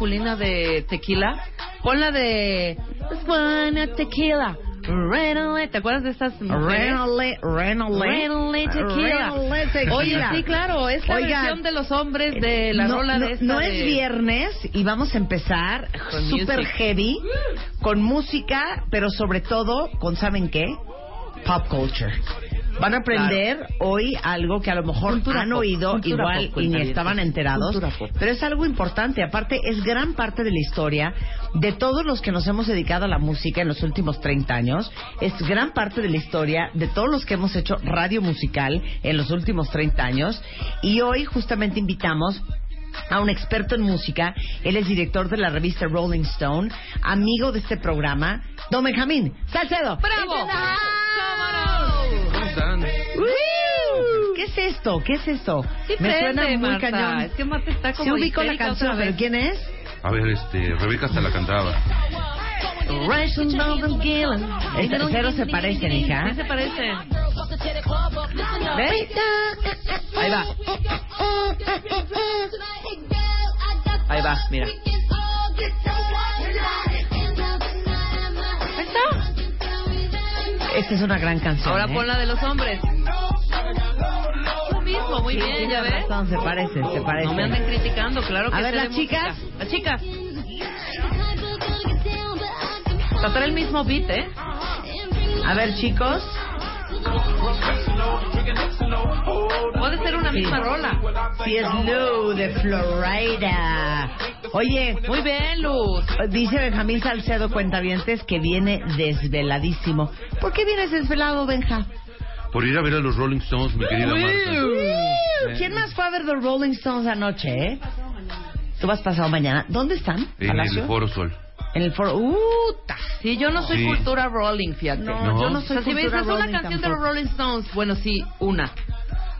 Masculina de Tequila. Pon la de It's Buena Tequila. Renale. ¿Te acuerdas de estas? Renale, Renale. Renale Tequila. Renale Tequila. Oye, sí, claro, es la Oigan, versión de los hombres de la no, rola no- de esta no de- es viernes y vamos a empezar super music. heavy, con música, pero sobre todo con, ¿saben qué? Pop culture. Van a aprender hoy algo que a lo mejor Cultura han pop, oído igual pop, y ni estaban enterados, pero es algo importante. Aparte, es gran parte de la historia de todos los que nos hemos dedicado a la música en los últimos 30 años. Es gran parte de la historia de todos los que hemos hecho radio musical en los últimos 30 años. Y hoy justamente invitamos a un experto en música. Él es director de la revista Rolling Stone, amigo de este programa, Don Benjamín Salcedo. ¡Bravo! ¿Qué es esto? ¿Qué es esto? Sí Me prende, suena muy Marta. cañón. Es que Marta está como Sí ubico la canción, pero. ¿quién es? A ver, este, Rebeca hasta la cantaba. El tercero se parecen, hija. Sí se parecen. ¿Ves? Ahí va. Ahí va, mira. Ahí está. Esta es una gran canción. Ahora ¿eh? pon la de los hombres. Lo mismo, muy Sí, bien, ya ves. razón, se parecen, se parecen. No me anden criticando, claro que A ver, las chicas. música. Las chicas. Tratar el mismo beat, ¿eh? A ver, chicos. Puede ser una misma rola. Sí, es Lou de Florida. Oye, Muy bien, Luz. dice Benjamín Salcedo Cuentavientes que viene desveladísimo. ¿Por qué vienes desvelado, Benja? Por ir a ver a los Rolling Stones, mi querida Marta. ¿Quién más fue a ver los Rolling Stones anoche, eh? Tú vas pasado mañana. ¿Dónde están? En ¿Palacio? el Foro Sol. En el foro. ¡Uh! ta! Sí, yo no soy Sí. cultura rolling, fíjate. No, No. yo no O soy sea, si me dices una canción de los. Rolling Stones, bueno, sí, una.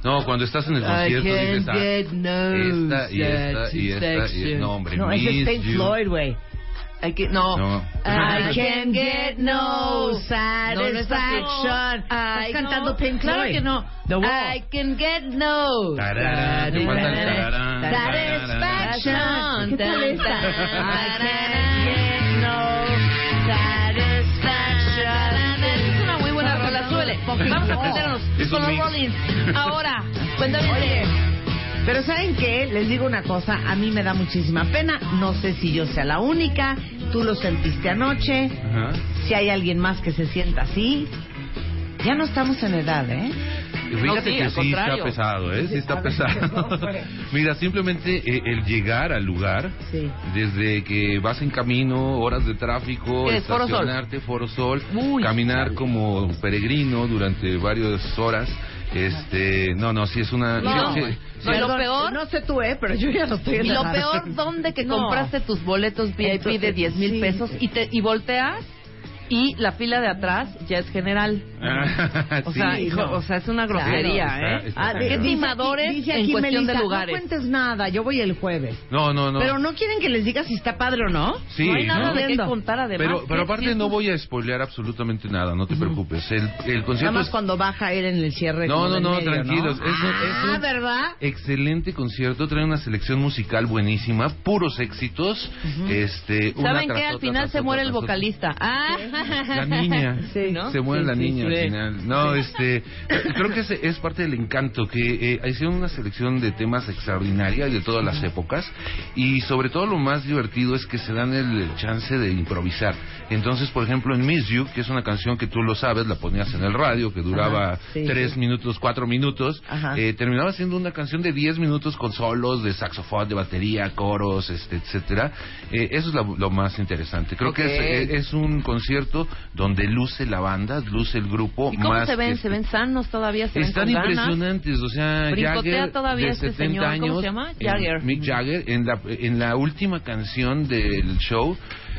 No, cuando estás en el concierto dices, ah, no esta y esta y esta y no, hombre, No, es Pink You. Floyd, güey. I can- no. No. I can get no satisfaction. Estás cantando. Pink Claro Floyd. que no. The Wall. I can get no Satisfaction. Vamos a aprendernos Es con los. Rollins. Ahora, cuéntame. Oye, pero ¿saben qué? Les digo una cosa, a mí me da muchísima pena, no sé si yo sea la única, tú lo sentiste anoche, Ajá. si hay alguien más que se sienta así, ya no estamos en edad, ¿eh? Y Fíjate No, sí, que sí contrario. está pesado, ¿eh? Sí está pesado. Mira, simplemente eh, el llegar al lugar, Sí. desde que vas en camino, horas de tráfico, ¿Qué es? Foro Sol? estacionarte, Foro Sol, caminar como peregrino durante varias horas, este, no, no, sí es una... No, sí, no, sí. lo peor- No sé tú, ¿eh? Pero yo ya no estoy en Y lo peor, ¿dónde que No. compraste tus boletos VIP Entonces, de 10 mil sí. pesos y, te, y volteas y la fila de atrás ya es general? O Sí, sea, hijo, no. o sea, es una grosería, Claro, ¿eh? está- está Ah, Qué dice timadores aquí- dice en aquí cuestión de lugares. No cuentes nada, yo voy el jueves. No, no, no. Pero no quieren que les diga si está padre o no. Sí, no hay nada ¿no? de qué contar además. Pero, pero ¿Qué- aparte no voy a spoilear absolutamente nada, no te preocupes. El, el Nada concierto más es cuando baja ir en el cierre. No, no, no, medio, tranquilos. ah, ¿verdad? excelente concierto, trae una selección musical buenísima, puros éxitos. Este, ¿Saben qué? Al final se muere el vocalista. Ah, La niña. Sí. ¿No? Se muere Sí, la niña al final. No, este, creo que ese es parte del encanto, que eh, hicieron una selección de temas extraordinaria de todas las épocas y sobre todo lo más divertido es que se dan el chance de improvisar. Entonces, por ejemplo, en Miss You, que es una canción que tú lo sabes, la ponías en el radio, que duraba Ajá, sí, tres sí. minutos, cuatro minutos, eh, terminaba siendo una canción de 10 minutos con solos de saxofón, de batería, coros, este, etcétera. Eh, eso es lo, lo más interesante. Creo que es, eh, es un concierto donde luce la banda, luce el grupo. ¿Y cómo más se ven? que- ¿Se ven sanos todavía? ¿Se Están ven con ganas? impresionantes, o sea, Jagger todavía de este 70 señor, ¿cómo años, se llama? en- Jagger. Mick Jagger en la en la última canción del show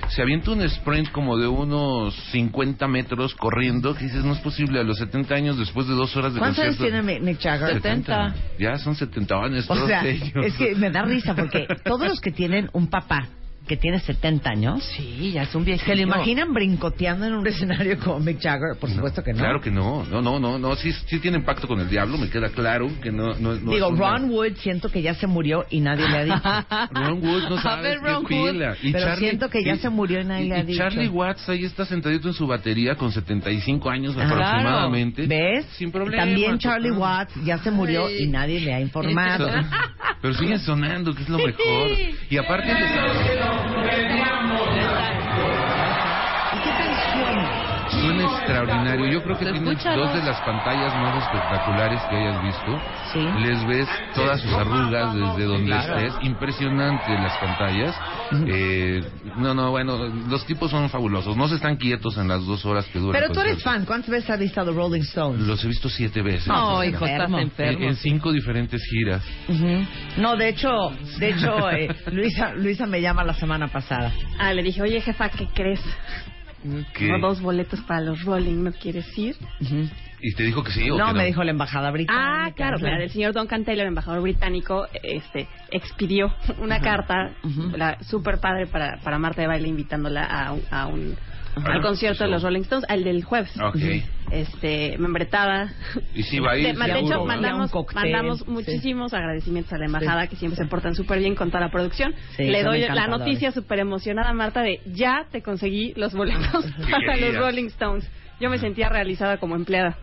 se avienta un sprint como de unos 50 metros corriendo, que dices, no es posible, a los 70 años después de dos horas de ¿Cuántos años concierto. tiene Mick Jagger? 70. Ya son 70 años O sea, ellos. es que me da risa porque todos los que tienen un papá que tiene 70 años, Sí, ya es un viejito. ¿se lo imaginan brincoteando en un escenario como Mick Jagger? Por supuesto que no. Claro que no, no, no, no, no, sí, sí tienen pacto con el diablo, me queda claro que no, no, no Digo, es una- Ron Wood siento que ya se murió y nadie le ha dicho. Ron Wood no A sabe ver, qué Ron Wood. pila. Pero siento que ya se murió y nadie le ha y dicho. Charlie Watts ahí está sentadito en su batería con 75 años Ajá. aproximadamente. ¿Ves? Sin problema. También Charlie. Watts ya se murió Ay. y nadie le ha informado. Pero siguen sonando, que es lo mejor. Y aparte les- ¿Y qué canción? Suena extraordinario. Yo creo que tiene dos de las pantallas más espectaculares que hayas visto. Sí. Les ves todas sus arrugas desde donde Claro. estés. Impresionante las pantallas. Eh, no, no, bueno, los tipos son fabulosos. No se están quietos en las dos horas que dura Pero tú eres concierto. fan. ¿Cuántas veces has visto a The Rolling Stones? Los he visto siete veces. No, pues, hijo, estás enfermo. en, enfermo. en cinco diferentes giras. Ujú. No, de hecho, de hecho, eh, Luisa, Luisa me llama la semana pasada. Ah, le dije, oye jefa, ¿qué crees? ¿Qué? Tengo dos boletos para los Rolling, ¿no quieres ir? ¿Y te dijo que sí o No, que no? me dijo la embajada británica. Ah, claro, claro. El señor Duncan Taylor, embajador británico, este, expidió una carta, la super padre para, para Marta de Baile, invitándola a, un- a un Ajá. al concierto de los Rolling Stones, al del jueves. Ok. Este, membretada. Y sí va a ir, De, de hecho, mandamos, cóctel, mandamos sí. muchísimos agradecimientos a la embajada, que siempre se portan súper bien con toda la producción. Sí, Le doy la noticia súper emocionada, Marta, de ya te conseguí los boletos para los? Rolling Stones. Yo me sentía realizada como empleada.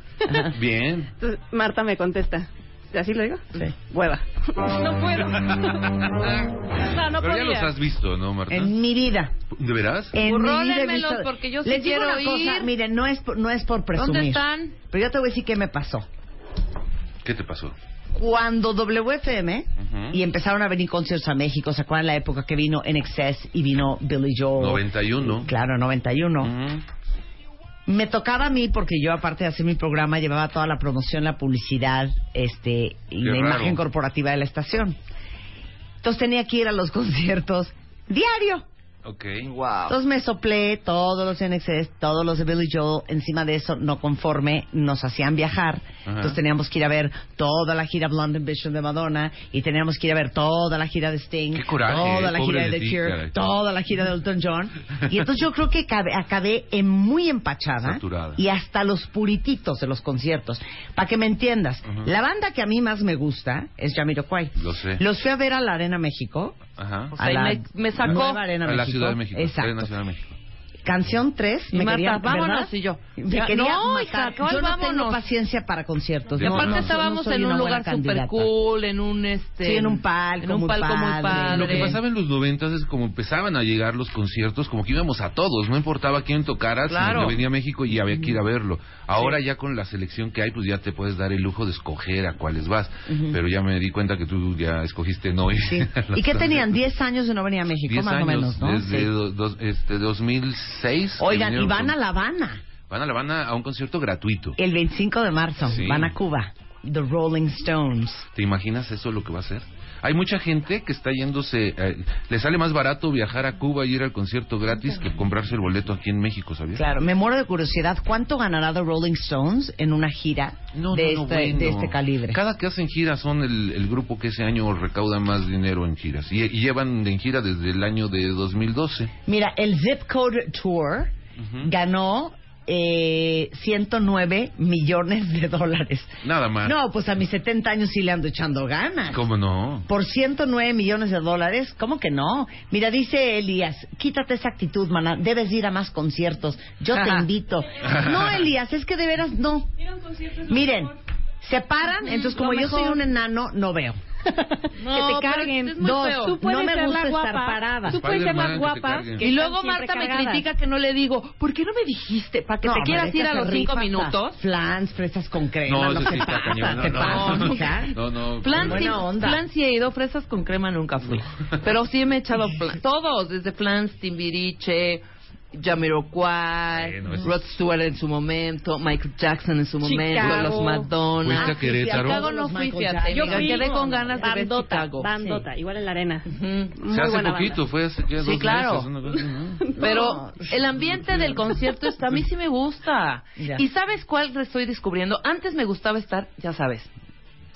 Bien. Entonces, Marta me contesta. ¿Así lo digo? Sí. Hueva. No puedo. No, no Pero ya los podía. has visto, ¿no, Marta? En mi vida. ¿De veras? En mi vida he Rólenmelos, visto- porque yo sí Les digo quiero una cosa, ir. miren, no es, por, no es por presumir. ¿Dónde están? Pero yo te voy a decir qué me pasó. ¿Qué te pasó? Cuando WFM Ujú. y empezaron a venir conciertos a México, ¿se acuerdan la época que vino En Excess y vino Billy Joel? 91. Claro, 91. Ujú. Me tocaba a mí porque yo aparte de hacer mi programa llevaba toda la promoción, la publicidad, este y Qué la raro. imagen corporativa de la estación. Entonces tenía que ir a los conciertos diario. Ok. Entonces me soplé todos los NXS, todos los de Billy Joel. Encima de eso, no conforme, nos hacían viajar. Entonces teníamos que ir a ver toda la gira Blonde Ambition de Madonna y teníamos que ir a ver toda la gira de Sting, Qué coraje, toda la gira de de The Cure, toda la gira de Elton John. Y entonces yo creo que acabé, acabé en muy empachada Saturada. y hasta los purititos de los conciertos. Para que me entiendas, la banda que a mí más me gusta es Jamiroquai. Lo sé. Los fui a ver a la Arena México. Ajá. O sea, a y la me- me sacó Arena a la México. Ciudad de México. Exacto. Arena Ciudad de México. Canción 3, Y me Marta, quería, vámonos, ¿verdad? y yo, Me quería no, matar. hija, ¿cuál yo no tengo vámonos? paciencia para conciertos. Y no, aparte no, no, estábamos en un lugar super candidata. cool, en un este Sí, en un palco en un muy palco muy padre. padre. Lo que pasaba en los noventas es como empezaban a llegar los conciertos, como que íbamos a todos, no importaba quién tocara, Claro. sino que venía a México y había que ir a verlo. Ahora ya con la selección que hay, pues ya te puedes dar el lujo de escoger a cuáles vas. Pero ya me di cuenta que tú ya escogiste no ir. Sí. ¿Y qué tenían? conciertos. ¿10 años de no venir a México? 10 más años, o menos, ¿no? desde Sí. do- dos- este, 2006. Que Oigan, y van a La Habana Van a La Habana a un concierto gratuito. el 25 de marzo. Sí. Van a Cuba. The Rolling Stones. ¿Te imaginas eso lo que va a ser? Hay mucha gente que está yéndose, eh, le sale más barato viajar a Cuba y ir al concierto gratis que comprarse el boleto aquí en México, ¿sabías? Claro, me muero de curiosidad. ¿Cuánto ganará The Rolling Stones en una gira No, de, no, no, este, bueno. de este calibre? Cada que hacen giras son el, el grupo que ese año recauda más dinero en giras. Y, y llevan en gira desde el año de 2012. Mira, el Zip Code Tour ganó eh, 109 millones de dólares. Nada más. No, pues a mis 70 años sí le ando echando ganas. ¿Cómo no? Por 109 millones de dólares, ¿cómo que no? Mira, dice Elías, quítate esa actitud, mana, debes ir a más conciertos, yo te invito. No, Elías, es que de veras no. Miren, se paran, entonces como yo soy un enano, no veo. No, que te carguen. es muy Dos, feo. Tú puedes no me ser gusta la estar guapa. parada. Tú puedes ser la guapa. que Y luego Marta me cargadas. critica que no le digo, ¿por qué no me dijiste? Para que No, te quieras ir a los cinco minutos. Flans, fresas con crema, No, no, sí pasa, cañón. te No, pasa, no. No, no. Flan Buena sí, onda. flan sí he ido, fresas con crema nunca fui. Pero sí me he echado flan. Todos, desde Flans, Timbiriche, Jamiroquai, Bueno, eso- Rod Stewart en su momento, Michael Jackson en su momento, Chicago. los Madonna. ¿Fuiste a Querétaro? Chicago no fui, fíjate. Yo fui quedé con ganas de ver bandota, Chicago. bandota, igual en la arena. Ujú. Muy Se hace buena poquito, banda. fue hace ya Sí, dos claro. meses, ¿no? Pero el ambiente del concierto está, a mí sí me gusta. Ya. ¿Y sabes cuál estoy descubriendo? Antes me gustaba estar, ya sabes,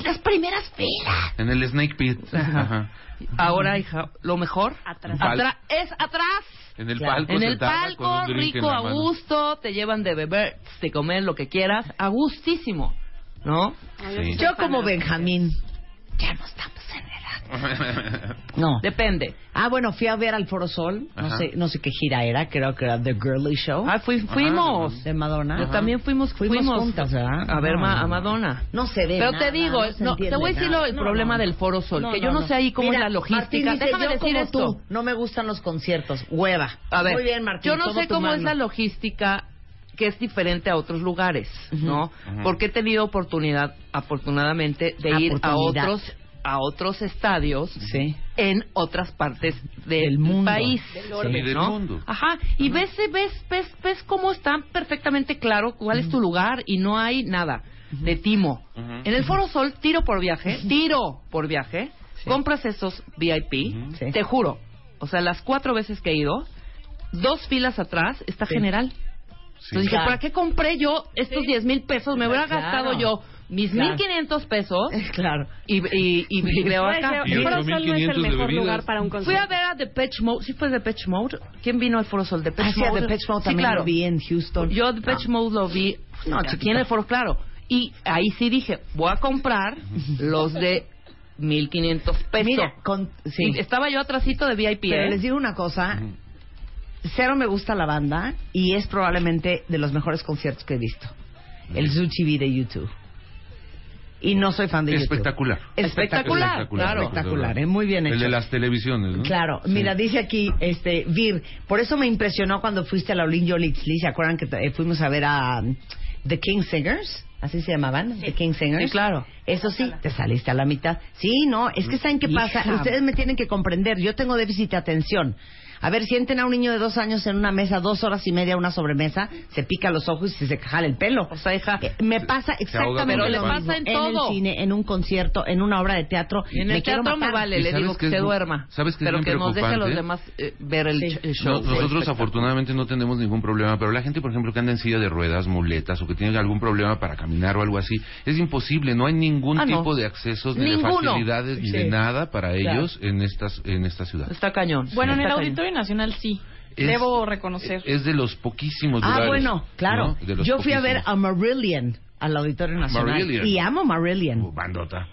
las primeras filas. En el Snake Pit. Ajá. Ahora, hija, lo mejor Atrás. atra- es atrás. En el Claro. palco. En el sentada palco, con un drink en rico, a gusto, te llevan de beber, de comer lo que quieras, a gustísimo, ¿no? Sí. Yo como Benjamín, ya no estamos en. No. Depende. Ah, bueno, fui a ver al Foro Sol, no Ajá. sé, no sé qué gira era, creo que era The Girly Show Ah, fui- fuimos. de Madonna. Yo también fuimos, Fuimos fuimos juntas, ¿verdad? a ver ma- a. Madonna. No se ve Pero nada, te digo, no se no, te entiende voy a decir nada. el No, problema no, del. Foro Sol, No, que yo no, no, no. sé ahí cómo Mira, es la logística. Martín dice, Déjame yo decir como esto. tú, no me gustan los conciertos, hueva. A ver, Muy bien, Martín. yo no todo sé tu cómo es la logística que es diferente a otros lugares, ¿no? Ujú. Porque he tenido oportunidad, afortunadamente, de ir a Oportunidad. otros a otros estadios Sí. en otras partes del Del mundo. país, Del. Sí, del ¿no? mundo. Ajá, y ves, ves, ves, ves cómo está perfectamente claro cuál es tu lugar y no hay nada de timo. En el Foro Sol, tiro por viaje, tiro por viaje, Sí. compras esos VIP, te juro, o sea, las cuatro veces que he ido, dos filas atrás está Sí. general. Sí. Entonces dije. ¿para qué compré yo estos 10 mil pesos? Me hubiera Claro. gastado yo mis Claro. 1.500 pesos Claro. y, y, y, y creo acá. Y El Foro Sol no es 1500 el mejor lugar para un Fui concierto. a ver a Depeche Mode. ¿Sí fue Depeche Mode? ¿Quién vino al Foro Sol? Depeche Hacia Mode. The Pitch Mode Sí, también claro. lo vi en Houston. Yo Depeche Mode lo vi no, aquí en el Foro, claro. Y ahí sí dije, voy a comprar los de 1.500 pesos. Mira, con, sí. Y estaba yo atrásito de VIP. Pero ¿eh? les digo una cosa, cero me gusta la banda y es probablemente de los mejores conciertos que he visto. El Zuchi V de YouTube. Y no soy fan de YouTube. Espectacular. Espectacular, claro. Espectacular, ¿eh? muy bien El hecho. de las televisiones, ¿no? Claro, Sí. mira, dice aquí, este, Vir, por eso me impresionó cuando fuiste a la Olin Yolixli, ¿se acuerdan que eh, fuimos a ver a um, The King Singers? ¿Así se llamaban? The King Singers. Sí, claro. Eso sí, te saliste a la mitad. Sí, no, es que ¿saben qué pasa? Ustedes me tienen que comprender, yo tengo déficit de atención. A ver, sienten a un niño de dos años en una mesa, dos horas y media, una sobremesa, se pica los ojos y se jala el pelo. O sea, hija, Eh, me pasa exactamente lo pasa mismo en el todo. cine, en un concierto, en una obra de teatro. en me el quiero teatro me vale, ¿Y le digo que se duerma. sabes qué es Pero que nos deje a los demás eh, ver el, Sí. No, show. nosotros afortunadamente no tenemos ningún problema, pero la gente, por ejemplo, que anda en silla de ruedas, muletas o que tiene algún problema para caminar o algo así, es imposible, no hay ningún Ah, no. tipo de accesos ni Ninguno. de facilidades ni de nada para Claro. ellos en estas en esta ciudad. Está cañón. Bueno, en el cañón. Auditorio Nacional sí. Es- Debo reconocer. Es de los poquísimos Ah, lugares. bueno, claro. ¿no? Yo fui a ver a Marillion al Auditorio Nacional. Marillion. Y amo Marillion. Uh, bandota.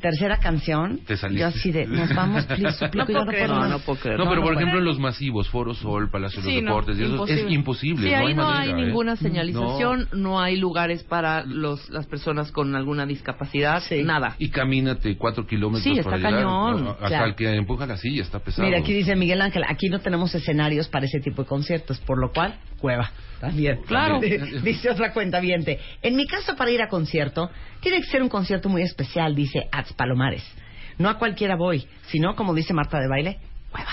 Tercera canción. Te saliste. Yo así de, nos vamos, please, suplico, No yo puedo no no, puedo creer. No, pero por ejemplo en los masivos, Foro Sol, Palacio de los Sí, no, Deportes, y eso es imposible. imposible. Sí, no ahí hay no manera, hay ¿eh? ninguna señalización, no. hay lugares para los, las personas con alguna discapacidad, Sí. nada. Y camínate cuatro kilómetros Sí, para está llegar. cañón, ¿no? Hasta claro. el que empuja la silla está pesado. Mira, aquí dice Miguel Ángel, aquí no tenemos escenarios para ese tipo de conciertos, por lo cual, cueva. También. Claro. dice otra cuenta viente. En mi caso, para ir a concierto, tiene que ser un concierto muy especial, dice Ats Palomares. No a cualquiera voy, sino, como dice Marta de Baile, cueva.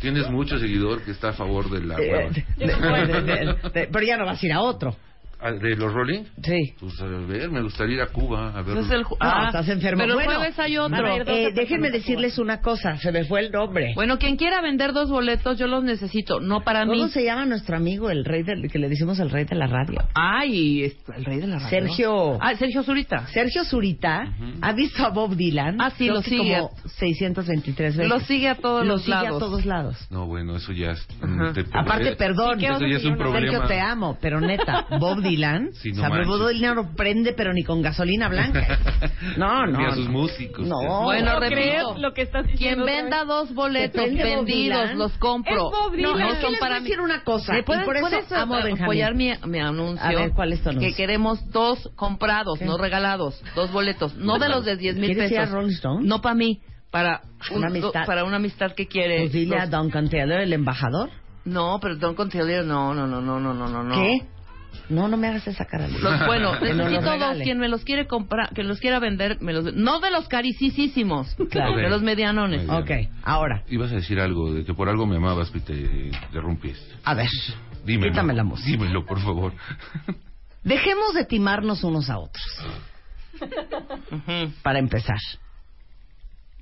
Tienes mucho seguidor que está a favor de la Eh, hueva. de- de- de- de- pero ya no vas a ir a otro. Ah, ¿De los Rolling? Sí. Pues a ver, me gustaría ir a Cuba a ver. No es el ju- No, ah, estás enfermo. Pero el bueno, jueves hay otro. a ver, eh, déjenme de decirles una cosa, se me fue el nombre. Bueno, quien quiera vender dos boletos, yo los necesito, no para ¿Cómo mí. se llama nuestro amigo, el rey del, que le decimos el rey de la radio? Ay, el rey de la radio. Sergio. Ah, Sergio Zurita. Sergio Zurita ha visto a Bob Dylan. Ah, sí, lo sigue. Como 623 veces. Lo sigue a todos Lo los sigue lados. a todos lados. No, bueno, eso ya es. Ajá. te- Aparte, perdón, ¿Y qué Eso ya es un Sergio, problema. Sergio, te amo, pero neta, Bob Dylan, Dylan, sí, no o sea, Bob Dylan lo prende, pero ni con gasolina blanca. No, no. Ni a sus músicos. No. no. Bueno, repito. Lo que estás Quien venda dos boletos vendidos, los compro. Es Bob Dylan. No, no son para mí. una cosa. Y por eso, eso amo apoyar mi, mi, anuncio. A ver, ¿cuáles son los? Que queremos dos comprados, ¿Qué? no regalados. Dos boletos. No de los de 10 mil pesos. Ir a Rolling Stone? No para mí. Para, un, una amistad. para una amistad que quiere. Pues dile los... a Duncan Taylor, el embajador. No, pero Duncan Taylor, no, no, no, no, no, no, no. ¿Qué? No, no me hagas esa cara. Los, bueno, Que no necesito dos. Quien me los quiere comprar, que los quiera vender, me los no de los caricísimos, Claro. de los medianones. Bien. Ok, ahora, Ibas a decir algo de que por algo me amabas y te interrumpiste. a ver. Dímelo. Quítame la música. Dímelo, por favor. Dejemos de timarnos unos a otros. Para empezar.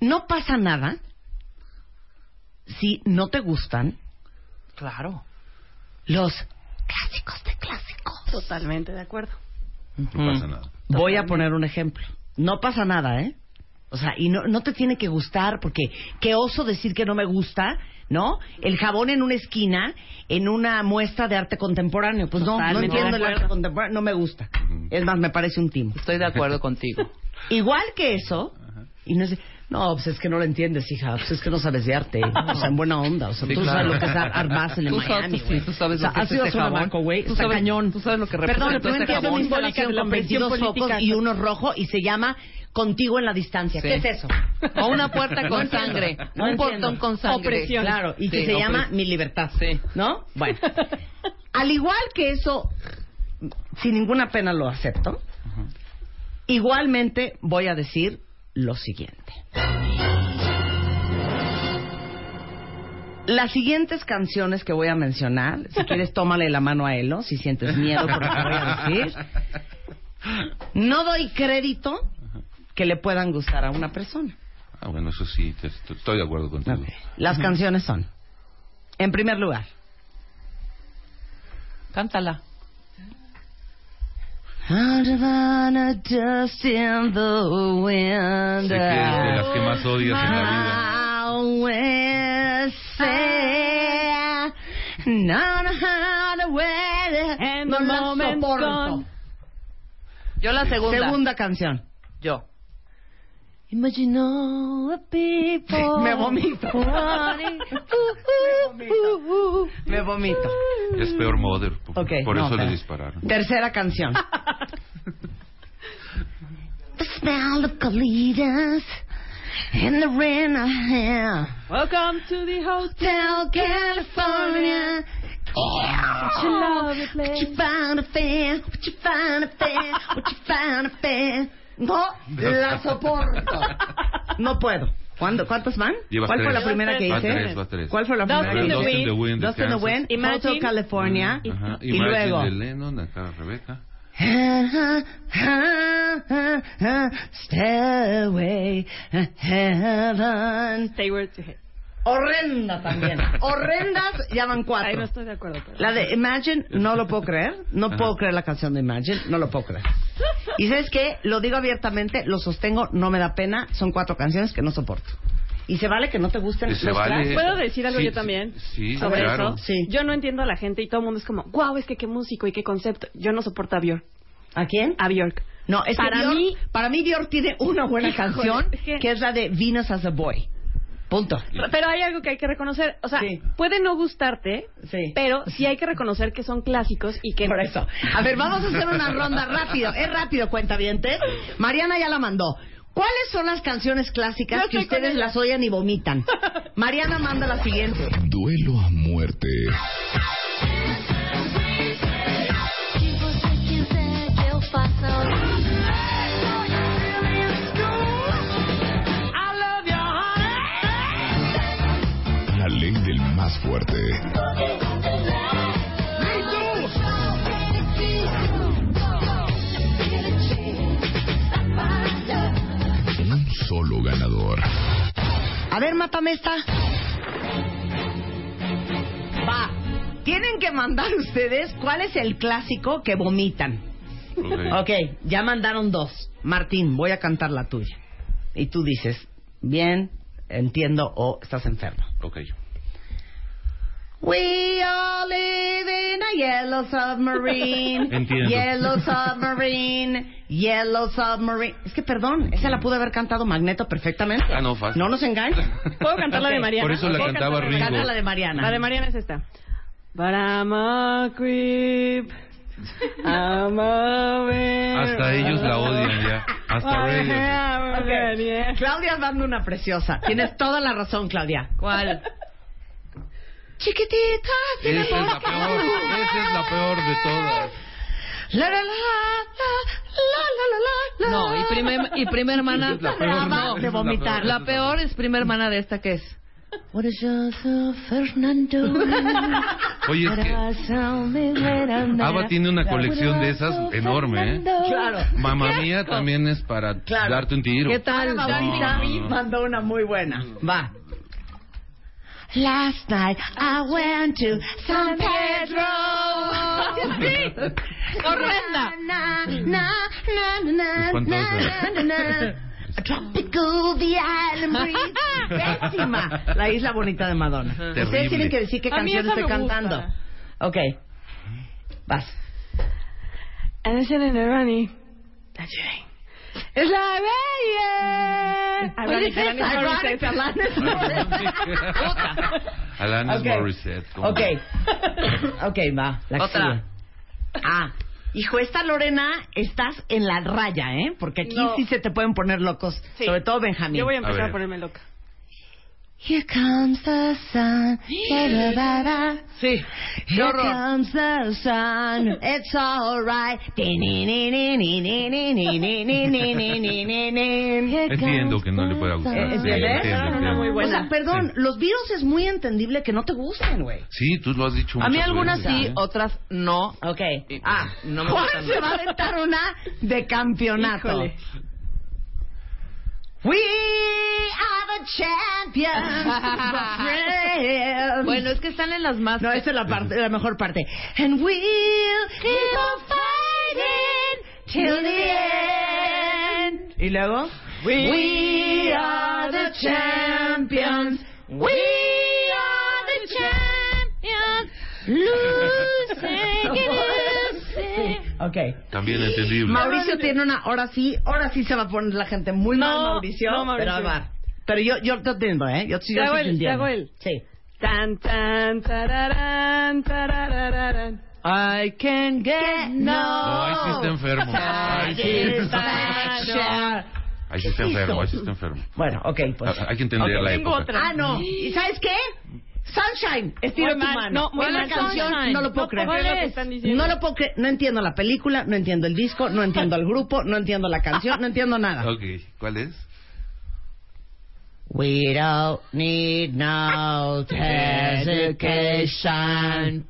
No pasa nada si no te gustan Claro. los clásicos de clásicos. Totalmente de acuerdo. No pasa nada. Voy a poner un ejemplo. No pasa nada, ¿eh? O sea, y no, no te tiene que gustar porque qué oso decir que no me gusta, ¿no? El jabón en una esquina, en una muestra de arte contemporáneo. Pues no, no Totalmente entiendo de el acuerdo. arte contemporáneo, no me gusta. Es más, me parece un timo. Estoy de acuerdo contigo. Igual que eso, y no sé, no, pues es que no lo entiendes, hija, pues es que no sabes de arte, o sea, en buena onda, o sea, Sí, tú claro. sabes lo que es Basel en Tú sabes- Miami, sí, güey. tú sabes o sea, lo que has es ido a güey, Tú está sabes- cañón. tú sabes lo que Perdón, representa no entiendo una instalación con 22 presión focos y uno rojo y se llama Contigo en la distancia. Sí. ¿Qué es eso? O una puerta No con entiendo. sangre. No un entiendo. portón con sangre. Opresión. Claro, y que Sí, se llama Mi Libertad. Sí. ¿No? Bueno. Al igual que eso, sin ninguna pena lo acepto, igualmente voy a decir lo siguiente. Las siguientes canciones que voy a mencionar, si quieres tómale la mano a Elo, si sientes miedo por lo que voy a decir, no doy crédito que le puedan gustar a una persona. Ah, bueno, eso sí, te- te- estoy de acuerdo contigo. Las canciones son, en primer lugar, Cántala. Dust in the wind. Sé que es de las que más odias en la vida. No la soporto. gone. Yo la segunda. Segunda canción. Yo. Imagine all the people. Me vomito. wanting- Me vomito. Es peor Mother. Por, Ok, por no, eso le espera. dispararon. Tercera canción. the smell of colitas and the rain I have. Welcome to the hotel. California. Such a lovely What place. you found a fan? What you found a fan? What you found a fan? No la soporto. No puedo. ¿Cuándo, ¿Cuántas van? Llevas ¿Cuál fue tres. la primera que hice? tres, tres. ¿Cuál fue la primera? Dust in the Wind de Dust in the. Wind, Imagine. California. Ajá. Y Imagine luego... de Lennon, acá Rebeca. Stairway to Heaven. Where to head. Horrenda también. Horrendas, ya van Ahí cuatro. no estoy de acuerdo. Pero... La de Imagine, no lo puedo creer. No puedo creer la canción de Imagine, no lo puedo creer. Y sabes qué, lo digo abiertamente, lo sostengo, no me da pena. Son cuatro canciones que no soporto. Y se vale que no te gusten Se los vale. ¿Puedo decir algo Sí, yo también? sí, sobre claro. eso. Sí. Yo no entiendo a la gente y todo el mundo es como, wow, es que qué músico y qué concepto. Yo no soporto a Björk. ¿A quién? A Björk. No, es que Para Björk- mí- para mí Björk tiene una buena canción que- que es la de Venus as a Boy. Punto. Pero hay algo que hay que reconocer. O sea, Sí. puede no gustarte, Sí. pero sí hay que reconocer que son clásicos y que... Por eso. A ver, vamos a hacer una ronda rápido. Es rápido, cuenta Mariana ya la mandó. ¿Cuáles son las canciones clásicas que con ustedes las oyen y vomitan? Mariana manda la siguiente. Duelo a muerte. una ley del más fuerte. Un solo ganador. A ver, mátame esta. Va. Tienen que mandar ustedes cuál es el clásico que vomitan. Ok, ya mandaron dos. Martín, voy a cantar la tuya. Y tú dices, bien, entiendo o estás enfermo. Ok. We all live in a yellow submarine. Entiendo. Yellow submarine. Yellow submarine. Es que perdón, esa la pude haber cantado Magneto perfectamente. Ah, no, fácil. No nos engañen. ¿Puedo cantar la de. Mariana? Por eso la ¿Puedo cantaba cantar la de Ringo. Canta la de Mariana. La de Mariana es esta. But I'm a creep. Hasta ellos la odian ya. Hasta ellos. Ok. Claudia dando una preciosa. Tienes toda la razón, Claudia. ¿Cuál? Chiquitita, tiene Esa es la peor. Esa es la peor de todas. La, la, la, la, la, la, la, la. No, y primer, y prima hermana. Es la peor. Esa de es la vomitar. peor. La peor es prima hermana de esta que es. What is your Fernando? Oye, es que ABBA tiene una colección de esas enorme, ¿eh? Claro. Mamá mía también es para Claro. darte un tiro. ¿Qué tal? Dani? Bautista mandó una muy buena. Va. Last night I went to San Pedro. Sí. Horrenda. Tropical the island breeze. Pésima. La isla bonita de Madonna. Terrible. Ustedes tienen que decir qué canción estoy cantando. Ok. Vas. And it's in a runny. Es la bella. Oye, Alanis Alanis Morissette. Alanis. Morissette. ¿cómo Ok. Ok, va. La Otra. Ah. Hijo, esta Lorena, estás en la raya, ¿eh? Porque aquí No. sí se te pueden poner locos. Sí. Sobre todo Benjamín. Yo voy a empezar a, ver. ponerme loca. Here comes the sun. Sí. Qué Here horror. comes the sun. It's all right. Entiendo que no le pueda gustar. Eh, Sí, ¿entiendes? entiendo, No, no, no, entiendo. muy O buena. sea, perdón, los virus es muy entendible que no te gusten, güey. Sí, tú lo has dicho A mí algunas veces, sí, ¿eh? otras no. Ok. Ah, no me Juan se va a aventar una de campeonato. Híjole. We are the champions. Bueno, es que están en las más. no, esta es la parte, la mejor parte. And we'll keep on fighting till the end. Y luego, we, are the champions. We are the champions. Losing, losing. Okay. También entendible. Mauricio tiene una, ahora sí, ahora sí se va a poner la gente muy mal, No, Mauricio. no, Mauricio. Pero va. Pero yo, yo te entiendo, ¿eh? Yo, yo Te hago sí el- te hago el- Sí. Tan, tan, tararán, tarararán. I can get No. No, ahí sí está enfermo. Ahí sí, Satisfaction. ahí sí está enfermo, ahí sí está enfermo. Bueno, ok, pues. Hay que entender Ok, la tengo época. otra. Ah, no. ¿Y sabes qué? Sunshine. Estira tu mano. no, muy ¿Cuál mal, es la canción? Sunshine. No lo puedo No creer. No lo puedo creer. No entiendo la película, no entiendo el disco, no entiendo el grupo, no entiendo la canción, no entiendo nada. Ok, ¿cuál es? We don't need no education.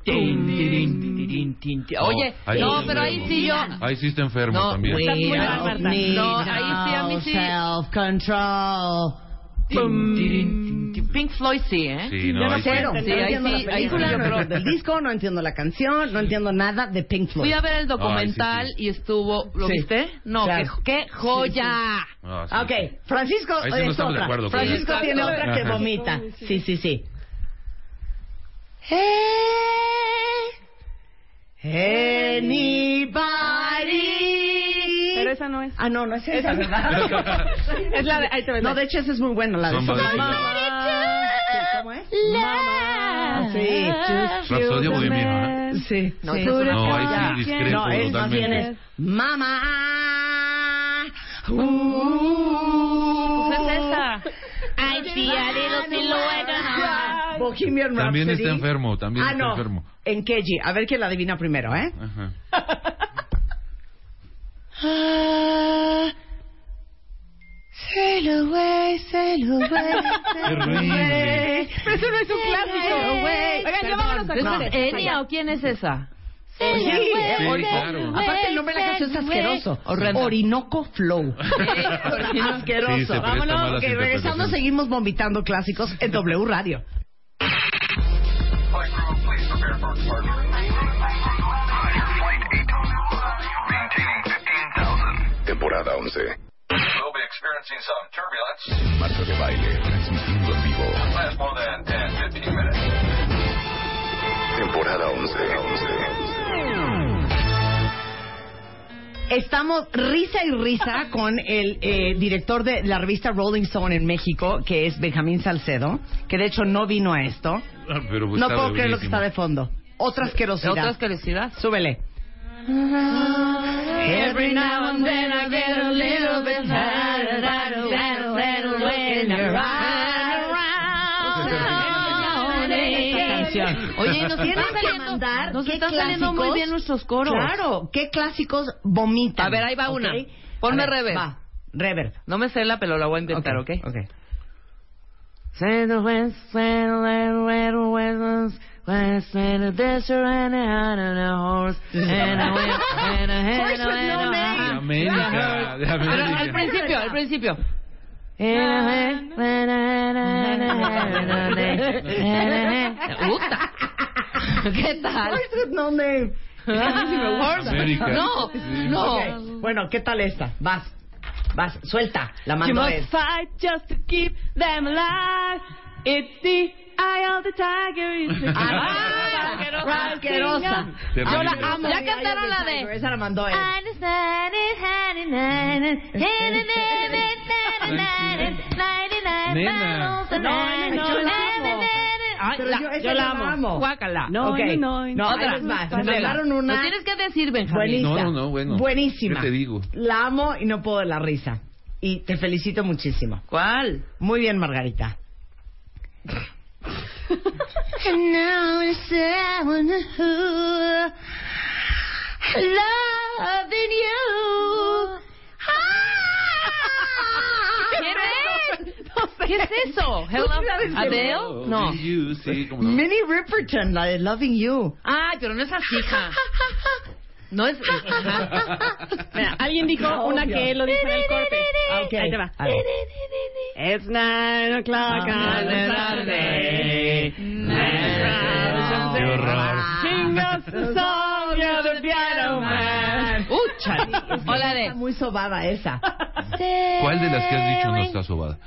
Oye, ahí no, pero ahí sí yo. Ahí sí está enfermo No, también. We don't need No, ahí sí, a mí sí. self-control. Pink Floyd sí, ¿eh? Sí, no, ahí sí. Cero. Sí, no ahí entiendo sí, la ahí sí película, yo no entiendo el disco, no entiendo la canción, no entiendo nada de Pink Floyd. Fui a ver el documental Ay, sí, y estuvo. ¿Lo Sí. viste? No, Claro. qué, qué joya. Ah, sí, Ok, sí. Francisco sí no es otra. acuerdo Francisco tiene otra que vomita. Sí, sí, sí. Anybody. Pero esa no es. Ah, no, no es esa, ¿verdad? Es la de. Ahí te ves. No, de hecho esa es muy buena, la de Somebody Somebody to to- ¿Cómo es? Mamá. Sí. Rapsodia bohemia, ¿eh? Sí. No, sí. No, ahí sí discrepo No, él más totalmente. bien es Mamá. Pues es esa. I see a little silhouette. Bohemian Rhapsody. También está enfermo, también ah, está no. enfermo. En Keji. A ver quién la adivina primero, ¿eh? Ajá. Ah, sail away, sail away, sail away. Pero eso no es un clásico. Sail away. Oigan, ya vámonos a ¿Esa No, es Enya o quién es esa? Sí, Sí, Ori- claro. Aparte el nombre de la canción es asqueroso. Horrendo. Orinoco Flow. asqueroso. Sí, se presta Vámonos, porque regresando seguimos vomitando clásicos en W Radio. Temporada 11. We'll be experiencing some turbulence. Marta de baile, transmitiendo en vivo. Last more than 10, 15 minutes. Temporada 11. Estamos risa y risa con el eh, director de la revista Rolling Stone en México, que es Benjamín Salcedo, que de hecho no vino a esto. Ah, pero pues no puedo creer lo que está de fondo. Otra asquerosidad. ¿Otra asquerosidad? Súbele. Every now and then I get a little bit tired, I don't settle when you're canción. Oye, nos están que saliendo, mandar nos están saliendo muy clásicos- bien nuestros coros. Claro, ¿qué clásicos vomitan? A ver, ahí va una. Ponme ver, reverb. Va, reverb. No me sé la, pero la voy a intentar, ¿ok? Ok. West, say the desert, and a hand and a horse, and a whip, and a hand, and a name. De América, de Pero al América. principio, al principio. Puta. ¿Qué tal? Horse with no name. América. No, no. Ok, Bueno, ¿qué tal esta? Vas. Vas, suelta. La You mando must es. fight just to keep them alive. It's the eye of the tiger. Ah, asquerosa. ríes. amo. Ya cantaron la de- Esa la mandó él. Nena. No, la yo, la amo. Guácala. No, no, no. No, Otra. Me mandaron una Lo tienes que decir, Benjamín. buenísima. No, no, bueno. Buenísima. ¿Qué te digo? La amo y no puedo de la risa. Y te felicito muchísimo. ¿Cuál? Muy bien, Margarita. ¿Qué es eso? Hello, Adele? Oh, No. Minnie Riperton, la de Loving You. Ay, pero no es así, hija. No es. Mira, alguien dijo No, una obvio. que lo dijo en el corte. Ah, ok. Ahí te va. It's nine o'clock Ah, on a Saturday. Qué horror. Sing us the song, you're the piano man. Ucha. Hola de. Está muy sobada esa. ¿Cuál de las que has dicho no está sobada?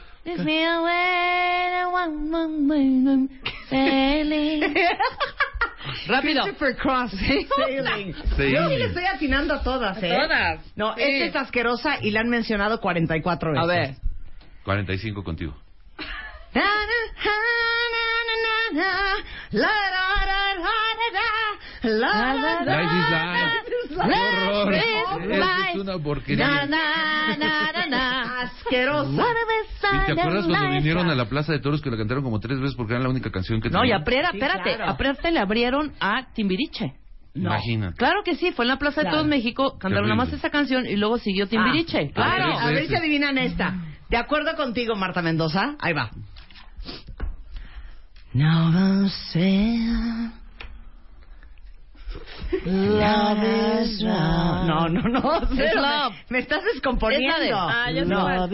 Rápido. Christopher Cross. Sailing. Yo sí le estoy atinando a todas, ¿eh? Todas. No, Sí. esta es asquerosa y la han mencionado 44 veces. A ver. 45 contigo. Na, na, na, na, na, na, la, la, la, la, la, la, la, la, Life is la, life. la, ¡Qué horror! es una porquería. Asquerosa. ¿Y te acuerdas cuando vinieron a la Plaza de Toros que la cantaron como tres veces porque era la única canción que No, y tenían? aprea- Sí, espérate, claro. aparte le abrieron a Timbiriche. Imagínate. Claro que sí, fue en la Plaza Claro. de Todos México, cantaron nada más esa canción y luego siguió Timbiriche. Ah, claro. a ver, a si adivinan esta. De acuerdo contigo, Marta Mendoza. Ahí va. No sé. Love is love. No, no, no. cero. love. Me, me estás descomponiendo. Es la de- Ah, ya sé no. cuál. Love-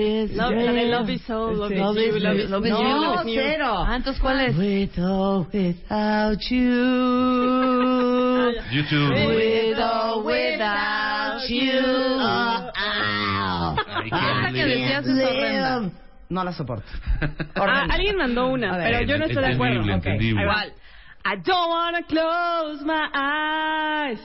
la de Love is so, love is Love you, is- love is- love is no. Love is cero. Ah, entonces ¿cuál es? With or without you. YouTube. With or without you. Ay, qué Esa que decías es horrenda. No la soporto. Ah, alguien mandó una, pero yo no estoy de acuerdo. Entendible, entendible. va. I don't wanna close my eyes.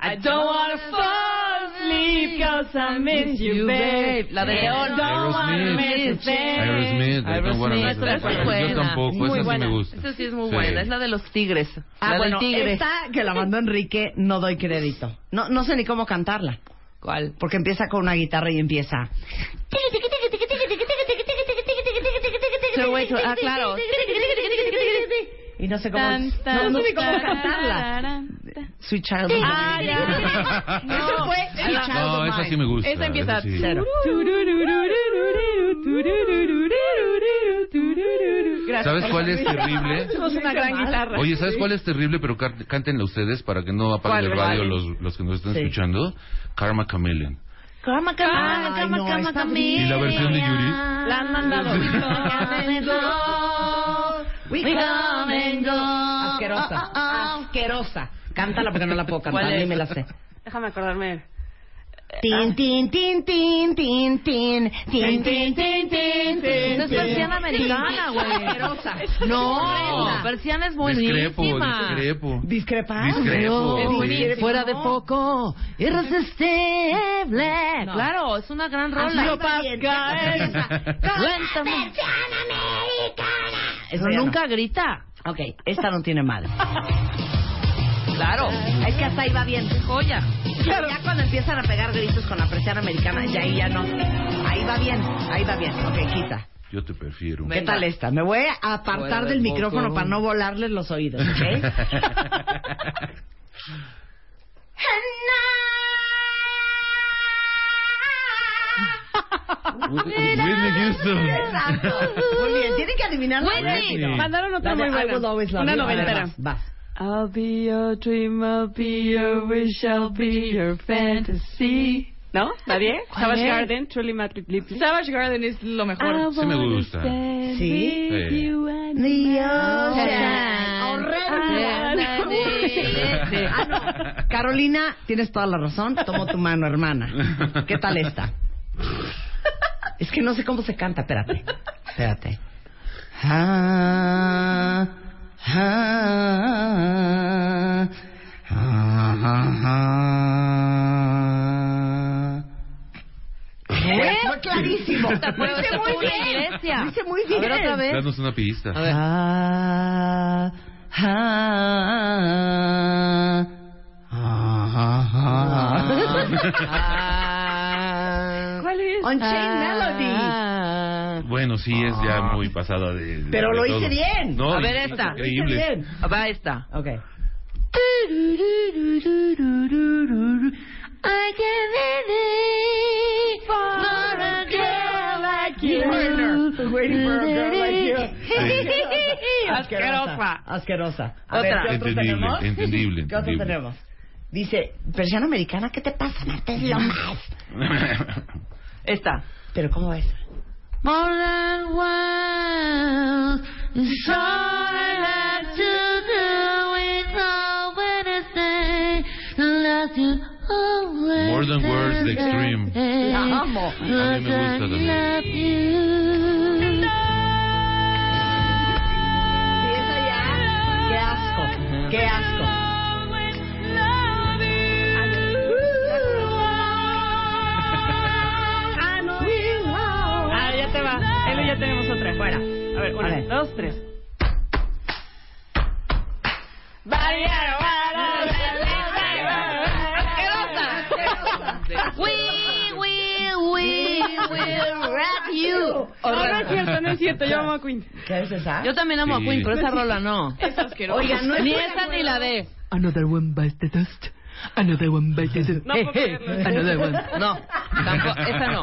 I don't wanna fall asleep cause I miss you, babe. La de I León. don't wanna miss a thing. Aerosmith. I don't wanna miss Aerosmith, a esa es thing. buena. Yo tampoco, Muy esa sí buena. me gusta. Esa sí es muy Sí. buena, es la de los tigres. Ah, la bueno, del tigre. esta que la mandó Enrique, no doy crédito. No, no sé ni cómo cantarla. ¿Cuál? Porque empieza con una guitarra y empieza. Ah, claro. Y no sé cómo. Tan, tan, no, no sé cómo cantarla. Sweet Child. Ah, ya. Eso fue Sweet No, Child No, of esa sí me gusta. Esa empieza. esa sí. Cero. Gracias. ¿Sabes cuál es terrible? Somos una gran guitarra. Oye, ¿sabes cuál es terrible? Pero cá- cántenla ustedes para que no apaguen el radio los, los que nos están Sí. escuchando. Karma Chameleon. Cama, cama, cama, no, cama, cama. ¿Y la versión de Yuri? La han mandado. We come and go. Asquerosa. Asquerosa. Cántala porque no la puedo cantar, ni me la sé. Déjame acordarme. Tin, tin, tin, tin, tin, tin, tin, tin, tin, tin, tin. Es persiana americana, güey. Asquerosa. No, No. persiana es Discrepo, buenísima. discrepo. Discrepo. Es buenísima. Fuera de foco, irresistible. No. Claro, es una gran rola. Hazlo Pascal. Cuéntame. Eso Pero ya no. nunca grita. Ok, esta no tiene madre. Claro. Es que hasta ahí va bien. Joya. Ya cuando empiezan a pegar gritos con la presión americana, ya ahí ya no. Ahí va bien, ahí va bien. Ok, quita. Yo te prefiero. ¿Qué Venga. tal esta? Me voy a apartar Fuera del micrófono para no volarles los oídos, ¿ok? Whitney Houston. Exacto. Muy bien, tienen que adivinar Whitney. Mandaron otra muy I will buena. always love Una noventera. vas, vas. I'll be your dream, I'll be your wish, I'll be your fantasy. ¿No? ¿Nadie? Savage es? Garden, Truly Madrid Lips. Savage Garden es lo mejor. Sí me gusta. Sí. Sí. The Ocean. Horrendo. Ah, no. Carolina, tienes toda la razón. Tomo tu mano, hermana. ¿Qué tal esta? Es que no sé cómo se canta. Espérate. Espérate. Ah, ah, ah, ah, ah. ¿Eh? Fue clarísimo. Lo hice esta muy bien. iglesia. Hice muy A bien. ver, otra vez. Danos una pista. A ver. Ah, ah, ah, ah. ¿Cuál es? Unchained Melody. Ah. Bueno, sí, es ya muy pasada de. de- Pero de lo todo. hice bien. No, A ver es esta. Increíble. Lo hice bien. Va esta. Ok. I can believe for a girl like you. Waiting for a girl like you. Asquerosa. Asquerosa. A Otra. ver, ¿qué Entendible, tenemos? entendible, ¿Qué otro entendible. tenemos? Dice, persiana americana, ¿qué te pasa? Marta es lo más. Esta. Pero ¿cómo es? More than one is all I like to do with all when I say love you always. More than words, the extreme. La amo. A mí me gusta también. Love you. Sí, esa ya. Qué asco. Qué asco. Ya te va. Elo, ya tenemos otra. Fuera. A ver, una, A ver. dos, tres. We will, we will rock you. No, no es cierto, no es cierto. Yo amo a Queen. ¿Qué es esa? Yo también amo Sí. a Queen, pero esa rola no. Es asqueroso. Oiga, no Ni estoy de esa ni la de. Another one bites the dust. Another one bites the dust. No puedo creerlo. Another one. No, tampoco, esa no.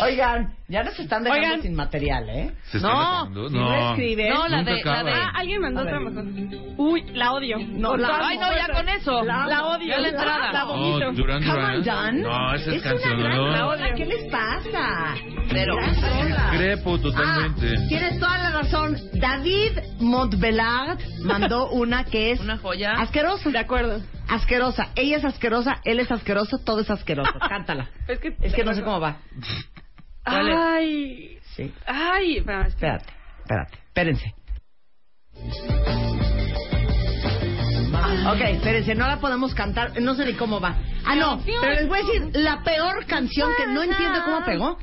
Oigan, ya nos están dejando Oigan. sin material, ¿eh? ¿Se están No? Si no No. escriben... No, la Nunca de, la acaba. de. Ah, alguien mandó A otra. Uy, la odio. No, la- todas Ay, no, ya con eso. La odio. Ya la entrada. La Oh, vomito. Duran Come Duran. No, esa es, es canción, una gran ¿no? rola. ¿Qué les pasa? Cero. Gran rola. Discrepo totalmente. Ah, tienes toda la razón. David Montbelard mandó una que es Una joya. asquerosa. De acuerdo. Asquerosa. Ella es asquerosa, él es asqueroso, todo es asqueroso. Cántala. Es que, Es que no sé cómo va. ¿Cuál es? Ay. Sí. Ay. que- Espérate, espérate. Espérense. Ok, espérense, no la podemos cantar, no sé ni cómo va. Ah, no, pero les voy a decir la peor canción que no entiendo cómo pegó.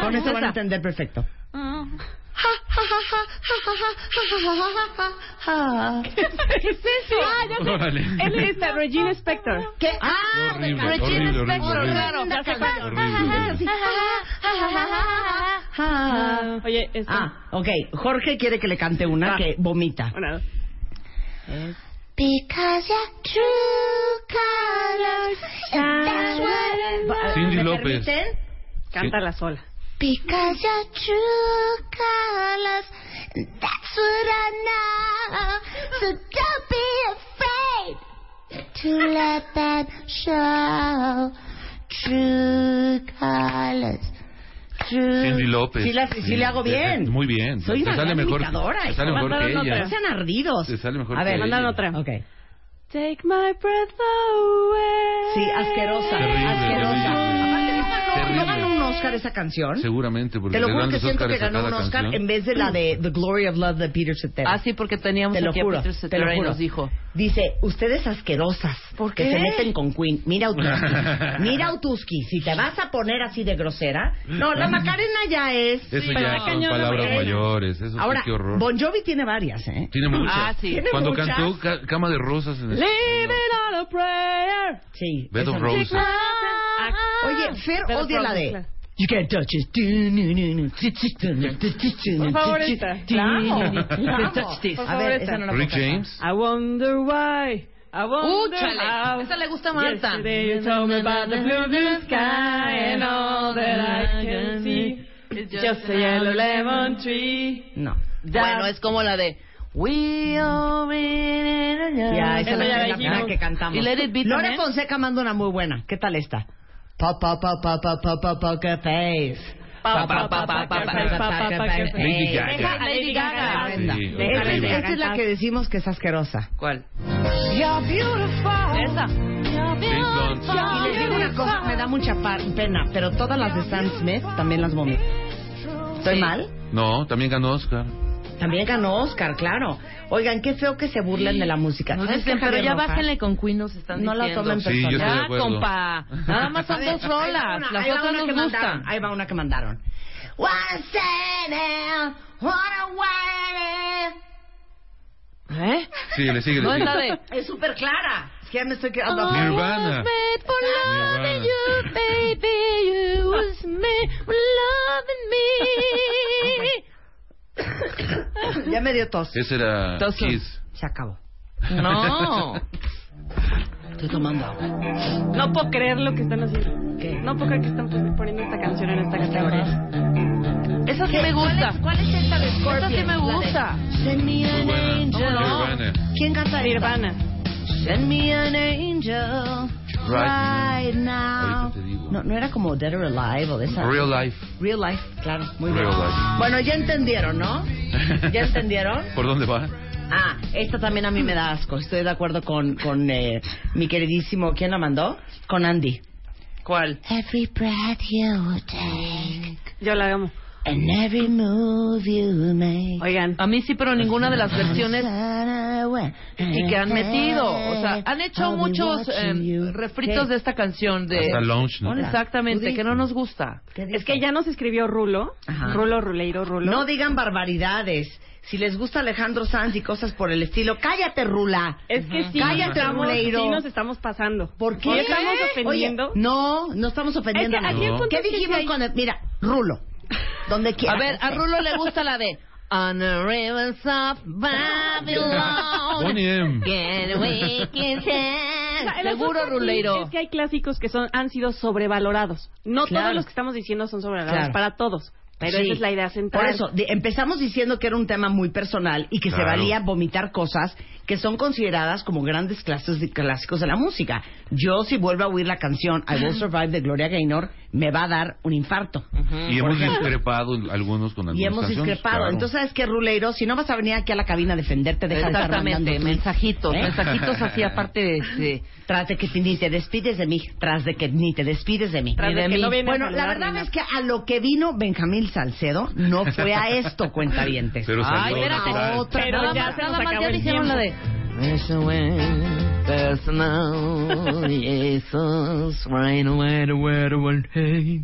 Con eso van a entender perfecto. ¿Qué es eso? Ah, ya sé. Órale. Él es esta, Regina Spector. ¿Qué? Ah, ah horrible, Regina horrible, Spector, horrible, claro. Ya sé cuál. Horrible. Oye, esta. Ah, ok. Jorge quiere que le cante una ah. que vomita. Una. Bueno. Because you're true colors. Ah. That's what I Cindy López. Cántala sola. Because your true colors, that's what I know. So don't be afraid to let that show. True colors. True. Cindy López. Sí, la- sí le hago bien. Muy bien. Soy te una sale gran mejor, imitadora, te sale mejor que ella. otra. No sean ardidos. Te sale mejor A ver. Mandan otra. Ok. Take my breath away. Sí, asquerosa. Terrible, asquerosa. terrible. Ganó, Terrible. no ganó un Oscar esa canción. Seguramente, porque Te lo juro que siento que ganó un Oscar canción. en vez de la de The Glory of Love de Peter Cetera. Ah, sí, porque teníamos Te lo aquí juro, a Peter te lo Cetera y nos dijo. Dice, ustedes asquerosas. ¿Por Que qué? se meten con Queen. Mira, Utuski. Mira, Utuski. Si te vas a poner así de grosera. No, la Macarena ya es. Eso ya son palabras Macarena. mayores. Eso Ahora, sí, qué horror. Bon Jovi tiene varias, ¿eh? Tiene muchas. Ah, sí. Tiene Cuando muchas. cantó Ca- Cama de Rosas en el... Leave it on a prayer. Sí. Bed of. Roses. Ah, Oye, Fer De. claro. You can't touch it. Por favor, esta. Claro. Can't touch this. Por A ver, esta. no la Rick. James. I wonder why. I wonder ¡Úchale! how. Esa le gusta a Marta. Yesterday you told me about the blue, blue sky and all that I can see. It's just a yellow lemon tree. No. Bueno, es como la de We are in a- Ya, esa es la, la la que cantamos. ¿Y Let It Be Lore también? Fonseca manda una muy buena. ¿Qué tal esta? Poker Face. Lady Gaga. Lady Gaga. Esta es la que decimos que es asquerosa. ¿Cuál? Esa. Y les digo una cosa, me da mucha pena, pero todas las de Sam Smith también las vomito. ¿Estoy mal? No, también ganó Oscar. También ganó Oscar, claro. Oigan, qué feo que se burlen de la música. ¿Sabes dicen, pero ya Rojas? bájenle con Queen, nos están No la diciendo. tomen Sí, yo personal. estoy de Ya, compa. Nada más son A ver, dos rolas. Las otras nos que gustan. mandaron, Ahí va una que mandaron. One sentence, one word. ¿Eh? Sí, le sigue, le No es sigue. la de... Es súper clara. Es que ya me estoy quedando Oh, Nirvana. was made for loving Nirvana. you, baby. You was made for loving me. Ya me dio tos. Ese era Entonces- Kiss. Se acabó. No. Estoy tomando agua. No puedo creer lo que están haciendo. ¿Qué? No puedo creer que están poniendo esta canción en esta categoría. Esa sí me gusta. ¿Cuál es esta de Esa Scorpions? sí me gusta. Send me an angel. Nirvana. ¿Quién canta? Nirvana. Send me an angel right now. Digo. No, no era como Dead or Alive o de esa. Real Life. Real Life, claro, muy Real bien. Life. Bueno, ya entendieron, ¿no? ¿Ya entendieron? ¿Por dónde va? Ah, esta también a mí me da asco. Estoy de acuerdo con, con eh, mi queridísimo, ¿quién la mandó? Con Andy. ¿Cuál? Every breath you take Yo la amo. And every move you make. Oigan. A mí sí, pero ninguna de las versiones y que han metido. O sea, han hecho muchos eh, refritos de esta canción de... Hasta Launch, ¿no? Exactamente, que no nos gusta. Es que ya nos escribió Rulo. Ajá. Rulo, Ruleiro, Rulo. No digan barbaridades. Si les gusta Alejandro Sanz y cosas por el estilo, cállate, Rula. Es que sí, Cállate, estamos, Ruleiro. sí nos estamos pasando. ¿Por qué? ¿No estamos ofendiendo? Oye, no, no estamos ofendiendo Es que a punto ¿Qué dijimos con el... Mira, Rulo, donde quiera. A ver, a Rulo le gusta la de On the rivers of Babylon. Bonnie M. Get away, get O sea, el Seguro, asunto aquí Ruleiro. Es que hay clásicos que son han sido sobrevalorados. No Claro. todos los que estamos diciendo son sobrevalorados Claro. para todos. Pero Sí. esa es la idea central. Por eso, de- empezamos diciendo que era un tema muy personal y que se valía vomitar cosas que son consideradas como grandes clases de clásicos de la música. Yo, si vuelvo a oír la canción I Will Survive de Gloria Gaynor, me va a dar un infarto. Y hemos discrepado algunos con algunas Y hemos canciones, discrepado. claro. Entonces, ¿sabes qué, Ruleiro? Si no vas a venir aquí a la cabina a defenderte, deja de estar Exactamente, tweets. mensajitos, ¿Eh? mensajitos así aparte de... de- Tras de que te- ni te despides de mí, tras de que ni te despides de mí. Tras de de que mí. no viene a bueno, la saludar verdad es que a lo que vino Benjamín Salcedo no fue a esto, cuentavientes. Pero Ay, espérate. Otra. Pero nada ya más, se nos nada más acabó ya el dijeron la de... a personal, Jesus, right away, away, away, hey.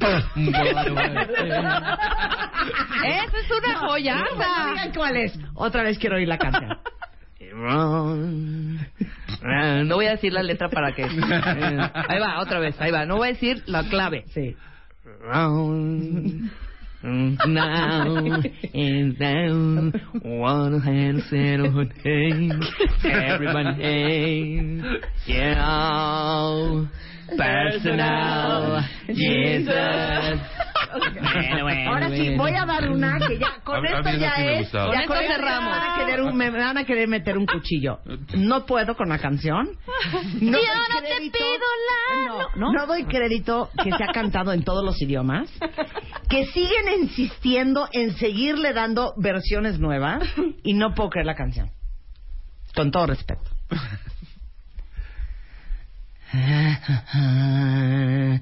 Esa es una No joyaza. digan cuál es. Otra vez quiero oír la canción. No voy a decir la letra para que... eh, Ahí va, otra vez, ahí va. No voy a decir la clave. Sí. Round, now and down, one hand said, oh, hey, everybody, hey, yeah, personal, Jesus. Bueno, bueno, Ahora sí, voy a dar una que ya, con A a esto esa ya sí es. ya Con esto ya cerramos. Me van, a querer un- me van a querer meter un cuchillo. No puedo con la canción. No Yo te crédito- pido la- No, ¿no? no doy crédito que se ha cantado en todos los idiomas. Que siguen insistiendo en seguirle dando versiones nuevas. Y no puedo creer la canción. Con todo respeto.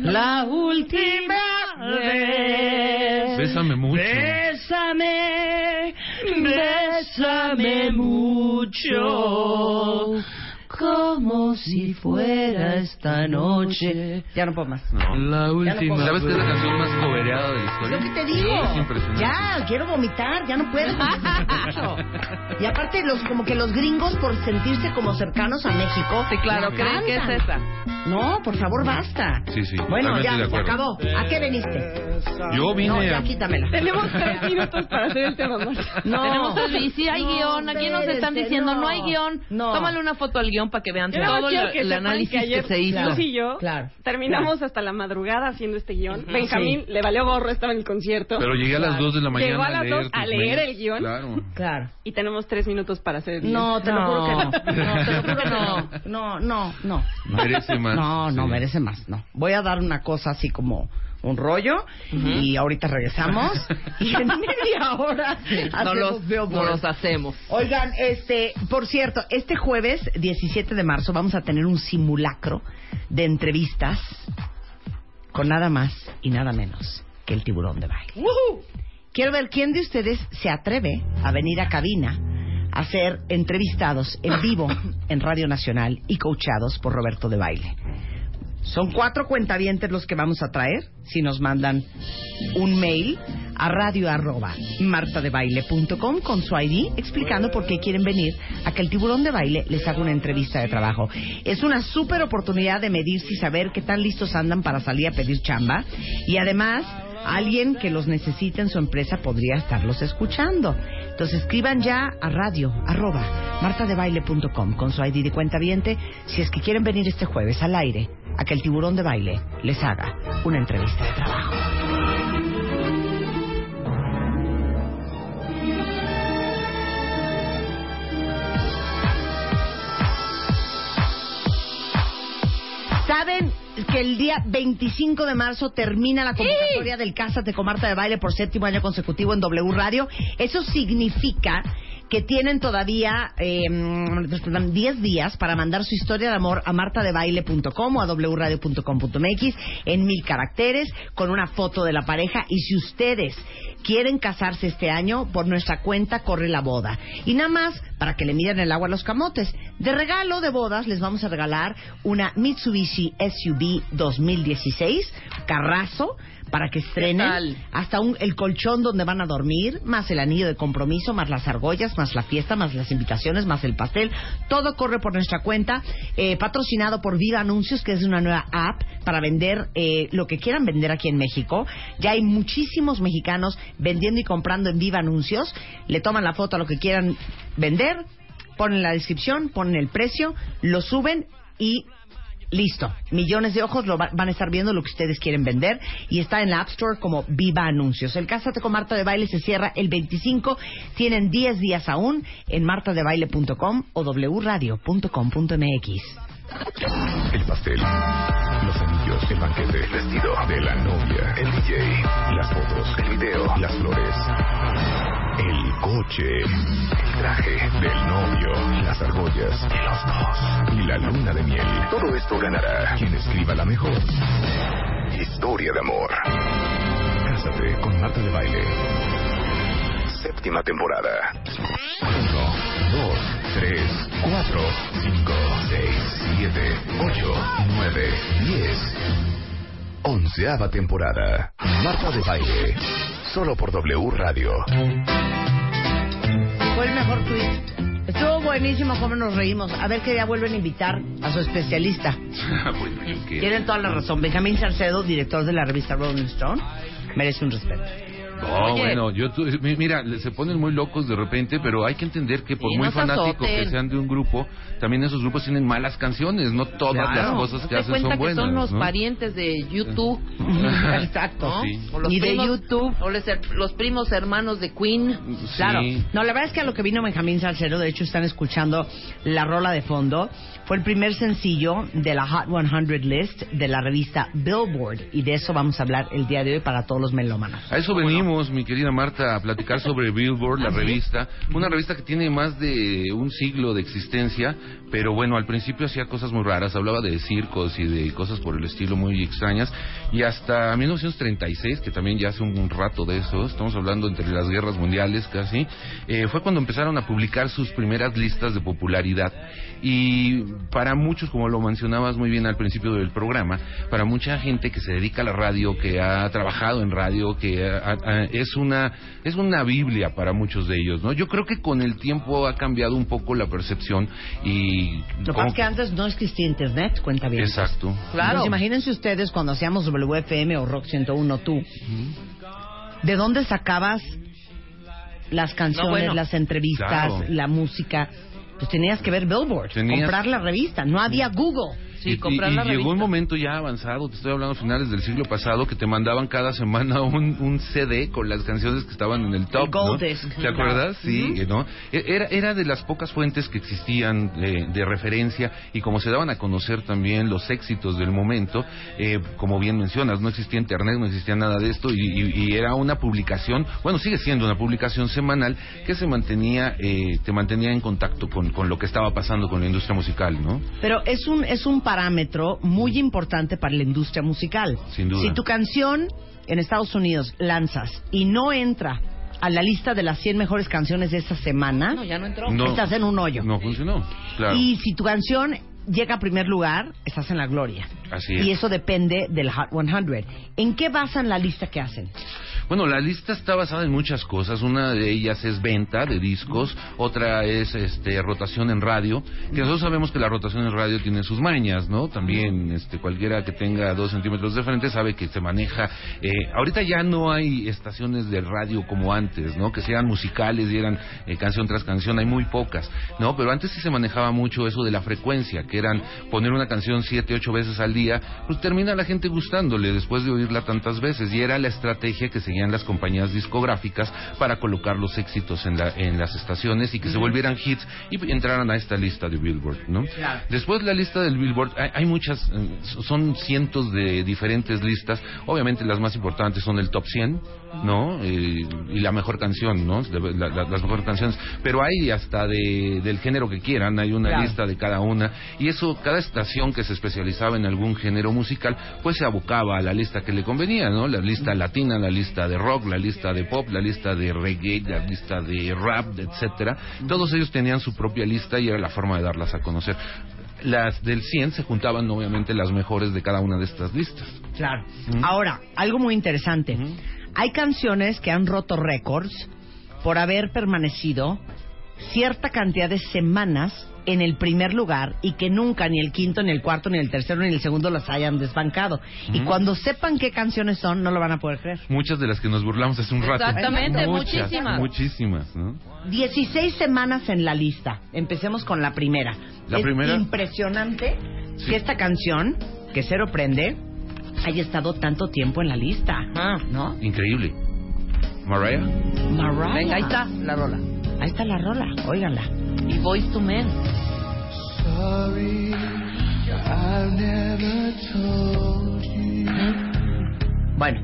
La última vez. Bésame mucho. Bésame, bésame mucho, como si fuera esta noche. Ya no puedo más. No. La última ¿Sabes qué es la canción más cobereada de la historia? Lo que te digo. Es impresionante. Ya, quiero vomitar, ya no puedo. Y aparte, los como que los gringos, por sentirse como cercanos a México. Sí, claro, la creen que es esa. No, por favor, basta. Sí, sí, Bueno, ya, se acabó. ¿A qué veniste? Yo vine No, ya a... quítamela. Tenemos tres minutos para hacer el tema. No. Tenemos el y sí hay No, guion, aquí nos están espérense, diciendo no, no. hay guion. No. Tómale una foto al guion para que vean Yo todo que el análisis que ayer que se hizo. Luz y yo Claro, terminamos hasta la madrugada haciendo este guion. Benjamín le valió gorro, estaba en el concierto. Pero llegué a las 2 de la mañana Llegó a las leer dos a tus leer el guion. Claro. Claro. Y tenemos tres minutos para hacer el guion. No, te lo No. juro que no. No, te lo juro que no. No, no, no. Merece más. No, no, Sí. merece más, no. Voy a dar una cosa así como un rollo y ahorita regresamos y en media hora No los hacemos. Oigan, este, por cierto, este jueves 17 de marzo vamos a tener un simulacro de entrevistas con nada más y nada menos que el tiburón de baile. Quiero ver quién de ustedes se atreve a venir a cabina a ser entrevistados en vivo en Radio Nacional y coachados por Roberto de Baile. Son cuatro cuentavientes los que vamos a traer si nos mandan un mail a radio arroba martadebaile.com con su ID explicando por qué quieren venir a que el tiburón de baile les haga una entrevista de trabajo. Es una súper oportunidad de medirse y saber qué tan listos andan para salir a pedir chamba y además alguien que los necesite en su empresa podría estarlos escuchando. Entonces escriban ya a radio arroba martadebaile.com con su ID de cuenta si es que quieren venir este jueves al aire a que el tiburón de baile les haga una entrevista de trabajo. ¿Saben que el día 25 de marzo termina la convocatoria del Cásate con Marta de Baile por séptimo año consecutivo en W Radio? Eso significa que tienen todavía eh, 10 días para mandar su historia de amor a martadebaile.com o a wradio.com.mx en mil caracteres con una foto de la pareja. Y si ustedes quieren casarse este año por nuestra cuenta corre la boda. Y nada más para que le midan el agua a los camotes. De regalo de bodas les vamos a regalar una Mitsubishi SUV 2016 carrazo para que estrenen hasta un, el colchón donde van a dormir, más el anillo de compromiso, más las argollas, más la fiesta, más las invitaciones, más el pastel. Todo corre por nuestra cuenta, eh, patrocinado por Viva Anuncios, que es una nueva app para vender eh, lo que quieran vender aquí en México. Ya hay muchísimos mexicanos vendiendo y comprando en Viva Anuncios. Le toman la foto a lo que quieran vender, ponen la descripción, ponen el precio, lo suben y Listo. Millones de ojos lo va- van a estar viendo lo que ustedes quieren vender y está en la App Store como Viva Anuncios. El Cásate con Marta de Baile se cierra el 25. Tienen 10 días aún en martadebaile.com o wradio.com.mx. El pastel, los anillos, el banquete, el vestido de la novia, el DJ, las fotos, el video, las flores, coche, el traje del novio, las argollas, los dos y la luna de miel. Todo esto ganará quien escriba la mejor historia de amor. Cásate con Marta de Baile. Séptima temporada. 1, 2, 3, 4, 5, 6, 7, 8, 9, 10. Onceava temporada. Marta de Baile. Solo por W Radio. Fue el mejor tweet. Estuvo buenísimo cómo nos reímos. A ver qué día vuelven a invitar a su especialista. Bueno, qué. Tienen toda la razón. Benjamín Salcedo, director de la revista Rolling Stone, merece un respeto. No, Oye. bueno, yo tu- mira, se ponen muy locos de repente, pero hay que entender que por Sí, muy fanáticos que sean de un grupo, también esos grupos tienen malas canciones, no todas las cosas que hacen cuenta son que buenas. son los ¿no? parientes de YouTube. Exacto. ¿no? Sí. O los Y de YouTube. O los, los primos hermanos de Queen. Claro. No, la verdad es que a lo que vino Benjamín Salcero, de hecho están escuchando la rola de fondo, fue el primer sencillo de la Hot 100 List de la revista Billboard y de eso vamos a hablar el día de hoy para todos los melómanos. A eso venimos, mi querida Marta, a platicar sobre Billboard, la revista. Una revista que tiene más de un siglo de existencia, pero bueno, al principio hacía cosas muy raras, hablaba de circos y de cosas por el estilo muy extrañas. Y hasta 1936, que también ya hace un, un rato de eso, estamos hablando entre las guerras mundiales casi, eh, fue cuando empezaron a publicar sus primeras listas de popularidad. Y para muchos, como lo mencionabas muy bien al principio del programa, para mucha gente que se dedica a la radio, que ha trabajado en radio, que ha- ha- es una es una biblia para muchos de ellos, ¿no? Yo creo que con el tiempo ha cambiado un poco la percepción y Lo que como- pasa es que antes no existía internet, cuenta bien. exacto. Entonces, imagínense ustedes cuando hacíamos WFM o Rock 101 tú. ¿De dónde sacabas las canciones, No, bueno. las entrevistas, Claro. la música? Pues tenías que ver Billboard, Tenías- comprar la revista. No había Google. Sí, y, comprar y- y la llegó un momento ya avanzado, te estoy hablando a finales del siglo pasado, que te mandaban cada semana un, un CD con las canciones que estaban en el top. El ¿no? ¿Te acuerdas? Sí, ¿no? E- Era, era de las pocas fuentes que existían eh, de referencia y como se daban a conocer también los éxitos del momento, eh, como bien mencionas, no existía internet, no existía nada de esto y era una publicación, bueno, sigue siendo una publicación semanal que se mantenía, eh, te mantenía en contacto con, con lo que estaba pasando con la industria musical, ¿no? Pero es un, es un parámetro muy importante para la industria musical. Sin duda. Si tu canción en Estados Unidos lanzas y no entra a la lista de las 100 mejores canciones de esta semana, No, ya no entró. No. estás en un hoyo. No funcionó, claro. Y si tu canción llega a primer lugar, estás en la gloria. Así es. Y eso depende del Hot 100. ¿En qué basan la lista que hacen? Bueno, la lista está basada en muchas cosas. Una de ellas es venta de discos, otra es este, rotación en radio. Que nosotros sabemos que la rotación en radio tiene sus mañas, ¿no? También este, cualquiera que tenga dos centímetros de frente sabe que se maneja. eh, ahorita ya no hay estaciones de radio como antes, ¿no? Que sean musicales y eran eh, canción tras canción. Hay muy pocas, ¿no? Pero antes sí se manejaba mucho eso de la frecuencia, que eran poner una canción siete, ocho veces al día, pues termina la gente gustándole después de oírla tantas veces. Y era la estrategia que las compañías discográficas para colocar los éxitos en, la- en las estaciones y que se volvieran hits y entraran a esta lista de Billboard, ¿no? Después la lista del Billboard, hay, hay muchas, eh, son cientos de diferentes listas. Obviamente las más importantes son el Top 100, ¿no? Eh, y la mejor canción, ¿no? La- la- las mejores canciones. Pero hay hasta de, del género que quieran, hay una Claro. lista de cada una. Y eso, cada estación que se especializaba en algún género musical, pues se abocaba a la lista que le convenía, ¿no? La lista latina, la lista de rock, la lista de pop, la lista de reggae, la lista de rap, etcétera. Todos ellos tenían su propia lista y era la forma de darlas a conocer. Las del 100 se juntaban obviamente las mejores de cada una de estas listas. Claro. Ahora, algo muy interesante. Hay canciones que han roto récords por haber permanecido cierta cantidad de semanas en el primer lugar y que nunca ni el quinto, ni el cuarto, ni el tercero, ni el segundo las hayan desbancado. Y cuando sepan qué canciones son, no lo van a poder creer. Muchas de las que nos burlamos hace un rato. Exactamente, Muchas, muchísimas. Muchísimas, ¿no? 16 semanas en la lista. Empecemos con la primera. La es primera. impresionante Sí. que esta canción, que Cero Prende, haya estado tanto tiempo en la lista. Ah. ¿No? Increíble. Mariah. Mariah. Venga, ahí está la rola. Ahí está la rola, óiganla. Y Voice to Men. Bueno,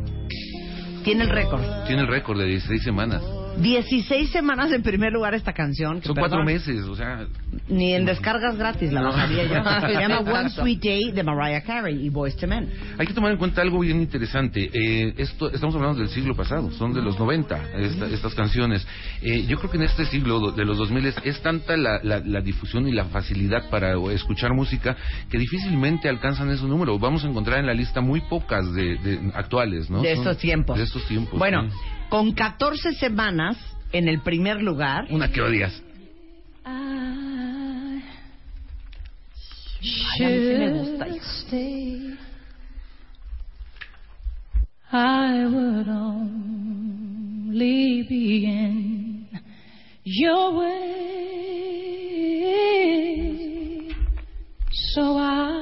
tiene el récord. Tiene el récord de 16 semanas. 16 semanas en primer lugar esta canción. que Son perdón, cuatro meses, o sea, Ni en descargas gratis la bajaría yo. Se llama One Sweet Day de Mariah Carey y Boys to Men. hay que tomar en cuenta algo bien interesante. Eh, esto, estamos hablando del siglo pasado, son de los 90 esta- estas canciones. Eh, yo creo que en este siglo de los 2000 es, es tanta la, la- la difusión y la facilidad para escuchar música que difícilmente alcanzan ese número. Vamos a encontrar en la lista muy pocas de, de- actuales, ¿no? De estos tiempos. De estos tiempos. Bueno, sí. Con 14 semanas en el primer lugar. Una que odias. Ay, a mí sí me gusta, hijo. I would only be in your way. So I'll go.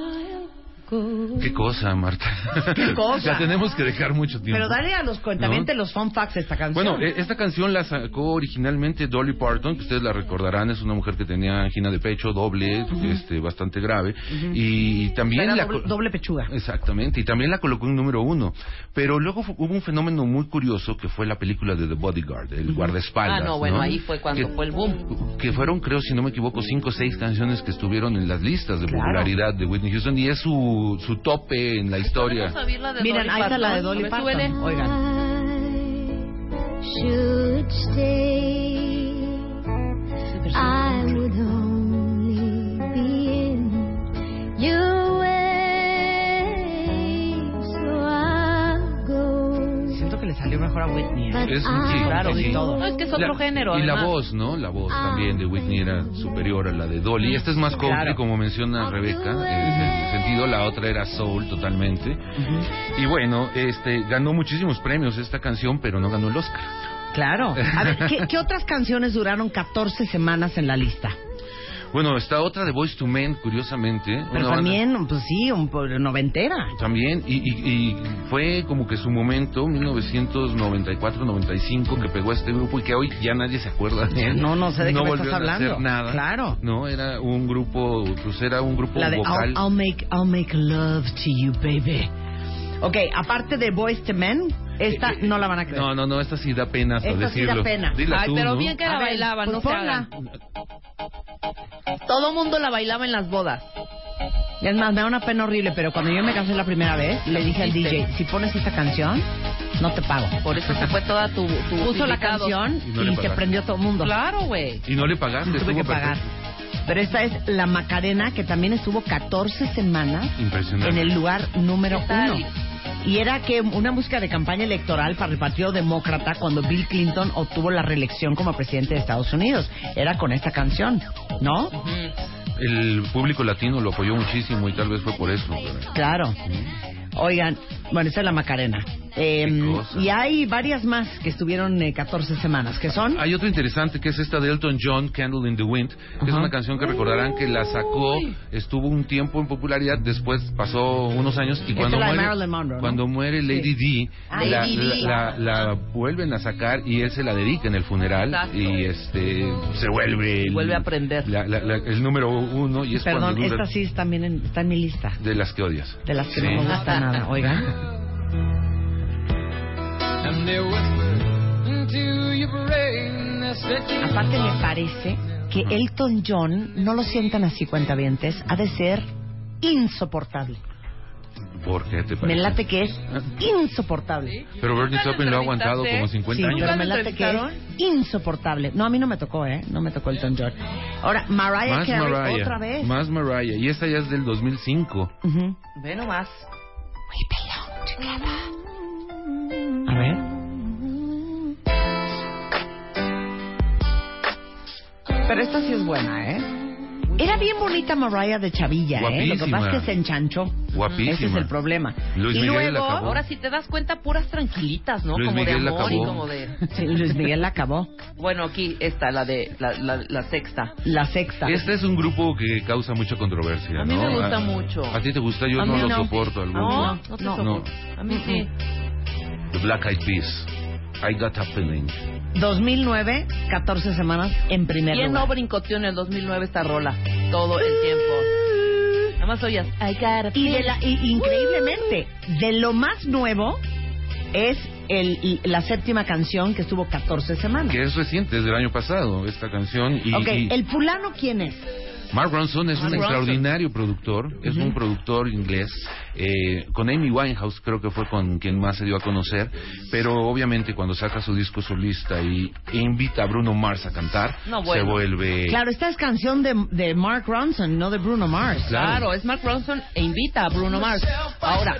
Qué cosa, Marta. Qué cosa. La tenemos que dejar mucho tiempo. Pero dale a los cuentamientos ¿No? los fun facts de esta canción. Bueno, eh, esta canción la sacó originalmente Dolly Parton, que ustedes la recordarán, es una mujer que tenía angina de pecho doble, este, bastante grave, y también Era la doble, doble pechuga. Exactamente, y también la colocó en número uno. Pero luego fu- hubo un fenómeno muy curioso que fue la película de The Bodyguard, el guardaespaldas. Ah, no, bueno, ahí fue cuando Que- fue el boom. Que fueron, creo, si no me equivoco, cinco o seis canciones que estuvieron en las listas de Claro. popularidad de Whitney Houston y es su, su tope en la historia. Vamos a oír la de Miren, Dolly ahí está la de. Dolly. Parton. Oigan. should stay, I would only be in your mejor a Whitney. ¿eh? Es- Claro, sí, y todo. No, es que es otro La- género. Y la además. voz, ¿no? La voz también de Whitney era superior a la de Dolly. Esta es más country, Claro. como menciona Rebeca, en ese sentido. La otra era soul totalmente. Y bueno, este ganó muchísimos premios esta canción, pero no ganó el Oscar. Claro. A ver, ¿qué, qué otras canciones duraron 14 semanas en la lista? Bueno, está otra de Boys to Men, curiosamente. Pero una banda- también, pues sí, un, noventera. También, y, y- y fue como que su momento, 1994-95, que pegó a este grupo y que hoy ya nadie se acuerda de él. No, no sé de qué me estás a hacer hablando. nada. Claro. No, era un grupo, pues era un grupo La de vocal. I'll, I'll make, I'll make love to you, baby. Ok, aparte de Boys to Men, esta no la van a creer. No, no, no, esta sí da pena Esta sí da pena. Dila Ay, tú, pero ¿no? bien que A la ver, bailaban, pues no se ponla. hagan. Todo mundo la bailaba en las bodas. Es más, me da una pena horrible, pero cuando yo me casé la primera vez, le dije al DJ, si pones esta canción, no te pago. Por eso se fue toda tu, tu Puso la canción Y y, no le se pagaste. prendió todo el mundo. Claro, güey. Y no le pagaste, Tuve estuvo que pagar. perfecto. Pero esta es La Macarena, que también estuvo 14 semanas en el lugar número uno. Y era que una música de campaña electoral para el Partido Demócrata cuando Bill Clinton obtuvo la reelección como presidente de Estados Unidos. Era con esta canción, ¿no? El público latino lo apoyó muchísimo y tal vez fue por eso. pero- Claro. Oigan, bueno, esta es La Macarena. Eh, y hay varias más que estuvieron eh, 14 semanas, que son... Hay otra interesante que es esta de Elton John, Candle in the Wind, que es Ajá. una canción que recordarán que la sacó, estuvo un tiempo en popularidad, después pasó unos años y cuando es muere, Monroe, ¿no? cuando muere Lady D, Ah, la, la- la- la vuelven a sacar y él se la dedica en el funeral Exacto. y este se vuelve el, Vuelve a aprender. la- la- la- el número uno y es Perdón, cuando dura esta sí está, también en, está en mi lista, de las que odias. de las que Sí. no me gusta nada. Oigan. Aparte me parece que Elton John, no lo sientan así cuentavientes, ha de ser insoportable. ¿Por qué te Me parece? late que es insoportable. Pero Bernie ¿Nunca lo Taupin lo ha aguantado como 50 Sí, años. pero me ¿Nunca lo late que es insoportable. No, a mí no me tocó, ¿eh? No me tocó Elton John. Ahora, Mariah Carey otra vez. más Mariah. Y esta ya es del 2005. Ujú. Ve nomás. A ver. Pero esta sí es buena, ¿eh? Era bien bonita Mariah de Chavilla, ¿eh? Lo que pasa es que se enchanchó. Guapísima. Ese es el problema. Luis y Miguel luego, acabó. Ahora si te das cuenta, puras tranquilitas, ¿no? Luis como Miguel de amor y como de... Sí, Luis Miguel la acabó. Bueno, aquí está la de la, la, la sexta. La sexta. Este es un grupo que causa mucha controversia, A mí ¿no? me gusta A- mucho. ¿A ti te gusta? Yo no mí lo no. soporto al grupo. No, no te No. soporto. A mí sí. The Black Eyed Peas. I Got a Feeling. 2009, 14 semanas en primer ¿Quién lugar. no brincoteó en el 2009 esta rola? Todo el tiempo. Nada más oías. I got a Y, de la, y- increíblemente, de lo más nuevo es el, la séptima canción que estuvo 14 semanas. Que es reciente, es del año pasado, esta canción. Y, ok, y ¿el fulano quién es? Mark Ronson es Mark un Ronson. extraordinario productor. Es un productor inglés. eh, con Amy Winehouse creo que fue con quien más se dio a conocer. Pero obviamente cuando saca su disco solista y e invita a Bruno Mars a cantar, No, bueno. se vuelve... Claro, esta es canción de, de Mark Ronson, no de Bruno Mars. Claro, es Mark Ronson e invita a Bruno Mars. Ahora,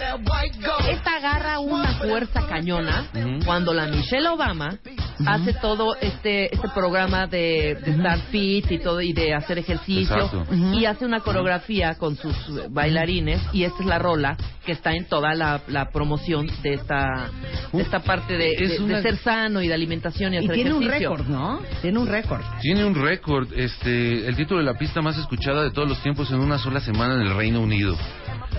esta agarra una fuerza cañona cuando la Michelle Obama hace todo este este programa de, de estar fit y todo y de hacer ejercicio Exacto. Y hace una coreografía con sus bailarines y esta es la rola que está en toda la, la promoción de esta de esta parte de, Es de- ser sano y de alimentación y Y hacer tiene un récord, ¿no? Tiene un récord. Tiene un récord, este, el título de la pista más escuchada de todos los tiempos en una sola semana en el Reino Unido.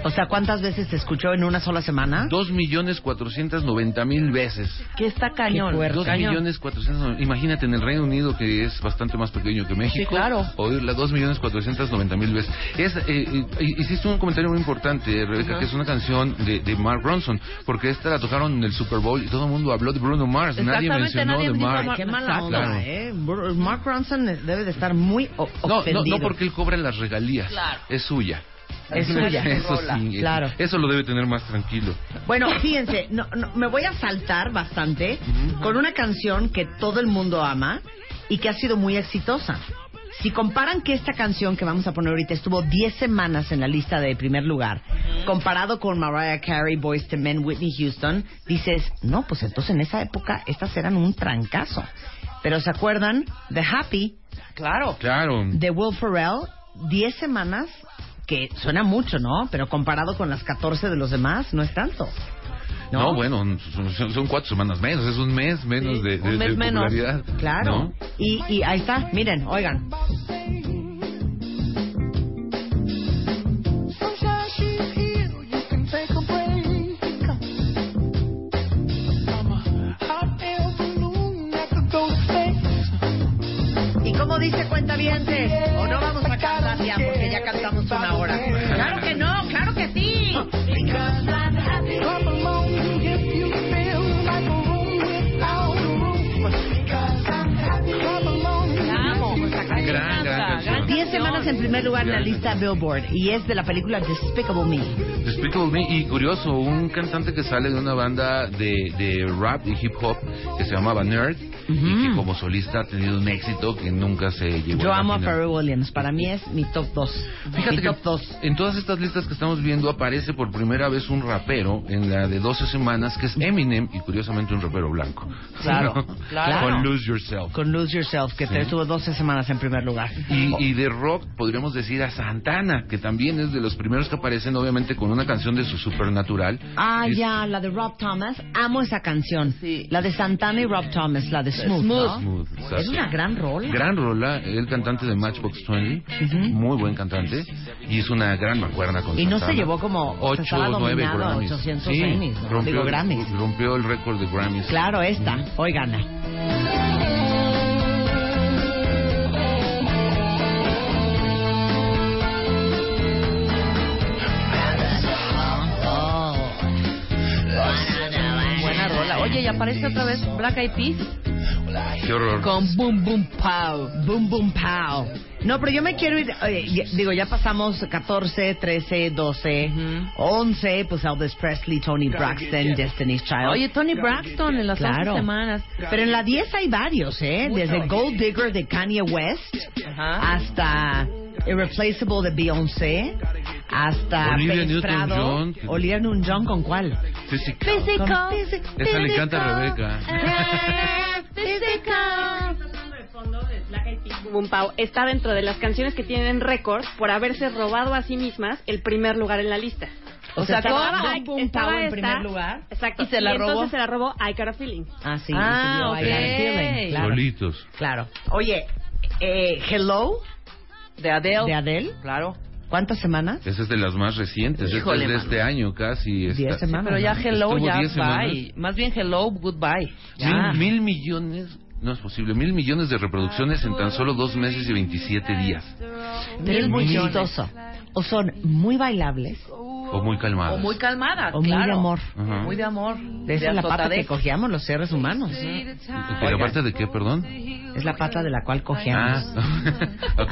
O sea, ¿cuántas veces se escuchó en una sola semana? Dos millones cuatrocientos noventa mil veces. Que está cañón. Dos cañón. millones cuatrocientos Imagínate en el Reino Unido que es bastante más pequeño que México. Sí, claro. Oírla dos millones cuatrocientos noventa mil veces. Es, eh, eh, hiciste un comentario muy importante, Rebeca, que es una canción de, de Mark Ronson, porque esta la tocaron en el Super Bowl y todo el mundo habló de Bruno Mars. Nadie mencionó nadie de Mark. Mar- Qué mala onda, Claro. ¿eh? Mark Ronson debe de estar muy o- No, no, no porque él cobra las regalías. Claro. Es suya. Es suya. Eso sí, Claro. Eso lo debe tener más tranquilo. Bueno, fíjense, no, no, me voy a saltar bastante con una canción que todo el mundo ama y que ha sido muy exitosa. Si comparan que esta canción que vamos a poner ahorita estuvo 10 semanas en la lista de primer lugar, comparado con Mariah Carey, Boyz II Men, Whitney Houston, dices, no, pues entonces en esa época estas eran un trancazo. Pero ¿se acuerdan? The Happy, Claro. Claro. de Will Ferrell, 10 semanas, que suena mucho, ¿no? Pero comparado con las 14 de los demás, no es tanto. No, bueno, son, son cuatro semanas menos, es un mes menos Sí, de, un de- mes de menos. popularidad. Claro. ¿no? Y, y ahí está, miren, oigan. ¿Y cómo dice Cuentavientes? ¿O no vamos a cantar ya porque ya cantamos una hora? ¡Claro que no! ¡Claro que sí! semanas en primer lugar en la lista Billboard y es de la película Despicable Me. Despicable Me, y curioso, un cantante que sale de una banda de, de rap y hip hop que se llamaba Nerd y que como solista ha tenido un éxito que nunca se llegó Yo a amo a. Pharrell Williams, para mí es mi top 2. Fíjate mi que top 2. en todas estas listas que estamos viendo aparece por primera vez un rapero en la de 12 semanas que es Eminem y curiosamente un rapero blanco. Claro, ¿No? claro. Con Lose Yourself. Con Lose Yourself, que Sí. estuvo 12 semanas en primer lugar. Y, y de rock podríamos decir a Santana, que también es de los primeros que aparecen, obviamente con una canción de su Supernatural. Ah, Es ya, la de Rob Thomas. Amo esa canción. Sí. La de Santana y Rob Thomas, la de Smooth. Smooth. ¿no? Smooth. Es una gran rol. Gran rola, el cantante de Matchbox 20, Ujú. muy buen cantante, y es una gran mancuerna con Y no Santana. se llevó como- o sea, ocho, estaba nueve nominado a Grammys. 800 Sí, Emmys, ¿no? rompió, Digo, Grammys. rompió el récord de Grammys. Claro, esta. Oigan. Buena y aparece otra vez Black Eyed Peas Qué horror. con Boom Boom Pow. Boom, boom, pow. No, pero yo me quiero ir. oye, ya- digo, ya pasamos 14, 13, 12, 11. Pues Elvis Presley, Tony Braxton, Destiny's Child. Oye, Tony Braxton en las Claro. 11 semanas. Pero en la 10 hay varios, ¿eh? Desde Gold Digger de Kanye West Ajá. hasta Irreplaceable de Beyoncé, hasta Olivia Newton-John. Olivia Newton-John, ¿con cuál? Physical. Con- Esa le encanta a Rebeca. Boom Pow está dentro de las canciones que tienen récord por haberse robado a sí mismas el primer lugar en la lista. O sea, estaba- Boom, Boom, estaba en esta- primer lugar. Exacto. ¿Y se la robó? entonces se la robó I Got a Feeling. Ah, sí. Ah, y subió I Got a. Feeling, Claro. Solitos. claro. Oye, eh, Hello De Adele. de Adele. Claro. ¿Cuántas semanas? Esa es de las más recientes. Esta es de este año casi. está- Diez semanas. Pero ya hello, ya semanas. Más bien hello, goodbye. Ya. Mil, mil millones, no es posible, mil millones de reproducciones en tan solo dos meses y 27 días. Pero es muy millones. chistoso. O son muy bailables, O muy calmadas. O muy calmada, O muy claro. de amor. Ajá. Muy de amor. de esa es la pata que cogíamos los seres humanos. ¿Pero aparte de qué, perdón? Es la pata de la cual cogíamos. Ah, ok.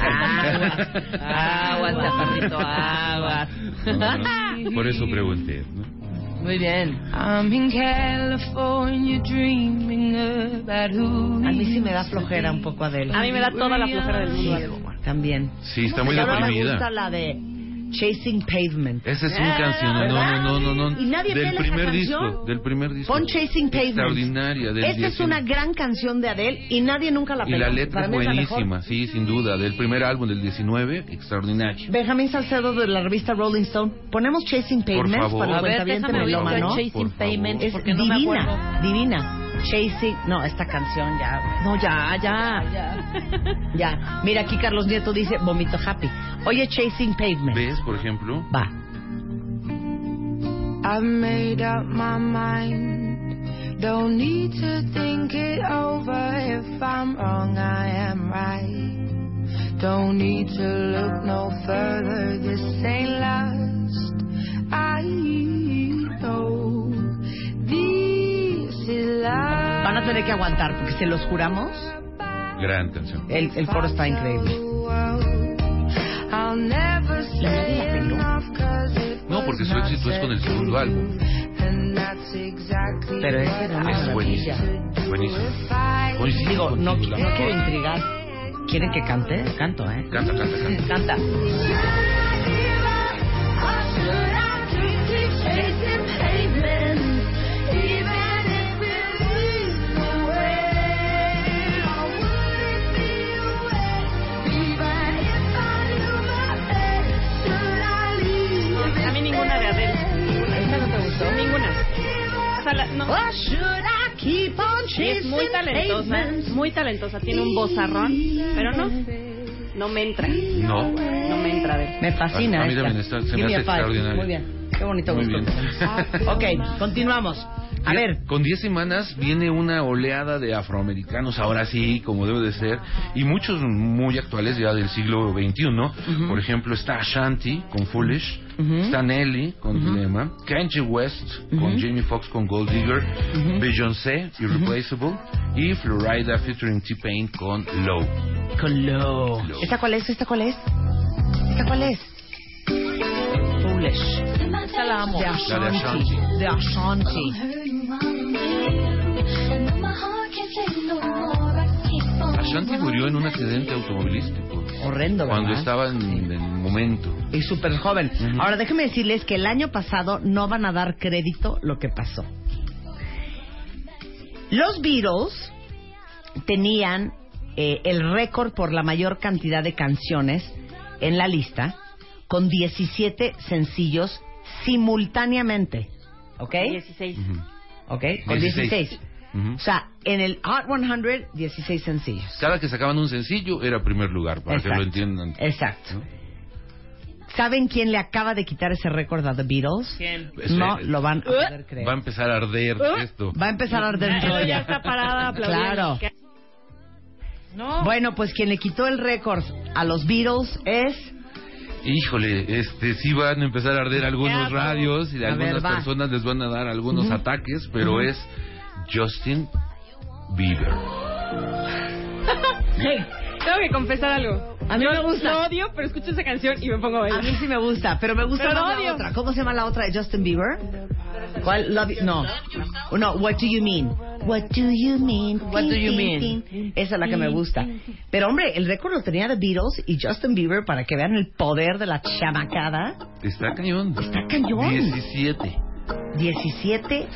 Aguas, aguas, chaparrito, aguas. No, Por eso pregunté. ¿no? Muy bien. I'm in California dreaming about who A mí sí me da flojera un poco Adele. A mí me da toda la flojera del mundo. Sí, también. Sí, está muy Solo me deprimida. gusta la de Chasing Pavement. Esa es un canción, no, no, no, no, no. ¿Y nadie del primer disco, del primer disco. Pon Chasing Pavement. Extraordinaria. Del Esta es 19. una gran canción de Adele y nadie nunca la Y peló. la letra Para es la buenísima, sí, sin duda. Del primer álbum, del 19, extraordinario. Benjamín Salcedo de la revista Rolling Stone. Ponemos Chasing Pavement favor. para A ver, déjame oír yo Chasing Por favor. Payment, Es no divina, divina. Chasing, no, esta canción ya, No, ya, ya. ya. Mira, aquí Carlos Nieto dice Vomito Happy. Oye, Chasing Pavement. ¿Ves, por ejemplo? Va. I've made up my mind. Don't need to think it over. If I'm wrong, I am right. Don't need to look no further. This ain't last. I know. Van a tener que aguantar porque se los juramos. Gran canción. El, el coro está increíble. No, porque su éxito es con el segundo álbum. Pero Es maravilla. buenísimo. Buenísimo. Coincido Digo, no, no quiero intrigar. ¿Quieren que cante? Canto, ¿eh? Canta, canta, canta. Canta. La- no. What should I keep on Es muy chasing talentosa, pavements? muy talentosa. Tiene un vozarrón, pero no. No me entra. No. No me entra. Me fascina A mí también está- se me Give me hace a five. extraordinario. Muy bien. Qué bonito gusto. ok, continuamos. A ver, Con 10 semanas viene una oleada de afroamericanos, ahora sí, como debe de ser, y muchos muy actuales ya del siglo XXI. Por ejemplo, está Ashanti con Foolish, está Nelly con Dilemma, Kanye West con Jamie Foxx con Gold Digger, Beyoncé, Irreplaceable, y Florida featuring T-Pain con Low. con Low. ¿Esta cuál es? ¿Esta cuál es? ¿Esta cuál es? Foolish. Esa la amo. De La de Ashanti. Ashanti. De Ashanti. Ashanti murió en un accidente automovilístico Horrendo, ¿verdad? cuando estaba en el momento. Y súper joven. Ujú. Ahora déjenme decirles que el año pasado no van a dar crédito lo que pasó. Los Beatles tenían eh, el récord por la mayor cantidad de canciones en la lista, con 17 sencillos simultáneamente. ¿Ok? 16. Ujú. ¿Ok? Con 16. 16. Ujú. O sea, en el Hot 100, 16 sencillos. Cada que sacaban un sencillo era primer lugar, para que Exacto. lo entiendan. Exacto. ¿no? ¿Saben quién le acaba de quitar ese récord a The Beatles? ¿Quién? Eso No es- lo van a poder creer. Va a empezar a arder esto. Va a empezar a arder Ella Troya. ya está parada aplaudiendo. Claro. No. Bueno, pues quien le quitó el récord a los Beatles es... Híjole, este sí van a empezar a arder algunos radios y A ver, algunas va. personas les van a dar algunos ataques, pero es Justin Bieber. Tengo que confesar algo. A mí Yo me gusta. Lo odio, pero escucho esa canción y me pongo a A bailar. mí sí me gusta, pero me gusta Pero más la odio. otra. ¿Cómo se llama la otra de Justin Bieber? ¿Cuál? Love You- No. No, What Do You Mean? What Do You Mean? What do you mean? Esa es la que me gusta. Pero hombre, el récord lo tenía The Beatles y Justin Bieber para que vean el poder de la chamacada. Está cañón. Está cañón. 17. 17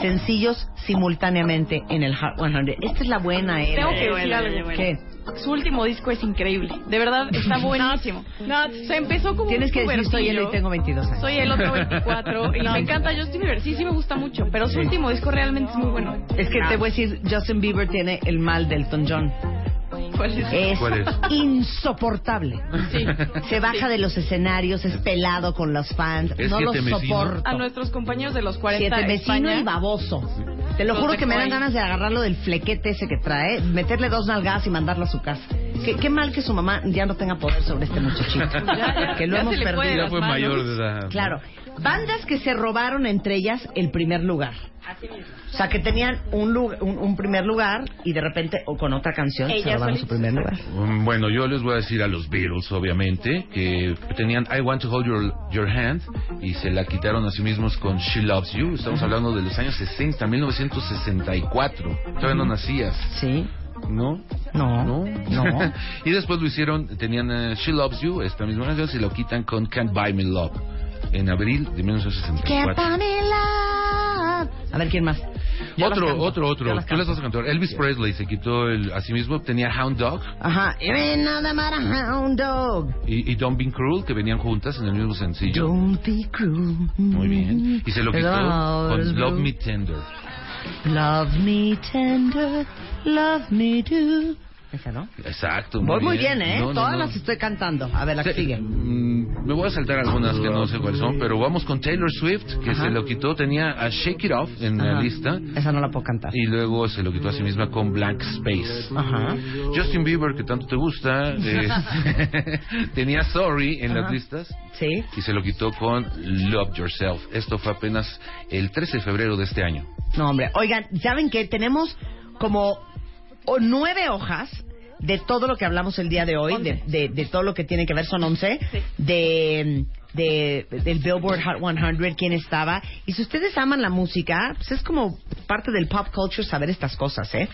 sencillos simultáneamente en el Hot 100. Esta es la buena era. Tengo que decir algo. ¿Qué? Su último disco es increíble. De verdad, está buenísimo. No, se empezó como Tienes un que decir soy él y tengo 22 años. Soy el otro 24 y No. me encanta Justin Bieber. Sí, sí me gusta mucho, pero su Sí. último disco realmente es muy bueno. Es que te voy a decir, Justin Bieber tiene el mal del Elton John. ¿Cuál es? Es, ¿Cuál es? insoportable. Sí. Se baja de los escenarios, es pelado con los fans, Es no lo siete vecino. soporto. A nuestros compañeros de los 40 Siete vecino España. y baboso. Te lo Los juro que me dan Coy. ganas de agarrarlo del flequete ese que trae, meterle dos nalgadas y mandarlo a su casa. Qué, qué mal que su mamá ya no tenga poder sobre este muchachito. ya, que lo ya hemos perdido. Ya fue mayor de edad. Claro. Bandas que se robaron entre ellas el primer lugar. O sea, que tenían un, lu- un, un primer lugar y de repente, o con otra canción, se robaron su primer lugar. Mm, Bueno, yo les voy a decir a los Beatles, obviamente, que tenían I Want to Hold Your, Your Hand y se la quitaron a sí mismos con She Loves You. Estamos hablando de los años 60, 1964. Todavía no nacías. Sí. ¿No? No. No. No. y después lo hicieron, tenían eh, She Loves You, esta misma canción, se lo quitan con Can't Buy Me Love. En abril de 1964. A ver, ¿quién más? Yo las Otro, otro, otro. las Tú les canto. vas a cantar. Elvis Presley se quitó el, a sí mismo, tenía Hound Dog Ajá. You ain't nothing but a hound dog. y, y Don't Be Cruel, que venían juntas en el mismo sencillo. Don't be cruel. Muy bien. Y se lo quitó con Love Me Tender. Love me tender, love me do. Esa, ¿no? Exacto. Voy muy bien, ¿eh? No, no, Todas no. las estoy cantando. A ver, la que sigue. mm, me voy a saltar algunas que no sé cuáles son, pero vamos con Taylor Swift, que Ajá. se lo quitó, tenía a Shake It Off en la Ajá. lista, Esa no la puedo cantar. y luego se lo quitó a sí misma con Blank Space. Ajá. Justin Bieber, que tanto te gusta, eh, tenía Sorry en Ajá. las listas, Sí. y se lo quitó con Love Yourself. Esto fue apenas el 13 de febrero de este año. No, hombre. Oigan, ¿saben qué? Tenemos como o nueve hojas de todo lo que hablamos el día de hoy, de, de, de todo lo que tiene que ver, son once, de, de, del Billboard Hot 100, quién estaba. Y si ustedes aman la música, pues es como parte del pop culture saber estas cosas, ¿eh?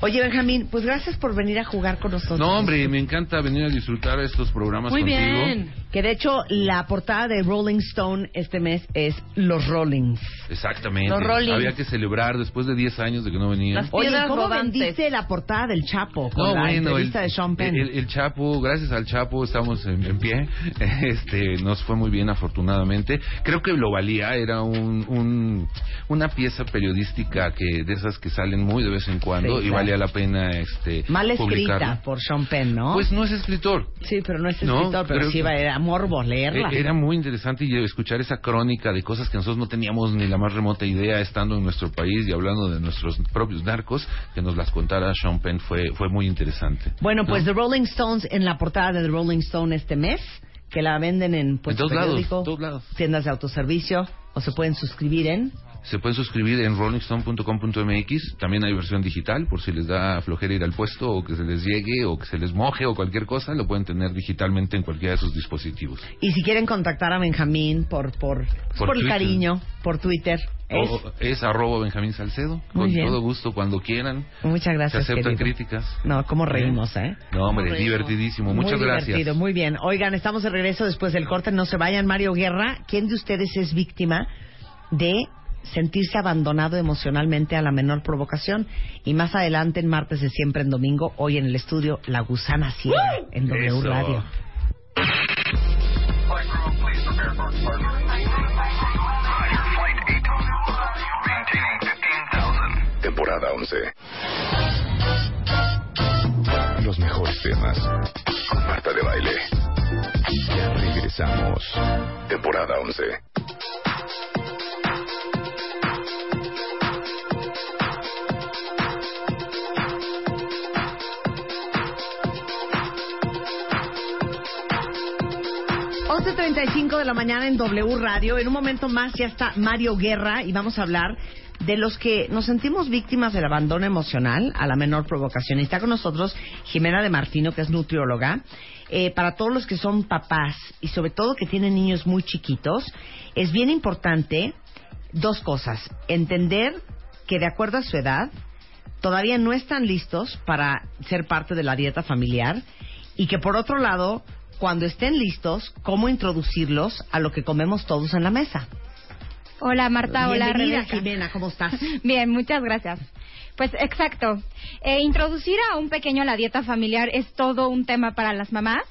Oye, Benjamín, pues gracias por venir a jugar con nosotros. No, hombre, me encanta venir a disfrutar estos programas Muy contigo. bien. Que de hecho, la portada de Rolling Stone este mes es Los Rollings. Exactamente. Los Rollins. Había que celebrar después de 10 años de que no venía. Las Oye, ¿cómo rodantes. vendiste la portada del Chapo con la entrevista de Sean Penn? el- el Chapo, gracias al Chapo estamos en, en pie. Este, nos fue muy bien afortunadamente. Creo que lo valía, era un, un- una pieza periodística que de esas que salen muy de vez en cuando Sí, y claro. valía la pena este Mal escrita publicarla. por Sean Penn, ¿no? Pues no es escritor. sí, pero no es no, escritor, pero creo sí va era morbo leerla. Eh, Era muy interesante y escuchar esa crónica de cosas que nosotros no teníamos ni la más remota idea estando en nuestro país y hablando de nuestros propios narcos, que nos las contara Sean Penn fue, fue muy interesante. Bueno, pues ¿No? The Rolling Stones en la portada de The Rolling Stone este mes, que la venden en pues, En lados, lados. tiendas de autoservicio, o se pueden suscribir en... Se pueden suscribir en rollingstone.com.mx. También hay versión digital, por si les da flojera ir al puesto, o que se les llegue, o que se les moje, o cualquier cosa, lo pueden tener digitalmente en cualquiera de sus dispositivos. Y si quieren contactar a Benjamín por por, Por por el cariño, por Twitter, es... O- es arroba Benjamín Salcedo. Muy con bien. todo gusto, cuando quieran. Muchas gracias, se aceptan querido. críticas. No, cómo reímos, ¿eh? No, hombre, divertidísimo. Muchas muy gracias. divertido, muy bien. Oigan, estamos de regreso después del corte. No se vayan, Mario Guerra. ¿Quién de ustedes es víctima de sentirse abandonado emocionalmente a la menor provocación? Y más adelante, en martes de siempre en domingo, hoy en el estudio La Gusana Ciega, en W Eso. Radio. Flight crew, please prepare for departure. Roger, flight 8. Maintaining 15,000. Temporada 11. Los mejores temas. Con Marta de Baile. Ya regresamos. Temporada 11. Cinco de la mañana en W Radio. En un momento más ya está Mario Guerra y vamos a hablar de los que nos sentimos víctimas del abandono emocional a la menor provocación. Y está con nosotros Jimena de Martino, que es nutrióloga. Eh, para todos los que son papás y sobre todo que tienen niños muy chiquitos, es bien importante dos cosas. Entender que de acuerdo a su edad, todavía no están listos para ser parte de la dieta familiar y que por otro lado, cuando estén listos, cómo introducirlos a lo que comemos todos en la mesa. Hola Marta, hola Bienvenida, Rebeca. Jimena, ¿cómo estás? Bien, muchas gracias. Pues exacto. Eh, introducir a un pequeño a la dieta familiar es todo un tema para las mamás.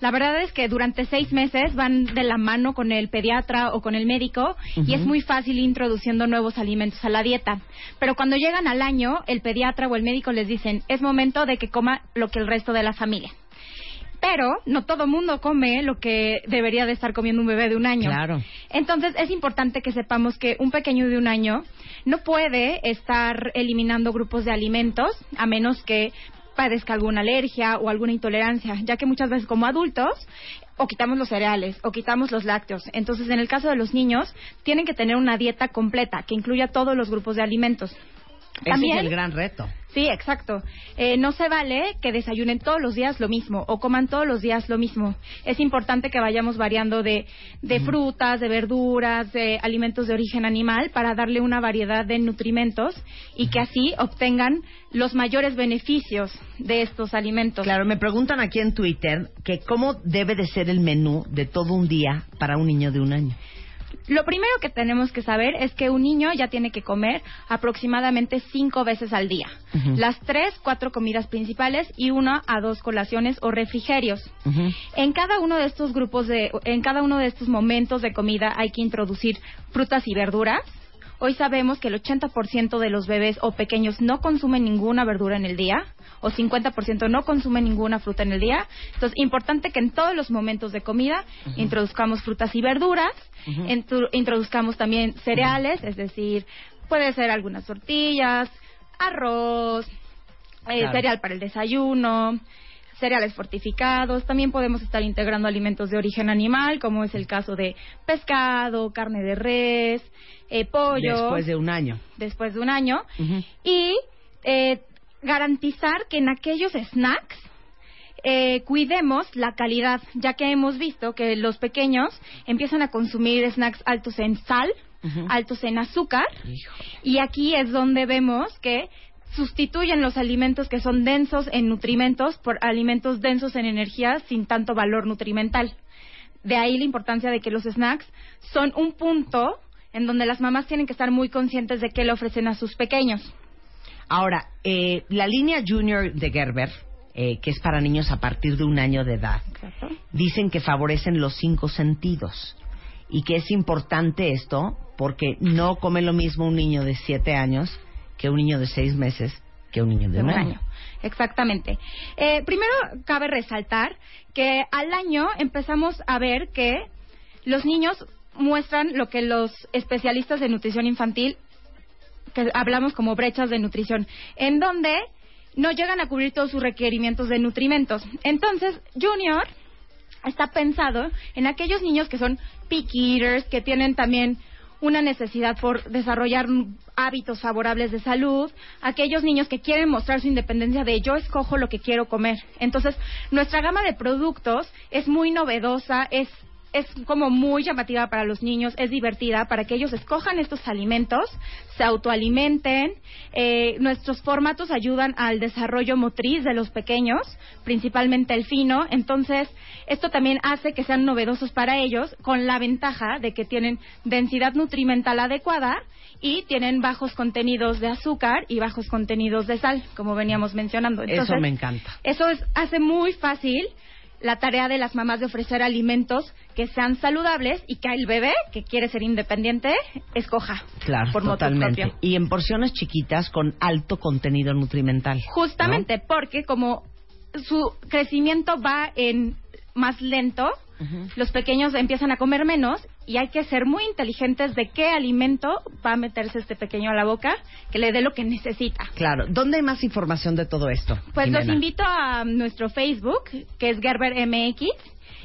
La verdad es que durante seis meses van de la mano con el pediatra o con el médico y es muy fácil introduciendo nuevos alimentos a la dieta. Pero cuando llegan al año, el pediatra o el médico les dicen, es momento de que coma lo que el resto de la familia. Pero no todo mundo come lo que debería de estar comiendo un bebé de un año. Claro. Entonces es importante que sepamos que un pequeño de un año no puede estar eliminando grupos de alimentos a menos que padezca alguna alergia o alguna intolerancia, ya que muchas veces como adultos o quitamos los cereales o quitamos los lácteos. Entonces, en el caso de los niños, tienen que tener una dieta completa que incluya todos los grupos de alimentos. También- es el gran reto. Sí, exacto. Eh, no se vale que desayunen todos los días lo mismo o coman todos los días lo mismo. Es importante que vayamos variando de, de frutas, de verduras, de alimentos de origen animal para darle una variedad de nutrimentos y que así obtengan los mayores beneficios de estos alimentos. Claro, me preguntan aquí en Twitter que cómo debe de ser el menú de todo un día para un niño de un año. Lo primero que tenemos que saber es que un niño ya tiene que comer aproximadamente cinco veces al día. Las tres, cuatro comidas principales y una a dos colaciones o refrigerios. En cada uno de estos grupos de, en cada uno de estos momentos de comida hay que introducir frutas y verduras. Hoy sabemos que el 80% de los bebés o pequeños no consumen ninguna verdura en el día o 50% no consumen ninguna fruta en el día. Entonces, importante que en todos los momentos de comida introduzcamos frutas y verduras, intro- introduzcamos también cereales, es decir, puede ser algunas tortillas, arroz, eh, Claro. cereal para el desayuno, cereales fortificados. También podemos estar integrando alimentos de origen animal, como es el caso de pescado, carne de res, eh, pollo. Después de un año. después de un año. Y eh, garantizar que en aquellos snacks eh, cuidemos la calidad, ya que hemos visto que los pequeños empiezan a consumir snacks altos en sal, altos en azúcar, y aquí es donde vemos que sustituyen los alimentos que son densos en nutrimentos por alimentos densos en energía sin tanto valor nutrimental. De ahí la importancia de que los snacks son un punto en donde las mamás tienen que estar muy conscientes de qué le ofrecen a sus pequeños. Ahora, eh, la línea Junior de Gerber, eh, que es para niños a partir de un año de edad, dicen que favorecen los cinco sentidos y que es importante esto porque no come lo mismo un niño de siete años que un niño de seis meses que un niño de, un año. Exactamente. Eh, primero, cabe resaltar que al año empezamos a ver que los niños muestran lo que los especialistas de nutrición infantil, que hablamos como brechas de nutrición, en donde no llegan a cubrir todos sus requerimientos de nutrimentos. Entonces, Junior está pensado en aquellos niños que son picky eaters, que tienen también una necesidad por desarrollar hábitos favorables de salud, aquellos niños que quieren mostrar su independencia de yo escojo lo que quiero comer. Entonces, nuestra gama de productos es muy novedosa, es es como muy llamativa para los niños, es divertida para que ellos escojan estos alimentos, se autoalimenten. Eh, nuestros formatos ayudan al desarrollo motriz de los pequeños, principalmente el fino. Entonces, esto también hace que sean novedosos para ellos, con la ventaja de que tienen densidad nutrimental adecuada y tienen bajos contenidos de azúcar y bajos contenidos de sal, como veníamos mencionando. Eso Entonces, me encanta. eso es- hace muy fácil la tarea de las mamás de ofrecer alimentos que sean saludables y que el bebé que quiere ser independiente escoja Claro, por totalmente. Y en porciones chiquitas con alto contenido nutrimental. Justamente porque como su crecimiento va en más lento, los pequeños empiezan a comer menos y hay que ser muy inteligentes de qué alimento va a meterse este pequeño a la boca que le dé lo que necesita. Claro. ¿Dónde hay más información de todo esto? Pues los Jimena? invito a nuestro Facebook, que es Gerber MX,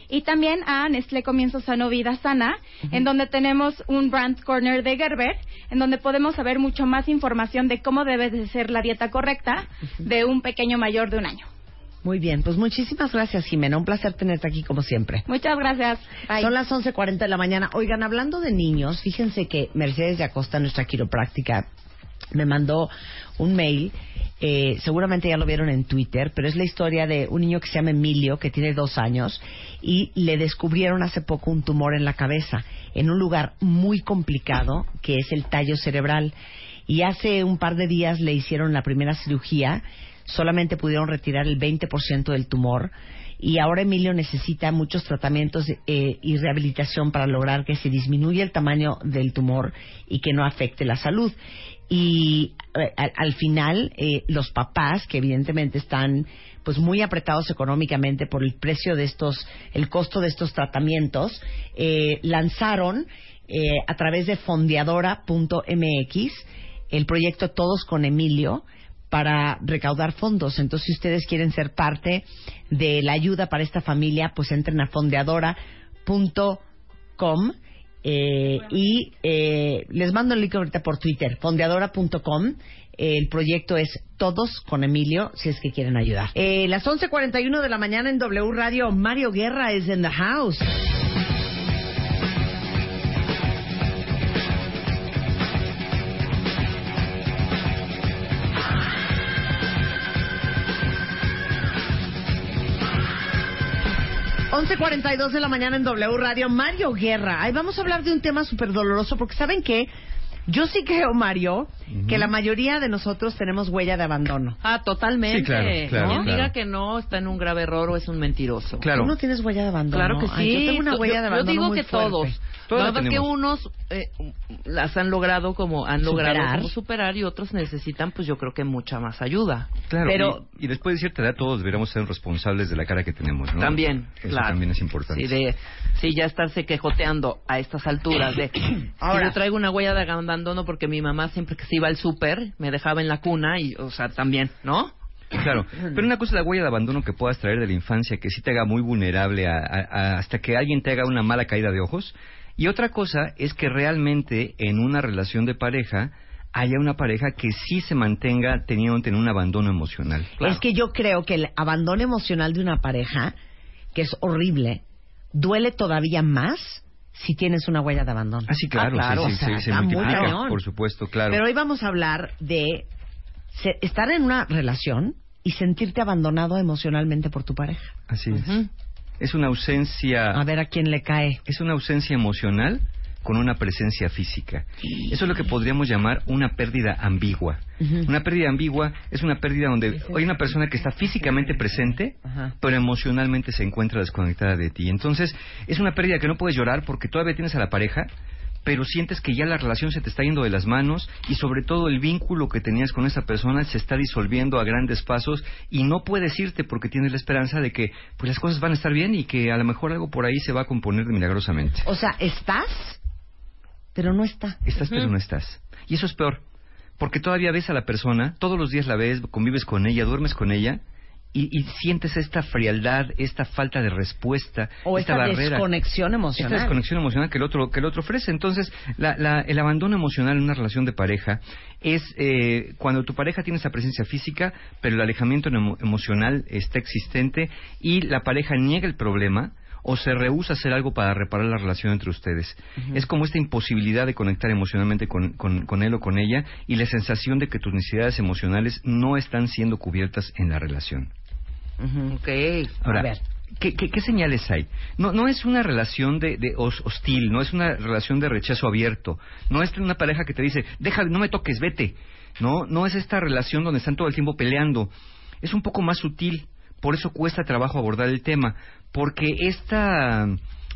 y también a Nestlé Comienzo Sano Vida Sana, en donde tenemos un Brand Corner de Gerber, en donde podemos saber mucho más información de cómo debe de ser la dieta correcta de un pequeño mayor de un año. Muy bien, pues muchísimas gracias, Jimena. Un placer tenerte aquí como siempre. Muchas gracias. Bye. Son las 11.40 de la mañana. Oigan, hablando de niños, fíjense que Mercedes de Acosta, nuestra quiropráctica, me mandó un mail. eh, seguramente ya lo vieron en Twitter, pero es la historia de un niño que se llama Emilio, que tiene dos años, y le descubrieron hace poco un tumor en la cabeza, en un lugar muy complicado, que es el tallo cerebral. Y hace un par de días le hicieron la primera cirugía, solamente pudieron retirar el 20% del tumor y ahora Emilio necesita muchos tratamientos eh, y rehabilitación para lograr que se disminuya el tamaño del tumor y que no afecte la salud. Y eh, al, al final, eh, los papás, que evidentemente están pues muy apretados económicamente por el precio de estos, el costo de estos tratamientos, eh, lanzaron eh, a través de fondeadora.mx el proyecto Todos con Emilio para recaudar fondos. Entonces, si ustedes quieren ser parte de la ayuda para esta familia, pues entren a fondeadora.com eh, y eh, les mando el link ahorita por Twitter, fondeadora.com. El proyecto es Todos con Emilio, si es que quieren ayudar. Eh, las 11.41 de la mañana en W Radio, Mario Guerra es in the house. Once cuarenta y dos de la mañana en W Radio, Mario Guerra. Ahí vamos a hablar de un tema súper doloroso, porque ¿saben qué? Yo sí creo, Mario, que la mayoría de nosotros tenemos huella de abandono. Ah, totalmente. Sí, claro, claro, Quien claro. diga que no está en un grave error o es un mentiroso. Claro. ¿Tú no tienes huella de abandono? Claro que sí. Ay, yo tengo una Yo- huella de yo abandono digo muy que fuerte. todos. Todos Nada que unos eh, las han logrado como han logrado Superar. como superar y otros necesitan, pues yo creo que mucha más ayuda. Claro, Pero- y, y después de cierta edad todos deberíamos ser responsables de la cara que tenemos, ¿no? También, Eso claro. también es importante. Sí, de, sí, ya estarse quejoteando a estas alturas de... Ahora- yo traigo una huella de abandono porque mi mamá siempre que se iba al súper me dejaba en la cuna y, o sea, también, ¿no? Claro, pero una cosa es la huella de abandono que puedas traer de la infancia, que sí te haga muy vulnerable a- a- a- hasta que alguien te haga una mala caída de ojos. Y otra cosa es que realmente en una relación de pareja haya una pareja que sí se mantenga teniendo un abandono emocional. Es que yo creo que el abandono emocional de una pareja, que es horrible, duele todavía más si tienes una huella de abandono. Ah, sí, claro, Ah, claro, sí, sí, o sea, sí, se está muy multiplica, cañón. por supuesto, claro. Pero hoy vamos a hablar de estar en una relación y sentirte abandonado emocionalmente por tu pareja. Así es. Es una ausencia... A ver a quién le cae. es una ausencia emocional con una presencia física. Eso es lo que podríamos llamar una pérdida ambigua. Una pérdida ambigua es una pérdida donde hay una persona que está físicamente presente, pero emocionalmente se encuentra desconectada de ti. Entonces, es una pérdida que no puedes llorar porque todavía tienes a la pareja, pero sientes que ya la relación se te está yendo de las manos y sobre todo el vínculo que tenías con esa persona se está disolviendo a grandes pasos y no puedes irte porque tienes la esperanza de que pues las cosas van a estar bien y que a lo mejor algo por ahí se va a componer milagrosamente. O sea, estás, pero no está. Estás pero no estás. Y eso es peor, porque todavía ves a la persona, todos los días la ves, convives con ella, duermes con ella, y, y sientes esta frialdad, esta falta de respuesta, O esta, esta barrera. desconexión emocional. Esta desconexión emocional que el otro, que el otro ofrece. Entonces, la- la- el abandono emocional en una relación de pareja es eh, cuando tu pareja tiene esa presencia física, pero el alejamiento emo- emocional está existente y la pareja niega el problema o se rehúsa a hacer algo para reparar la relación entre ustedes. Es como esta imposibilidad de conectar emocionalmente con, con- con él o con ella y la sensación de que tus necesidades emocionales no están siendo cubiertas en la relación. Ok. Ahora, A ver. ¿qué, qué, qué señales hay? No, no es una relación de, de hos- hostil, no es una relación de rechazo abierto, no es una pareja que te dice, deja, no me toques, vete. No, no es esta relación donde están todo el tiempo peleando. Es un poco más sutil, por eso cuesta trabajo abordar el tema, porque esta,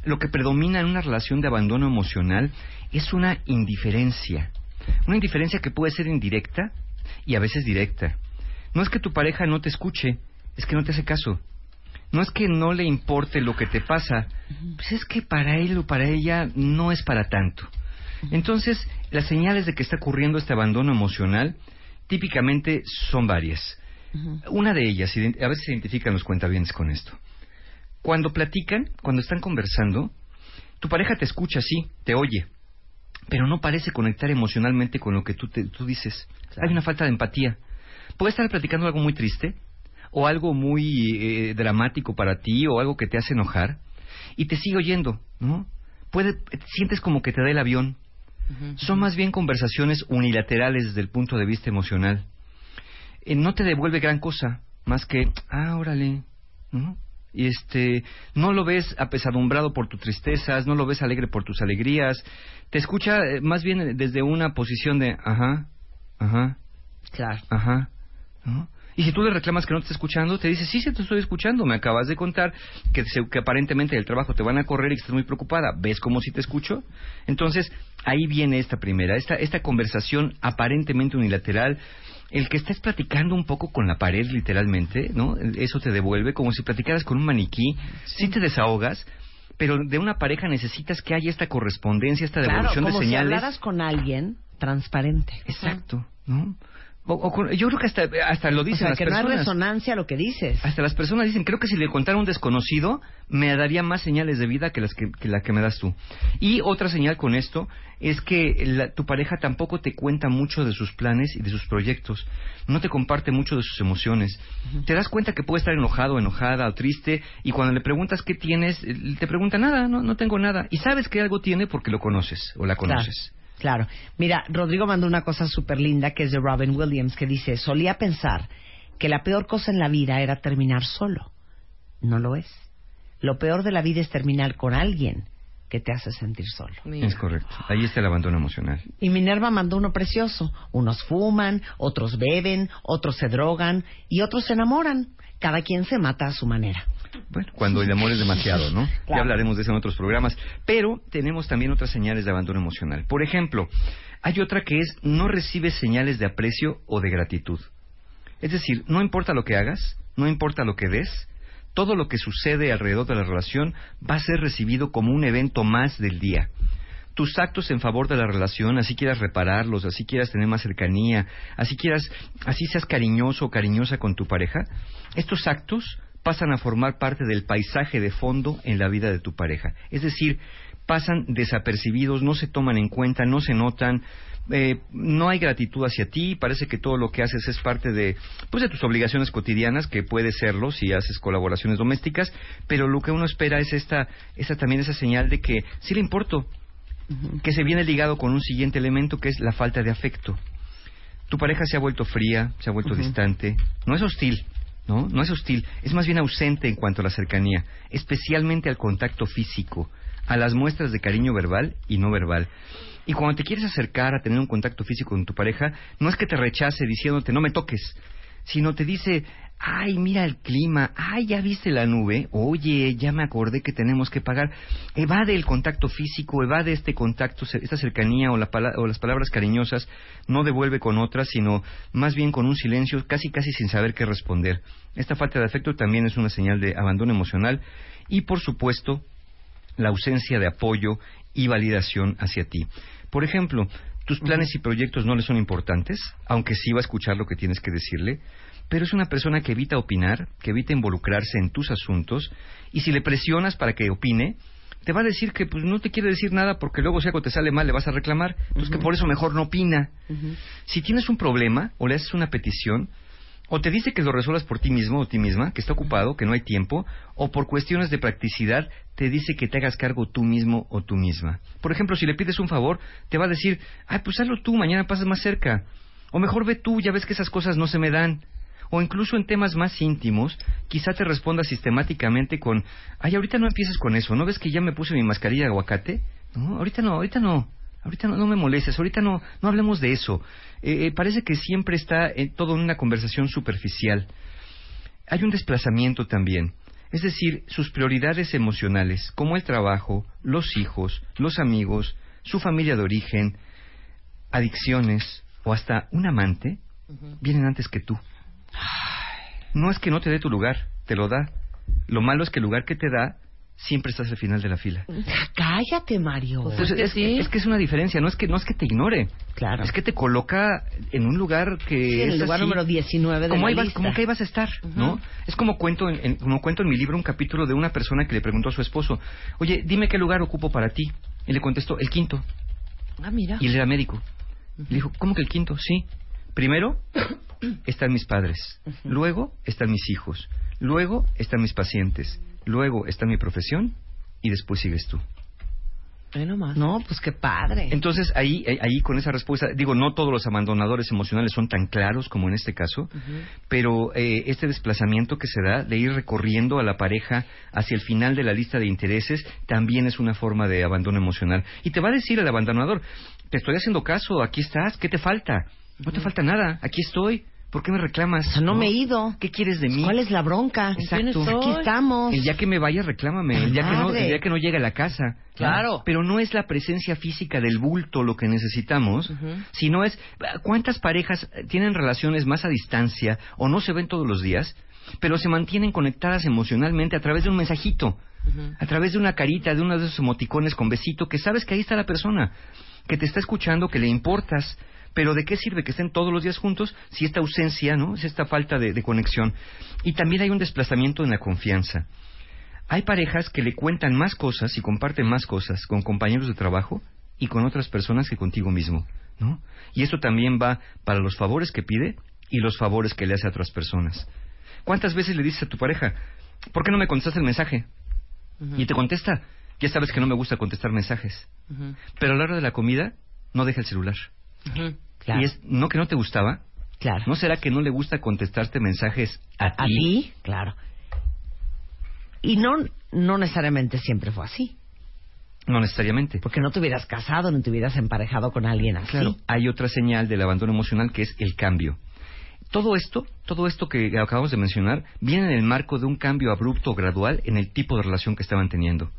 lo que predomina en una relación de abandono emocional es una indiferencia. Una indiferencia que puede ser indirecta y a veces directa. No es que tu pareja no te escuche, es que no te hace caso. No es que no le importe lo que te pasa, pues es que para él o para ella no es para tanto. Entonces, las señales de que está ocurriendo este abandono emocional típicamente son varias. Una de ellas, a veces se identifican los cuentavientes con esto. Cuando platican, cuando están conversando, tu pareja te escucha, sí, te oye, pero no parece conectar emocionalmente con lo que tú, te- tú dices. Hay una falta de empatía. Puede estar platicando algo muy triste, o algo muy eh, dramático para ti, o algo que te hace enojar, y te sigue oyendo, ¿no? Puede, sientes como que te da el avión. Son más bien conversaciones unilaterales desde el punto de vista emocional. Eh, no te devuelve gran cosa, más que, ah, órale, ¿no? Y este, no lo ves apesadumbrado por tus tristezas, no lo ves alegre por tus alegrías, te escucha eh, más bien eh, desde una posición de, ajá, ajá, Claro. Ajá. ¿no? Y si tú le reclamas que no te está escuchando, te dice, sí, sí, te estoy escuchando. Me acabas de contar que, se- que aparentemente del trabajo te van a correr y que estás muy preocupada. ¿Ves cómo sí te escucho? Entonces, ahí viene esta primera, esta, esta conversación aparentemente unilateral. El que estés platicando un poco con la pared, literalmente, ¿no? Eso te devuelve como si platicaras con un maniquí. Sí te desahogas, pero de una pareja necesitas que haya esta correspondencia, esta Claro, devolución como de si señales. hablaras con alguien transparente. Exacto, ¿no? O- o yo creo que hasta, hasta lo O dicen sea, las que no hay personas. resonancia a lo que dices. Hasta las personas dicen, creo que si le contara a un desconocido, me daría más señales de vida que, las que, que la que me das tú. Y otra señal con esto es que la- tu pareja tampoco te cuenta mucho de sus planes y de sus proyectos. No te comparte mucho de sus emociones. Te das cuenta que puede estar enojado, enojada o triste y cuando le preguntas qué tienes, él te pregunta nada, no, no tengo nada. Y sabes que algo tiene porque lo conoces o la conoces. Claro. Mira, Rodrigo mandó una cosa súper linda que es de Robin Williams que dice, solía pensar que la peor cosa en la vida era terminar solo. No lo es. Lo peor de la vida es terminar con alguien que te hace sentir solo. Es correcto. Ahí está el abandono emocional. Y Minerva mandó uno precioso. Unos fuman, otros beben, otros se drogan y otros se enamoran. Cada quien se mata a su manera. Bueno, cuando el amor es demasiado, ¿no? Ya hablaremos de eso en otros programas. Pero tenemos también otras señales de abandono emocional. Por ejemplo, hay otra que es no recibes señales de aprecio o de gratitud. Es decir, no importa lo que hagas, no importa lo que des, todo lo que sucede alrededor de la relación va a ser recibido como un evento más del día. Tus actos en favor de la relación, así quieras repararlos, así quieras tener más cercanía, así quieras, así seas cariñoso o cariñosa con tu pareja, estos actos pasan a formar parte del paisaje de fondo en la vida de tu pareja. Es decir, pasan desapercibidos, no se toman en cuenta, no se notan, eh, no hay gratitud hacia ti, parece que todo lo que haces es parte de, pues, de tus obligaciones cotidianas, que puede serlo si haces colaboraciones domésticas, pero lo que uno espera es esta, esa también esa señal de que sí le importo, que se viene ligado con un siguiente elemento que es la falta de afecto. Tu pareja se ha vuelto fría, se ha vuelto distante, no es hostil, ¿no? No es hostil, es más bien ausente en cuanto a la cercanía, especialmente al contacto físico, a las muestras de cariño verbal y no verbal. Y cuando te quieres acercar a tener un contacto físico con tu pareja, no es que te rechace diciéndote no me toques, sino te dice, ay, mira el clima, ay, ya viste la nube, oye, ya me acordé que tenemos que pagar. Evade el contacto físico, evade este contacto, esta cercanía o, la pala- o las palabras cariñosas, no devuelve con otras, sino más bien con un silencio, casi casi sin saber qué responder. Esta falta de afecto también es una señal de abandono emocional y, por supuesto, la ausencia de apoyo y validación hacia ti. Por ejemplo, tus planes y proyectos no le son importantes, aunque sí va a escuchar lo que tienes que decirle, pero es una persona que evita opinar, que evita involucrarse en tus asuntos, y si le presionas para que opine, te va a decir que pues no te quiere decir nada porque luego si algo te sale mal le vas a reclamar, entonces que por eso mejor no opina. Si tienes un problema o le haces una petición, o te dice que lo resuelvas por ti mismo o ti misma, que está ocupado, que no hay tiempo, o por cuestiones de practicidad te dice que te hagas cargo tú mismo o tú misma. Por ejemplo, si le pides un favor, te va a decir, ay, pues hazlo tú, mañana pasas más cerca. O mejor ve tú, ya ves que esas cosas no se me dan. O incluso en temas más íntimos, quizá te responda sistemáticamente con, ay, ahorita no empieces con eso, ¿no ves que ya me puse mi mascarilla de aguacate? No, ahorita no, ahorita no. Ahorita no, no me molestes, ahorita no, no hablemos de eso. Eh, eh, parece que siempre está en todo en una conversación superficial. Hay un desplazamiento también. Es decir, sus prioridades emocionales, como el trabajo, los hijos, los amigos, su familia de origen, adicciones o hasta un amante, vienen antes que tú. No es que no te dé tu lugar, te lo da. Lo malo es que el lugar que te da siempre estás al final de la fila. Cállate, Mario. Pues es, es que es una diferencia, no es que no es que te ignore. Claro. Es que te coloca en un lugar que Sí, en el lugar así, número 19 de como la vas- lista. como que ahí vas a estar, ¿no? Es como cuento en, en- como cuento en mi libro un capítulo de una persona que le preguntó a su esposo, "Oye, dime qué lugar ocupo para ti." Y le contestó, "El quinto." Ah, mira. Y él era médico. Le dijo, ¿cómo que el quinto? Sí. Primero están mis padres, luego están mis hijos, luego están mis pacientes, luego está mi profesión y después sigues tú. No, pues qué padre. Entonces ahí, ahí- ahí con esa respuesta, digo, no todos los abandonadores emocionales son tan claros como en este caso, pero eh, este desplazamiento que se da de ir recorriendo a la pareja hacia el final de la lista de intereses también es una forma de abandono emocional. Y te va a decir el abandonador, te estoy haciendo caso, aquí estás, ¿qué te falta? No te falta nada, aquí estoy. ¿Por qué me reclamas? O sea, no me he ido. ¿Qué quieres de mí? ¿Cuál es la bronca? Exacto. Aquí estamos. El día que me vaya, reclámame. El día, que no, el día que no llegue a la casa. Claro. Pero no es la presencia física del bulto lo que necesitamos, sino es cuántas parejas tienen relaciones más a distancia o no se ven todos los días, pero se mantienen conectadas emocionalmente a través de un mensajito, a través de una carita, de uno de esos emoticones con besito, que sabes que ahí está la persona, que te está escuchando, que le importas, Pero ¿de qué sirve que estén todos los días juntos si esta ausencia, ¿no? Es esta falta de, de conexión. Y también hay un desplazamiento en la confianza. Hay parejas que le cuentan más cosas y comparten más cosas con compañeros de trabajo y con otras personas que contigo mismo, ¿no? Y esto también va para los favores que pide y los favores que le hace a otras personas. ¿Cuántas veces le dices a tu pareja, ¿por qué no me contestaste el mensaje? Y te contesta, ya sabes que no me gusta contestar mensajes. Pero a la hora de la comida, no deja el celular. Claro. Y es, no que no te gustaba, Claro. ¿no será que no le gusta contestarte mensajes a, ¿A ti? Claro. Y no, no necesariamente siempre fue así. No necesariamente. Porque no te hubieras casado, no te hubieras emparejado con alguien así. Claro, hay otra señal del abandono emocional que es el cambio. Todo esto, todo esto que acabamos de mencionar, viene en el marco de un cambio abrupto o gradual en el tipo de relación que estaban teniendo.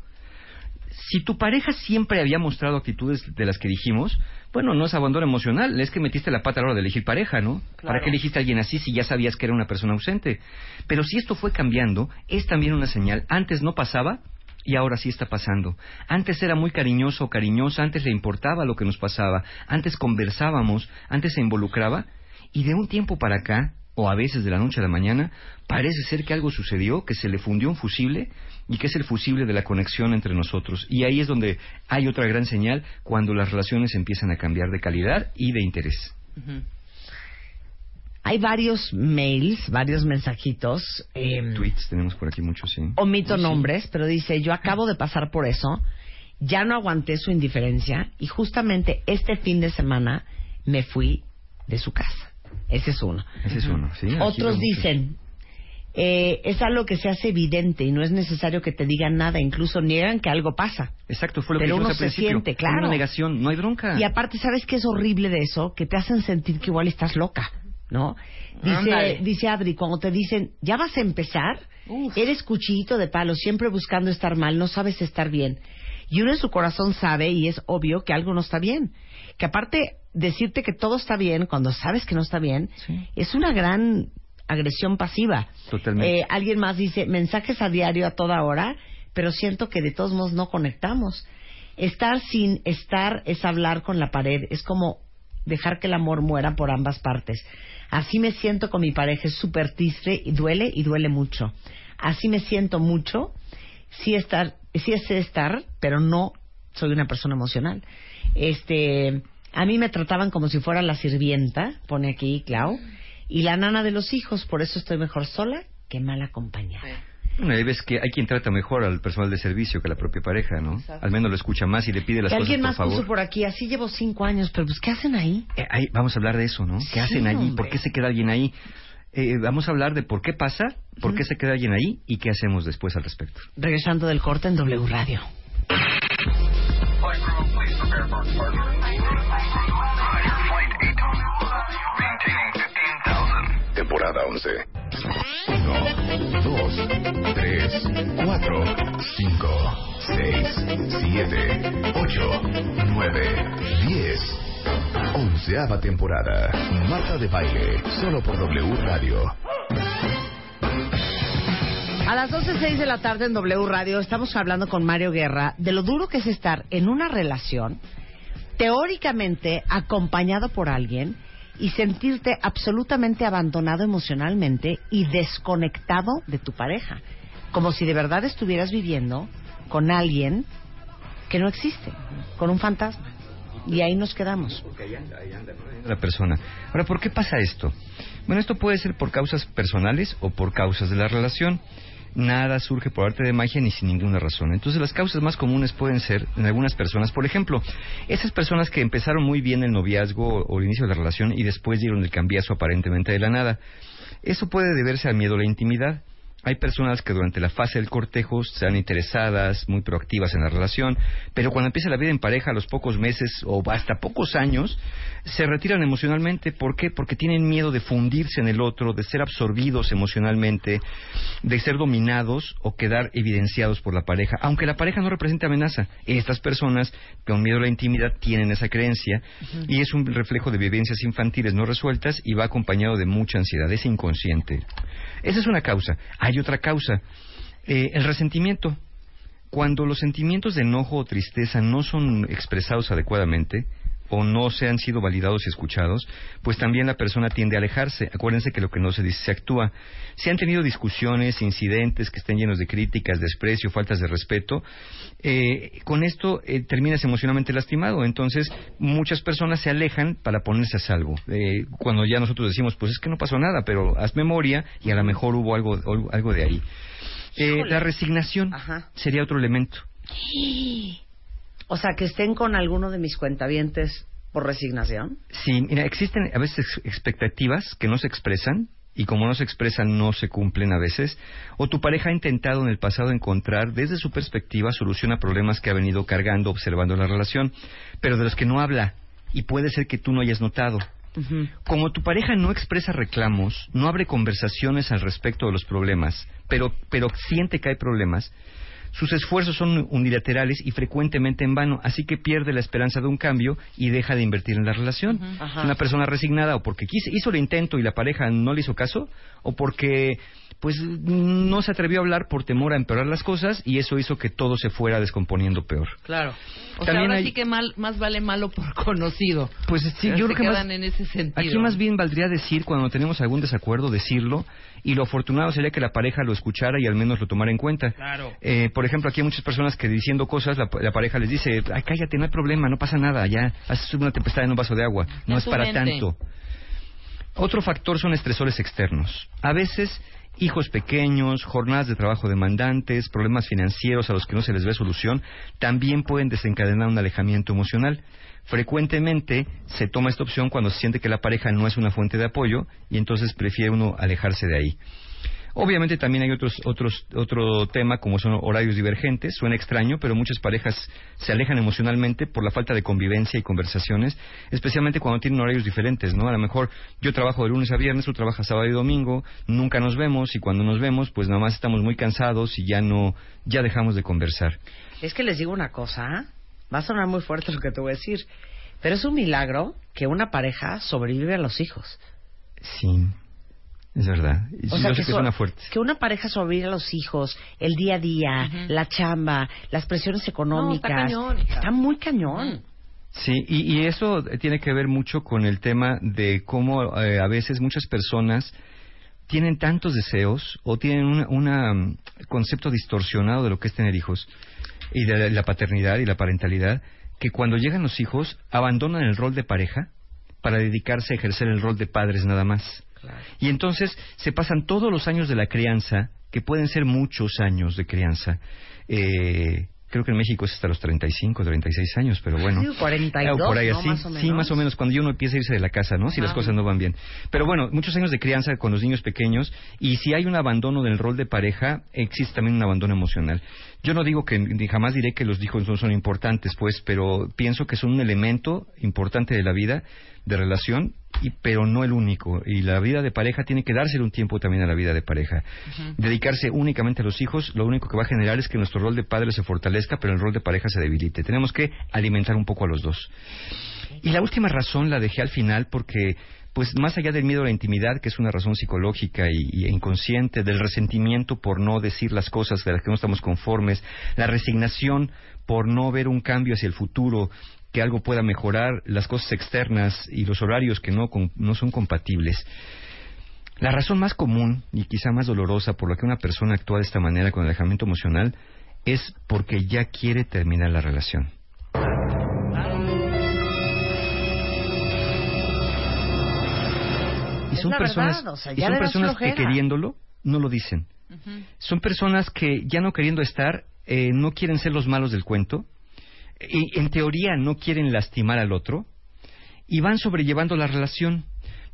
Si tu pareja siempre había mostrado actitudes de las que dijimos, bueno, no es abandono emocional, es que metiste la pata a la hora de elegir pareja, ¿no? ¿Para qué elegiste a alguien así si ya sabías que era una persona ausente? Pero si esto fue cambiando, es también una señal. Antes no pasaba y ahora sí está pasando. Antes era muy cariñoso o cariñosa, antes le importaba lo que nos pasaba, antes conversábamos, antes se involucraba y de un tiempo para acá, o a veces de la noche a la mañana, parece ser que algo sucedió, que se le fundió un fusible y que es el fusible de la conexión entre nosotros. Y ahí es donde hay otra gran señal cuando las relaciones empiezan a cambiar de calidad y de interés. Hay varios mails, varios mensajitos. eh, Tweets tenemos por aquí muchos, sí. omito nombres, pero dice, yo acabo de pasar por eso, ya no aguanté su indiferencia y justamente este fin de semana me fui de su casa. Ese es uno. Ese es uno, sí. Otros dicen, eh, es algo que se hace evidente y no es necesario que te digan nada, incluso niegan que algo pasa. Exacto, fue lo Pero que uno al se principio. siente, claro. Una negación, no hay bronca. Y aparte, ¿sabes qué es horrible de eso? Que te hacen sentir que igual estás loca, ¿no? Dice, dice Adri, cuando te dicen, ya vas a empezar, eres cuchillito de palo, siempre buscando estar mal, no sabes estar bien. Y uno en su corazón sabe, y es obvio, que algo no está bien. Que aparte, decirte que todo está bien cuando sabes que no está bien, es una gran agresión pasiva. Totalmente. Eh, alguien más dice, mensajes a diario a toda hora, pero siento que de todos modos no conectamos. Estar sin estar es hablar con la pared, es como dejar que el amor muera por ambas partes. Así me siento con mi pareja, es súper triste y duele y duele mucho. Así me siento mucho, sí estar, sí sé estar, pero no soy una persona emocional. Este, a mí me trataban como si fuera la sirvienta, pone aquí Clau, y la nana de los hijos, por eso estoy mejor sola que mal acompañada. Bueno, hay veces que hay quien trata mejor al personal de servicio que a la propia pareja, ¿no? Al menos lo escucha más y le pide las cosas alguien por más favor. puso por aquí, así llevo cinco años, pero pues ¿qué hacen ahí? Eh, ahí, vamos a hablar de eso, ¿no? ¿Qué Sí, hacen allí? hombre. ¿Por qué se queda alguien ahí? Eh, vamos a hablar de por qué pasa, por qué se queda alguien ahí y qué hacemos después al respecto. Regresando del corte en W Radio. 15,000. Temporada 11. 1, 2, 3, 4, 5, 6, 7, 8, 9, 10. Onceava temporada. Marta de baile. Solo por W Radio. A las 12.06 de la tarde en W Radio estamos hablando con Mario Guerra de lo duro que es estar en una relación teóricamente acompañado por alguien y sentirte absolutamente abandonado emocionalmente y desconectado de tu pareja, como si de verdad estuvieras viviendo con alguien que no existe, con un fantasma. Y ahí nos quedamos. La persona. Ahora, ¿por qué pasa esto? Bueno, esto puede ser por causas personales o por causas de la relación. Nada surge por arte de magia ni sin ninguna razón. Entonces, las causas más comunes pueden ser en algunas personas, por ejemplo, esas personas que empezaron muy bien el noviazgo o el inicio de la relación y después dieron el cambiazo aparentemente de la nada. Eso puede deberse al miedo a la intimidad. Hay personas que durante la fase del cortejo sean interesadas, muy proactivas en la relación, pero cuando empieza la vida en pareja, a los pocos meses o hasta pocos años, se retiran emocionalmente. ¿Por qué? Porque tienen miedo de fundirse en el otro, de ser absorbidos emocionalmente, de ser dominados o quedar evidenciados por la pareja, aunque la pareja no represente amenaza. Estas personas con miedo a la intimidad tienen esa creencia y es un reflejo de vivencias infantiles no resueltas y va acompañado de mucha ansiedad, es inconsciente. Esa es una causa. Hay otra causa, eh, el resentimiento. Cuando los sentimientos de enojo o tristeza no son expresados adecuadamente, o no se han sido validados y escuchados, pues también la persona tiende a alejarse. Acuérdense que lo que no se dice se actúa. Si han tenido discusiones, incidentes que estén llenos de críticas, desprecio, faltas de respeto, eh, con esto eh, terminas emocionalmente lastimado. Entonces, muchas personas se alejan para ponerse a salvo. Eh, cuando ya nosotros decimos, pues es que no pasó nada, pero haz memoria y a lo mejor hubo algo, algo de ahí. Eh, la resignación sería otro elemento. O sea, que estén con alguno de mis cuentavientes por resignación. Sí, mira, existen a veces expectativas que no se expresan y como no se expresan no se cumplen a veces, o tu pareja ha intentado en el pasado encontrar desde su perspectiva solución a problemas que ha venido cargando observando la relación, pero de los que no habla y puede ser que tú no hayas notado. Como tu pareja no expresa reclamos, no abre conversaciones al respecto de los problemas, pero, pero siente que hay problemas, sus esfuerzos son unilaterales y frecuentemente en vano, así que pierde la esperanza de un cambio y deja de invertir en la relación. Una persona resignada o porque hizo el intento y la pareja no le hizo caso, o porque pues no se atrevió a hablar por temor a empeorar las cosas y eso hizo que todo se fuera descomponiendo peor. Claro. O sea, ahora hay- sí que mal, más vale malo por conocido. Pues sí, Pero yo creo que más- en ese sentido. Aquí más bien valdría decir cuando tenemos algún desacuerdo, decirlo, y lo afortunado sería que la pareja lo escuchara y al menos lo tomara en cuenta. Claro. Eh, por ejemplo, aquí hay muchas personas que diciendo cosas, la, la pareja les dice, ay, cállate, no hay problema, no pasa nada, ya haces una tempestad en un vaso de agua, no es para mente. tanto. Otro factor son estresores externos. A veces, hijos pequeños, jornadas de trabajo demandantes, problemas financieros a los que no se les ve solución, también pueden desencadenar un alejamiento emocional. Frecuentemente se toma esta opción cuando se siente que la pareja no es una fuente de apoyo y entonces prefiere uno alejarse de ahí. Obviamente también hay otros, otros, otro tema como son horarios divergentes. Suena extraño, pero muchas parejas se alejan emocionalmente por la falta de convivencia y conversaciones, especialmente cuando tienen horarios diferentes, ¿no? A lo mejor yo trabajo de lunes a viernes, tú trabajas sábado y domingo, nunca nos vemos y cuando nos vemos, pues nada más estamos muy cansados y ya no, ya dejamos de conversar. Es que les digo una cosa, va a sonar muy fuerte lo que te voy a decir, pero es un milagro que una pareja sobrevive a los hijos. Sí, es verdad. Y O sea, yo sé que, que suena fuerte. que una pareja sobrevive a los hijos, el día a día, la chamba, las presiones económicas. cañón, hija. Está muy cañón. Sí, y, y eso tiene que ver mucho con el tema de cómo eh, a veces muchas personas tienen tantos deseos o tienen un una, mm, concepto distorsionado de lo que es tener hijos y de la, la paternidad y la parentalidad que cuando llegan los hijos abandonan el rol de pareja para dedicarse a ejercer el rol de padres nada más. Y entonces se pasan todos los años de la crianza, que pueden ser muchos años de crianza. Eh, creo que en México es hasta los 35, 36 años, pero bueno. Sí, 42, Ah, por ahí ¿no? así. Más o Sí, menos. más o menos, cuando uno empieza a irse de la casa, ¿no? Si las Ajá. cosas no van bien. Pero bueno, muchos años de crianza con los niños pequeños y si hay un abandono del rol de pareja, existe también un abandono emocional. Yo no digo que, jamás diré que los hijos no son importantes, pues, pero pienso que son un elemento importante de la vida, de relación, y, pero no el único. Y la vida de pareja tiene que dársele un tiempo también a la vida de pareja. Dedicarse únicamente a los hijos, lo único que va a generar es que nuestro rol de padre se fortalezca, pero el rol de pareja se debilite. Tenemos que alimentar un poco a los dos. Y la última razón la dejé al final porque, pues más allá del miedo a la intimidad, que es una razón psicológica y, inconsciente, del resentimiento por no decir las cosas de las que no estamos conformes, la resignación por no ver un cambio hacia el futuro, que algo pueda mejorar, las cosas externas y los horarios que no, con- no son compatibles. La razón más común y quizá más dolorosa por la que una persona actúa de esta manera con alejamiento emocional es porque ya quiere terminar la relación. Y son personas, verdad, o sea, y son personas que queriéndolo no lo dicen. Son personas que ya no queriendo estar, eh, no quieren ser los malos del cuento, y en teoría no quieren lastimar al otro, y van sobrellevando la relación,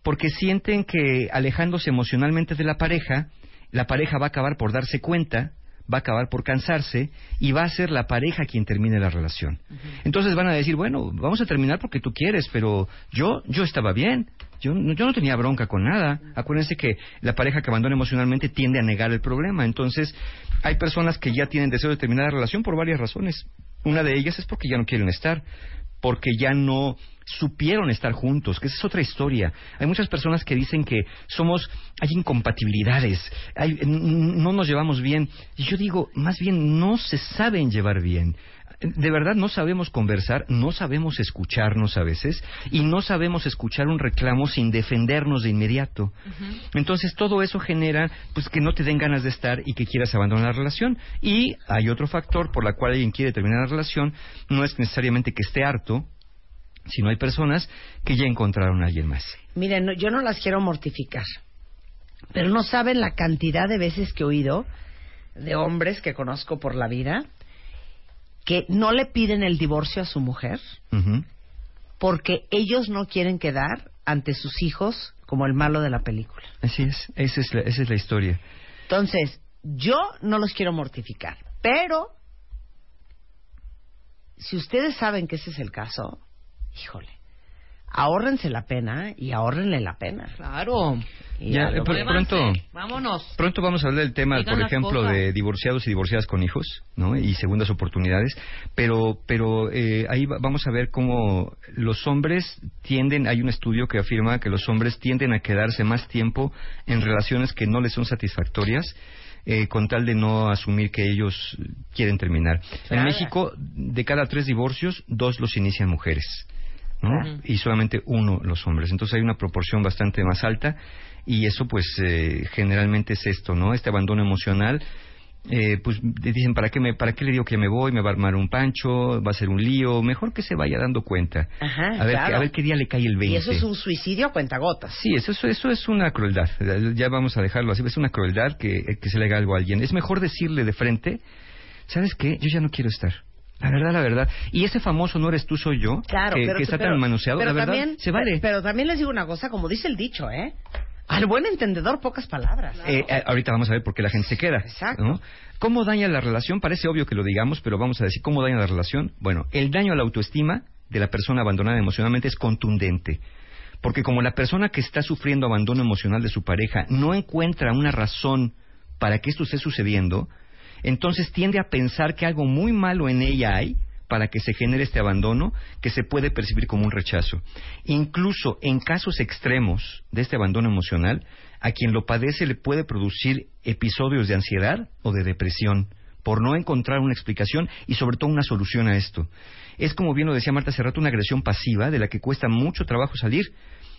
porque sienten que alejándose emocionalmente de la pareja, la pareja va a acabar por darse cuenta, va a acabar por cansarse, y va a ser la pareja quien termine la relación. Entonces van a decir, bueno, vamos a terminar porque tú quieres, pero yo, yo estaba bien. Yo, no- yo no tenía bronca con nada. Acuérdense que la pareja que abandona emocionalmente tiende a negar el problema. Entonces, hay personas que ya tienen deseo de terminar la relación por varias razones. Una de ellas es porque ya no quieren estar, porque ya no supieron estar juntos, que esa es otra historia. Hay muchas personas que dicen que somos, hay incompatibilidades, hay- no nos llevamos bien. Y yo digo, más bien no se saben llevar bien. De verdad no sabemos conversar, no sabemos escucharnos a veces y no sabemos escuchar un reclamo sin defendernos de inmediato. Entonces todo eso genera pues que no te den ganas de estar y que quieras abandonar la relación. Y hay otro factor por la cual alguien quiere terminar la relación, no es necesariamente que esté harto, sino hay personas que ya encontraron a alguien más. Miren, no- yo no las quiero mortificar, pero no saben la cantidad de veces que he oído de hombres que conozco por la vida que no le piden el divorcio a su mujer porque ellos no quieren quedar ante sus hijos como el malo de la película. Así es, esa es la, esa es la historia. Entonces, yo no los quiero mortificar, pero si ustedes saben que ese es el caso, híjole, ahórrense la pena y ahórrenle la pena. Claro. Y Ya, eh, pr- pronto, Vámonos. pronto vamos a hablar del tema, Digan por ejemplo, cosas. de divorciados y divorciadas con hijos, ¿no? Y segundas oportunidades. Pero, pero eh, ahí va- vamos a ver cómo los hombres tienden, hay un estudio que afirma que los hombres tienden a quedarse más tiempo en relaciones que no les son satisfactorias. eh, con tal de no asumir que ellos quieren terminar. En. México, de cada tres divorcios, dos los inician mujeres. Y solamente uno los hombres. Entonces hay una proporción bastante más alta y eso pues eh, generalmente es esto, ¿no? Este abandono emocional. eh, pues dicen, ¿para qué, me, ¿para qué le digo que me voy? ¿Me va a armar un pancho? ¿Va a ser un lío? Mejor que se vaya dando cuenta. Ajá, a, ver, claro. a ver qué día le cae el 20. Y eso es un suicidio a cuentagotas. Sí, eso, eso, eso es una crueldad. Ya vamos a dejarlo así. Es una crueldad que, que se le haga algo a alguien. Es mejor decirle de frente, ¿sabes qué? Yo ya no quiero estar. La verdad, la verdad. Y ese famoso no eres tú, soy yo, Claro, que, pero, que está pero- tan manoseado, pero la verdad, también, se vale. Pero también les digo una cosa, como dice el dicho, ¿eh? Al buen entendedor, pocas palabras. Eh, eh, ahorita vamos a ver por qué la gente se queda. Exacto. ¿no? ¿Cómo daña la relación? Parece obvio que lo digamos, pero vamos a decir cómo daña la relación. Bueno, el daño a la autoestima de la persona abandonada emocionalmente es contundente. Porque como la persona que está sufriendo abandono emocional de su pareja no encuentra una razón para que esto esté sucediendo, entonces tiende a pensar que algo muy malo en ella hay para que se genere este abandono que se puede percibir como un rechazo. Incluso en casos extremos de este abandono emocional, a quien lo padece le puede producir episodios de ansiedad o de depresión por no encontrar una explicación y sobre todo una solución a esto. Es como bien lo decía Marta hace rato, una agresión pasiva de la que cuesta mucho trabajo salir,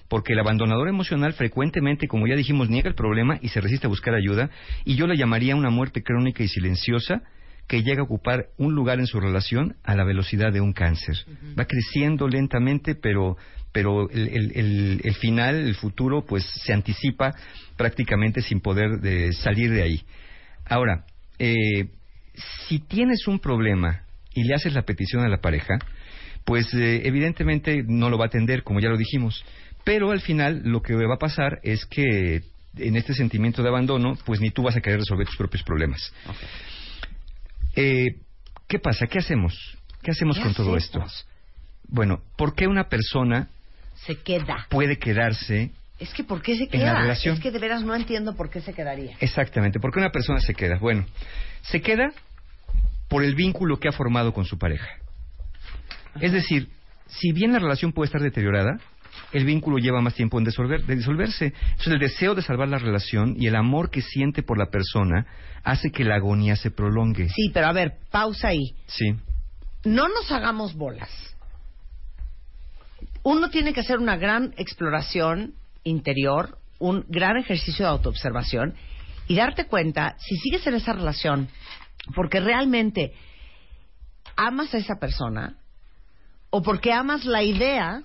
porque el abandonador emocional frecuentemente, como ya dijimos, niega el problema y se resiste a buscar ayuda, y yo le llamaría una muerte crónica y silenciosa que llega a ocupar un lugar en su relación a la velocidad de un cáncer. Va creciendo lentamente, pero, pero el, el- el- el final, el futuro, pues se anticipa prácticamente sin poder de salir de ahí. Ahora, eh, si tienes un problema y le haces la petición a la pareja, pues eh, evidentemente no lo va a atender, como ya lo dijimos. Pero al final lo que va a pasar es que en este sentimiento de abandono, pues ni tú vas a querer resolver tus propios problemas. Eh, ¿Qué pasa? ¿Qué hacemos? ¿Qué hacemos ¿Qué con todo esto? Bueno, ¿por qué una persona Se queda. puede quedarse Es que ¿por qué se En la queda? relación. Es que de veras no entiendo por qué se quedaría. Exactamente, ¿por qué una persona se queda? Bueno, se queda por el vínculo que ha formado con su pareja. Es decir, si bien la relación puede estar deteriorada, el vínculo lleva más tiempo en disolver- de disolverse. Entonces el deseo de salvar la relación y el amor que siente por la persona hace que la agonía se prolongue. Sí, pero a ver, pausa ahí. Sí. No nos hagamos bolas. Uno tiene que hacer una gran exploración interior, un gran ejercicio de autoobservación y darte cuenta si sigues en esa relación porque realmente amas a esa persona o porque amas la idea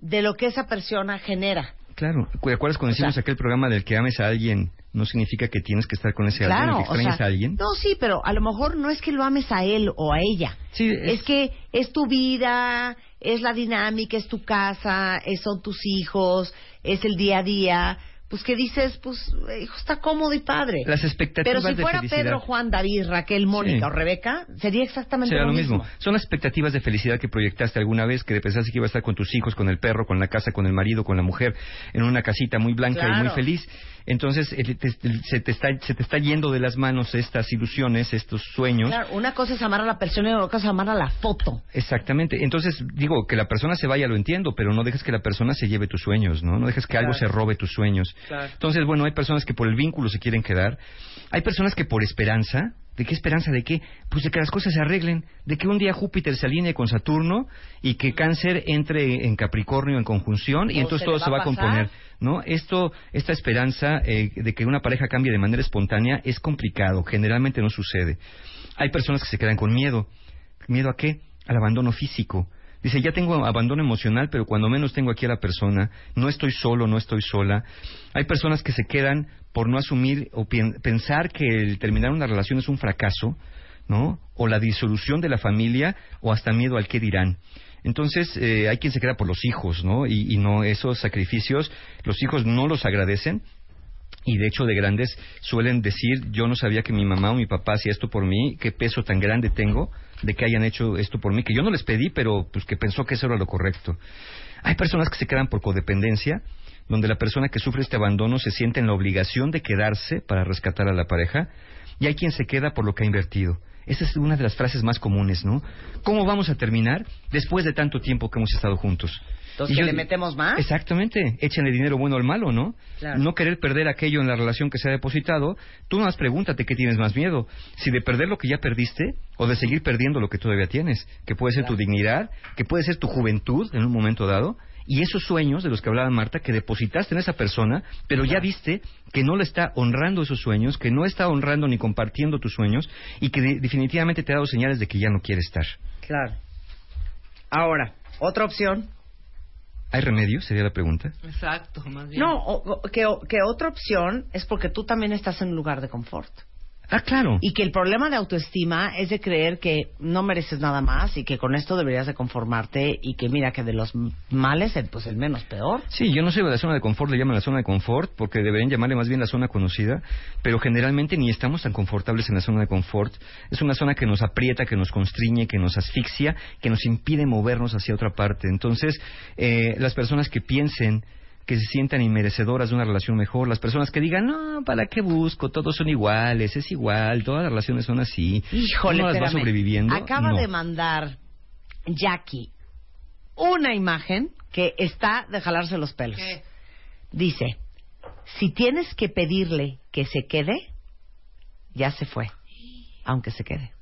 de lo que esa persona genera. Claro, ¿te acuerdas cuando O sea- hicimos aquel programa del que ames a alguien no significa que tienes que estar con ese alguien, o que o extrañes sea, a alguien? No, sí, pero a lo mejor no es que lo ames a él o a ella. Sí, es... que es tu vida, es la dinámica, es tu casa, es- son tus hijos, es el día a día. Pues que dices, pues, hijo, está cómodo y padre. Las expectativas Pero si fuera. Pedro, Juan, David, Raquel, Mónica Sí. o Rebeca, sería exactamente Será lo, lo mismo. Son las expectativas de felicidad que proyectaste alguna vez, que pensaste que iba a estar con tus hijos, con el perro, con la casa, con el marido, con la mujer, en una casita muy blanca y muy feliz. Entonces eh, se, te está, se te está yendo de las manos estas ilusiones, estos sueños. Claro, una cosa es amar a la persona y otra cosa es amar a la foto. Exactamente. Entonces, digo, que la persona se vaya, lo entiendo, pero no dejes que la persona se lleve tus sueños, ¿no? No dejes que algo se robe tus sueños. Claro. Entonces, bueno, hay personas que por el vínculo se quieren quedar. Hay personas que por esperanza ¿De qué esperanza? ¿De qué? Pues de que las cosas se arreglen, de que un día Júpiter se alinee con Saturno y que Cáncer entre en Capricornio en conjunción y entonces se todo se va a componer, ¿no? Esto, esta esperanza eh, de que una pareja cambie de manera espontánea es complicado, generalmente no sucede. Hay personas que se quedan con miedo. ¿Miedo a qué? Al abandono físico. Dice, ya tengo abandono emocional, pero cuando menos tengo aquí a la persona, no estoy solo, no estoy sola. Hay personas que se quedan por no asumir o pensar que el terminar una relación es un fracaso, ¿no? O la disolución de la familia, o hasta miedo al qué dirán. Entonces, eh, hay quien se queda por los hijos, ¿no? Y, y no, esos sacrificios, los hijos no los agradecen, y de hecho de grandes suelen decir yo no sabía que mi mamá o mi papá hacía esto por mí qué peso tan grande tengo de que hayan hecho esto por mí que yo no les pedí pero pues que pensó que eso era lo correcto hay personas que se quedan por codependencia donde la persona que sufre este abandono se siente en la obligación de quedarse para rescatar a la pareja y hay quien se queda por lo que ha invertido esa es una de las frases más comunes, ¿no? ¿Cómo vamos a terminar después de tanto tiempo que hemos estado juntos? Entonces, Y ¿que yo- le metemos más? Exactamente, échenle dinero bueno al malo, ¿no? Claro. No querer perder aquello en la relación que se ha depositado. Tú más pregúntate qué tienes más miedo, si de perder lo que ya perdiste o de seguir perdiendo lo que todavía tienes, que puede ser tu dignidad, que puede ser tu juventud en un momento dado, y esos sueños de los que hablaba Marta, que depositaste en esa persona, pero ya viste que no le está honrando esos sueños, que no está honrando ni compartiendo tus sueños, y que de- definitivamente te ha dado señales de que ya no quiere estar. Claro. Ahora, otra opción. ¿Hay remedio? Sería la pregunta. Exacto, más bien. No, o- o- que, que otra opción es porque tú también estás en un lugar de confort. Ah, claro. Y que el problema de autoestima es de creer que no mereces nada más y que con esto deberías de conformarte y que mira que de los males, el, pues el menos peor. Sí, yo no sé de la zona de confort, le llaman la zona de confort, porque deberían llamarle más bien la zona conocida, pero generalmente ni estamos tan confortables en la zona de confort. Es una zona que nos aprieta, que nos constriñe, que nos asfixia, que nos impide movernos hacia otra parte. Entonces, eh, las personas que piensen que se sientan inmerecedoras de una relación mejor, las personas que digan, no, ¿para qué busco? Todos son iguales, es igual, todas las relaciones son así. Híjole, Uno las va sobreviviendo. Acaba No. de mandar Jackie una imagen que está de jalarse los pelos. Dice, si tienes que pedirle que se quede, ya se fue, aunque se quede.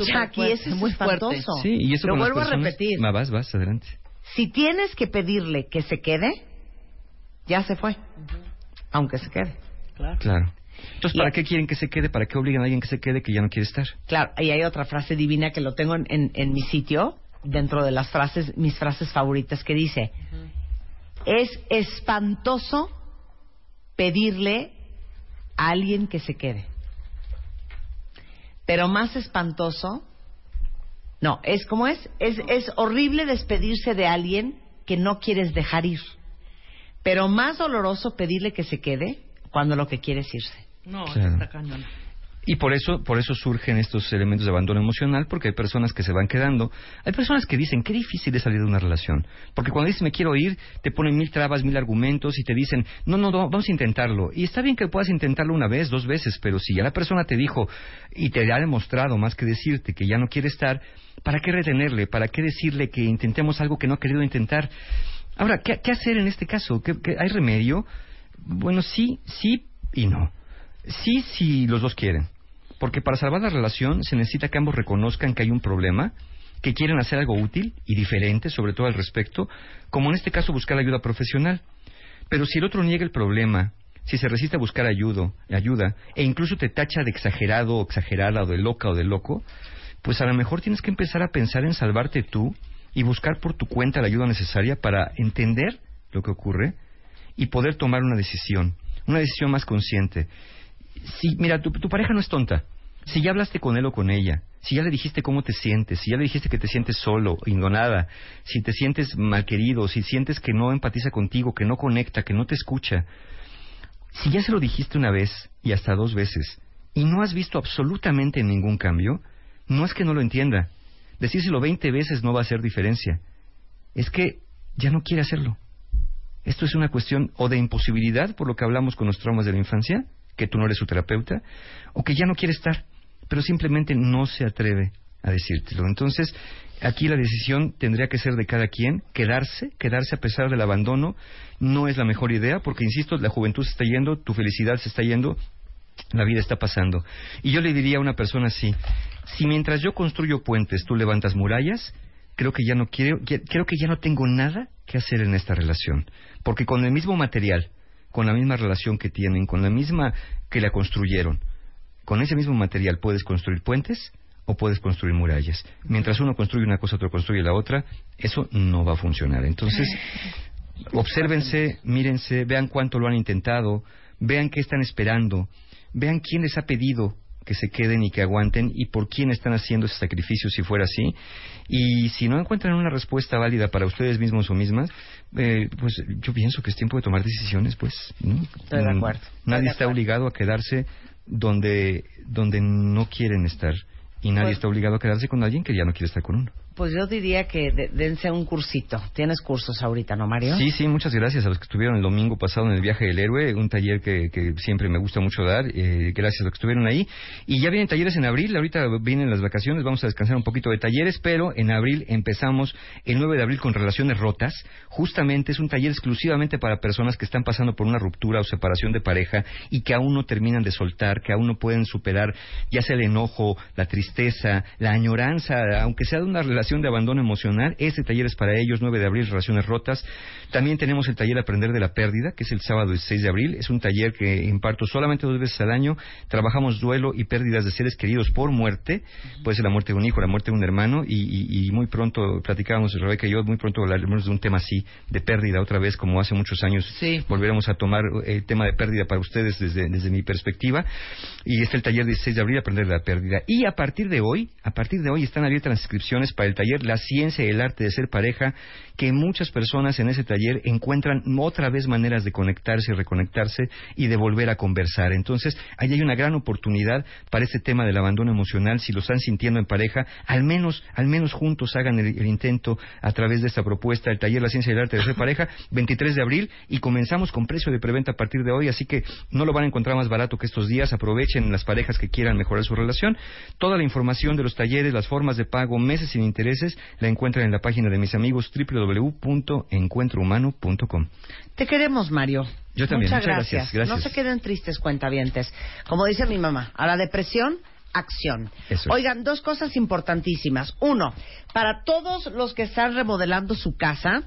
Jackie, eso es muy fuerte. espantoso. Sí, y eso Lo vuelvo a repetir. Va, vas, vas, adelante. Si tienes que pedirle que se quede, ya se fue, aunque se quede. Claro. Entonces, Y- ¿para qué quieren que se quede? ¿Para qué obligan a alguien que se quede que ya no quiere estar? Claro, y hay otra frase divina que lo tengo en, en- en mi sitio, dentro de las frases, mis frases favoritas, que dice, es espantoso pedirle a alguien que se quede. Pero más espantoso, no, es como es, es, es horrible despedirse de alguien que no quieres dejar ir. Pero más doloroso pedirle que se quede cuando lo que quiere es irse. No, Claro. está cañón. Y por eso, por eso surgen estos elementos de abandono emocional, porque hay personas que se van quedando. Hay personas que dicen, qué difícil es salir de una relación. Porque cuando dices, me quiero ir, te ponen mil trabas, mil argumentos y te dicen, no, no, no, vamos a intentarlo. Y está bien que puedas intentarlo una vez, dos veces, pero si ya la persona te dijo y te ha demostrado más que decirte que ya no quiere estar, ¿para qué retenerle? ¿Para qué decirle que intentemos algo que no ha querido intentar? Ahora, ¿qué, qué hacer en este caso? ¿Qué- qué- ¿Hay remedio? Bueno, sí, sí y no. Sí, si los dos quieren. Porque para salvar la relación se necesita que ambos reconozcan que hay un problema, que quieren hacer algo útil y diferente, sobre todo al respecto, como en este caso buscar ayuda profesional. Pero si el otro niega el problema, si se resiste a buscar ayuda, ayuda e incluso te tacha de exagerado o exagerada o de loca o de loco, pues a lo mejor tienes que empezar a pensar en salvarte tú y buscar por tu cuenta la ayuda necesaria para entender lo que ocurre y poder tomar una decisión, una decisión más consciente. Si, mira, tu, tu pareja no es tonta. Si ya hablaste con él o con ella, si ya le dijiste cómo te sientes, si ya le dijiste que te sientes solo, indonada, si te sientes mal querido, si sientes que no empatiza contigo, que no conecta, que no te escucha, si ya se lo dijiste una vez y hasta dos veces y no has visto absolutamente ningún cambio, no es que no lo entienda. Decírselo 20 veces no va a hacer diferencia. Es que ya no quiere hacerlo. Esto es una cuestión o de imposibilidad, por lo que hablamos con los traumas de la infancia, que tú no eres su terapeuta, o que ya no quiere estar, pero simplemente no se atreve a decírtelo. Entonces, aquí la decisión tendría que ser de cada quien, quedarse, quedarse a pesar del abandono, no es la mejor idea, porque, insisto, la juventud se está yendo, tu felicidad se está yendo, La vida está pasando. Y yo le diría a una persona así, si mientras yo construyo puentes tú levantas murallas, creo que ya no quiero, creo que ya no tengo nada que hacer en esta relación. Porque con el mismo material, con la misma relación que tienen, con la misma que la construyeron, con ese mismo material puedes construir puentes o puedes construir murallas. Mientras uno construye una cosa, otro construye la otra, eso no va a funcionar. Entonces, obsérvense, mírense, vean cuánto lo han intentado, vean qué están esperando, vean quién les ha pedido que se queden y que aguanten y por quién están haciendo ese sacrificio si fuera así. Y si no encuentran una respuesta válida para ustedes mismos o mismas, eh, pues yo pienso que es tiempo de tomar decisiones, pues. ¿no? Estoy de Mm, acuerdo, Nadie de está obligado a quedarse donde, donde no quieren estar. Y nadie Pues- está obligado a quedarse con alguien que ya no quiere estar con uno. Pues yo diría que de- dense un cursito. Tienes cursos ahorita, ¿no, Mario? Sí, sí, muchas gracias a los que estuvieron el domingo pasado en el viaje del héroe, un taller que, que siempre me gusta mucho dar, eh, gracias a los que estuvieron ahí. Y ya vienen talleres en abril, ahorita vienen las vacaciones, vamos a descansar un poquito de talleres, pero en abril empezamos el 9 de abril con relaciones rotas. Justamente es un taller exclusivamente para personas que están pasando por una ruptura o separación de pareja y que aún no terminan de soltar, que aún no pueden superar ya sea el enojo, la tristeza, la añoranza, aunque sea de una relación de abandono emocional, ese taller es para ellos, 9 de abril, Relaciones Rotas. También tenemos el taller Aprender de la Pérdida, que es el sábado 16 de abril. Es un taller que imparto solamente dos veces al año. Trabajamos duelo y pérdidas de seres queridos por muerte, puede ser la muerte de un hijo, la muerte de un hermano, y, y- y muy pronto, platicábamos Rebeca y yo, muy pronto hablaremos de un tema así, de pérdida otra vez, como hace muchos años. Volveremos a tomar eh, el tema de pérdida para ustedes desde, desde mi perspectiva. Y está el taller 16 de abril, Aprender de la Pérdida. Y a partir de hoy, a partir de hoy están abiertas las inscripciones para el taller La Ciencia y el Arte de Ser Pareja, que muchas personas en ese taller encuentran otra vez maneras de conectarse y reconectarse y de volver a conversar. Entonces, ahí hay una gran oportunidad para este tema del abandono emocional. Si lo están sintiendo en pareja, al menos, al menos juntos hagan el, el intento a través de esta propuesta, el taller La Ciencia y el Arte de Ser Pareja, 23 de abril, y comenzamos con precio de preventa a partir de hoy, así que no lo van a encontrar más barato que estos días. Aprovechen las parejas que quieran mejorar su relación. Toda la información de los talleres, las formas de pago, meses sin intereses, la encuentran en la página de mis amigos www.encuentrohumano.com. Te queremos, Mario. Yo también, Muchas, muchas gracias. No se queden tristes, cuentavientes. Como dice mi mamá, a la depresión, acción. Es. Oigan, dos cosas importantísimas. Uno, para todos los que están remodelando su casa,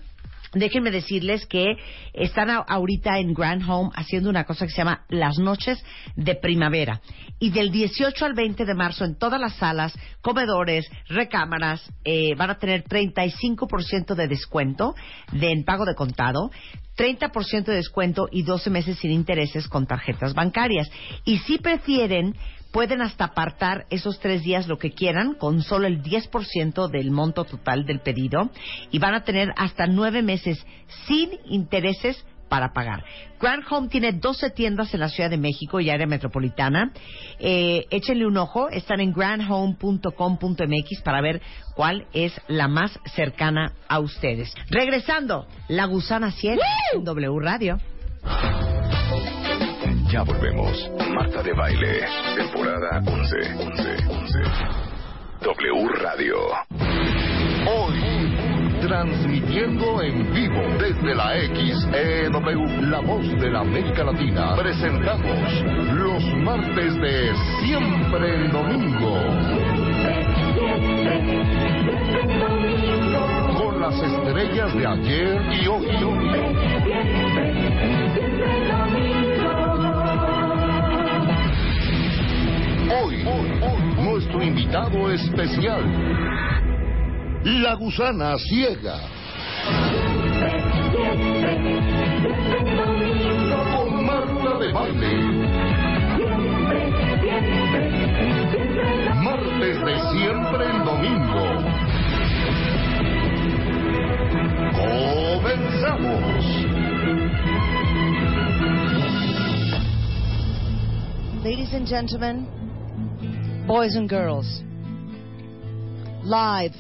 déjenme decirles que están ahorita en Grand Home haciendo una cosa que se llama las noches de primavera. Y del 18 al 20 de marzo en todas las salas, comedores, recámaras, eh, van a tener 35% de descuento de, en pago de contado. 30% de descuento y 12 meses sin intereses con tarjetas bancarias. Y si prefieren, pueden hasta apartar esos tres días lo que quieran con solo el 10% del monto total del pedido y van a tener hasta nueve meses sin intereses para pagar. Grand Home tiene 12 tiendas en la Ciudad de México y área metropolitana. Eh, échenle un ojo, están en grandhome.com.mx para ver cuál es la más cercana a ustedes. Regresando, La Gusana en W Radio. Ya volvemos. Marta de Baile, temporada 11. 11, 11. W Radio. Hoy, transmitiendo en vivo desde la XEW, la voz de la América Latina, presentamos los martes de Siempre en Domingo. Con las estrellas de ayer y hoy. Hoy, nuestro invitado especial, la gusana ciega. Con Marta de Baile. Martes de siempre en domingo. Comenzamos. Ladies and gentlemen, boys and girls, live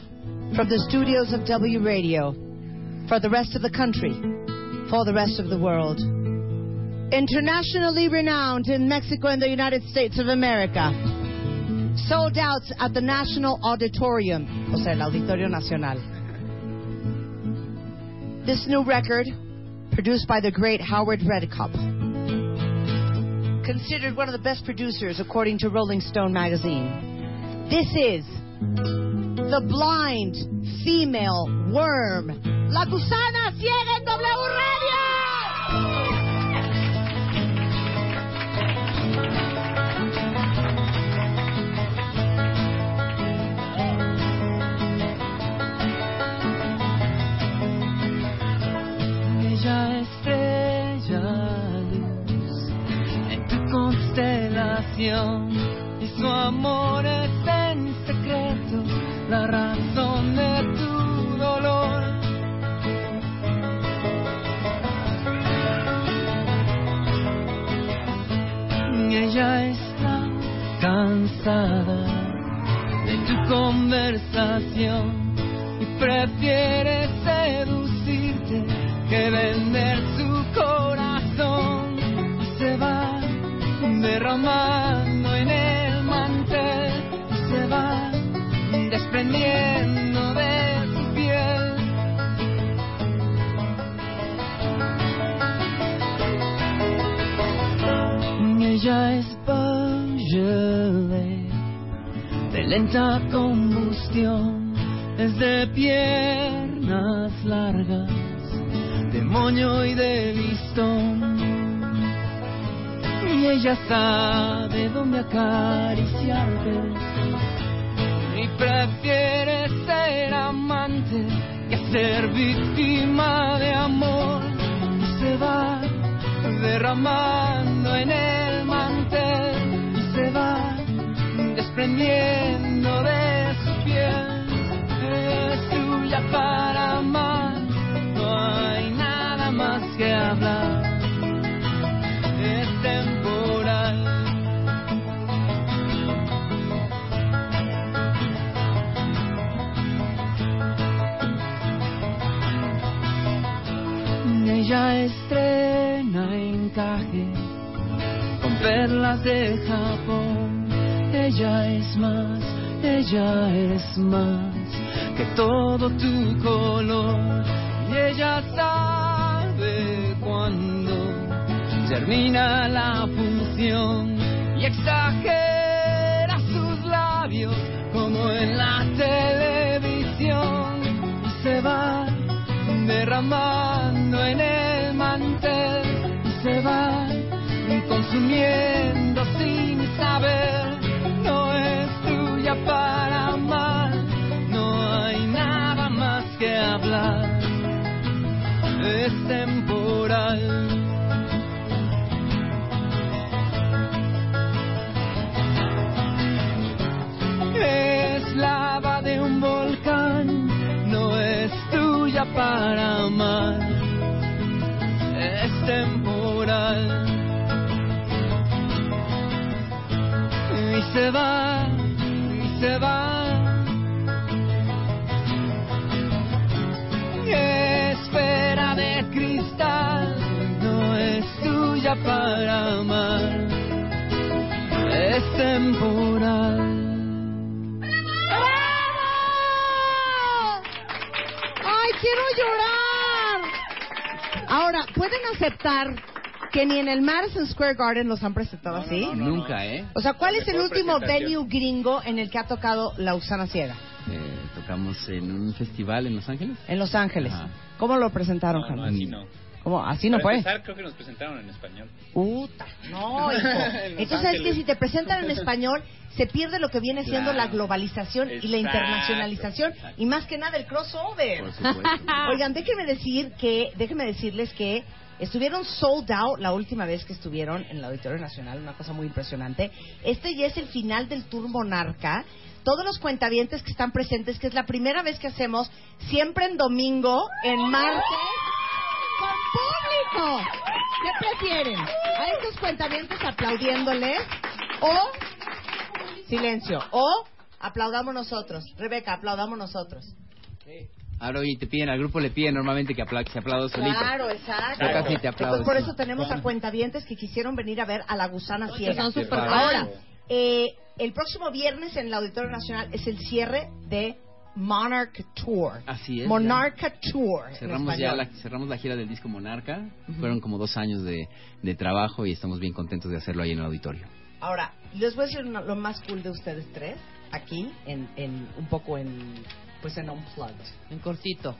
from the studios of W Radio for the rest of the country, for the rest of the world. Internationally renowned in Mexico and the United States of America. Sold out at the National Auditorium, o sea, el Auditorio Nacional. This new record, produced by the great Howard Redcup, considered one of the best producers according to Rolling Stone magazine. This is the blind female worm, la gusana ciega en W Radio. Bella estrella y su amor es en secreto la razón de tu dolor. Ella está cansada de tu conversación y prefiere seducirte que vender su corazón derramando en el mantel se va desprendiendo de su piel. Ella es Beaujolais de lenta combustión, es de piernas largas de moño y de listón. Y ella sabe dónde acariciarte. Y prefiere ser amante que ser víctima de amor. Y se va derramando en el mantel. Y se va desprendiendo de su piel. Es tuya para amar. No hay nada más que hablar. Ella estrena encaje con perlas de Japón. Ella es más, ella es más que todo tu color. Y ella sabe cuándo termina la función y exagera sus labios como en la televisión. Y se va derramando en el y se va consumiendo sin saber. No es tuya para amar, no hay nada más que hablar. Es temporal. Es lava de un volcán, no es tuya para amar. Temporal. Y se va, y se va. Esfera de cristal, no es tuya para amar. Es temporal. ¡Ay, quiero llorar! Ahora, ¿pueden aceptar que ni en el Madison Square Garden los han presentado así? Nunca, ¿eh? O sea, ¿cuál es el último venue gringo en el que ha tocado la Usana Ciega? Eh, tocamos en un festival en Los Ángeles. En Los Ángeles. Ajá. ¿Cómo lo presentaron, No, no, Jaime? ¿Cómo? Así no Para fue. empezar, creo que nos presentaron en español. Puta, no, hijo. Entonces, es que si te presentan en español, se pierde lo que viene siendo Claro. la globalización y la Exacto, internacionalización y más que nada el crossover. Por supuesto. Oigan, déjenme decir que, déjenme decirles que estuvieron sold out la última vez que estuvieron en el Auditorio Nacional, una cosa muy impresionante. Este ya es el final del Tour Monarca. Todos los cuentavientes que están presentes, que es la primera vez que hacemos, siempre en domingo, en martes, con público. ¿Qué prefieren? ¿A estos cuentavientes aplaudiéndoles o silencio? O aplaudamos nosotros. Rebeca, aplaudamos nosotros. Ahora, y te piden, al grupo le piden normalmente que apla- se aplaude solito. Claro, exacto. Pero casi te aplaudes. Entonces, por eso tenemos a cuentavientes que quisieron venir a ver a la gusana que ciega. son súper Ahora, eh, el próximo viernes en el Auditorio Nacional es el cierre de Monarch Tour. Así es. Monarca Tour. Cerramos ya la, cerramos la gira del disco Monarca. Fueron como dos años de, de trabajo y estamos bien contentos de hacerlo ahí en el auditorio. Ahora, les voy a decir lo más cool de ustedes tres, aquí, en, en un poco en, pues en Unplugged. En cortito.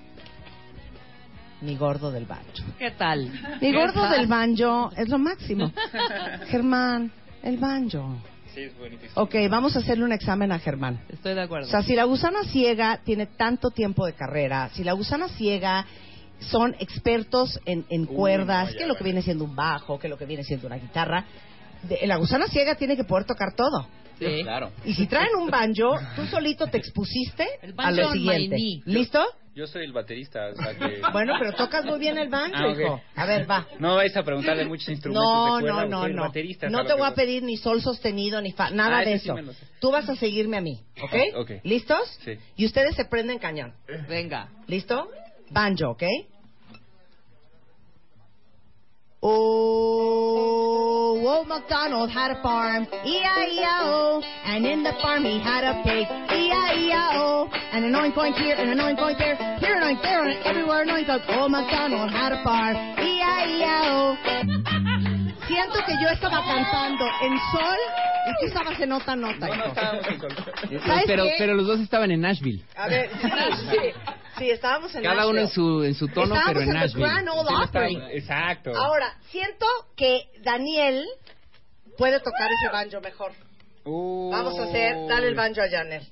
Mi gordo del banjo. ¿Qué tal? Mi ¿Qué gordo tal? del banjo es lo máximo. Germán, el banjo. Sí, es buenísimo. Ok, vamos a hacerle un examen a Germán. Estoy de acuerdo. O sea, si la gusana ciega tiene tanto tiempo de carrera, si la gusana ciega son expertos en, en cuerdas, no, ya que lo que viene siendo un bajo, que lo que viene siendo una guitarra, de- la gusana ciega tiene que poder tocar todo. Sí. Claro. Y si traen un banjo, tú solito te expusiste a banjo lo on my siguiente. ¿Listo? Yo soy el baterista, o sea que... Bueno, pero tocas muy bien el banjo, Ah, hijo. A ver, va. No vais a preguntarle muchos instrumentos No, de cuerda, no, no, no. baterista. No te voy a pedir ni sol sostenido ni fa nada Ah, de sí eso. sé. Tú vas a seguirme a mí, ¿ok? Ah, ok. ¿Listos? Sí. Y ustedes se prenden cañón. Venga. ¿Listo? Banjo, ¿ok? Oh, old MacDonald had a farm, E-I-E-I-O, and in the farm he had a pig, E-I-E-I-O, and an oink oink here, and an oink oink there, here an oink there, and everywhere an oink. Old MacDonald had a farm, E-I-E-I-O. Siento que yo estaba cantando en sol y tú estabas en otra nota. No, no estábamos en sol. ¿Sabes Pero, qué? pero los dos estaban en Nashville. A ver, sí, sí, sí, estábamos en Cada uno en su, en su tono, Estábamos pero en en Nashville. Grand Ole Sí, Opry. estaba- Exacto. Ahora, siento que Daniel puede tocar ese banjo mejor. Uh, Vamos a hacer, dale el banjo a Janel.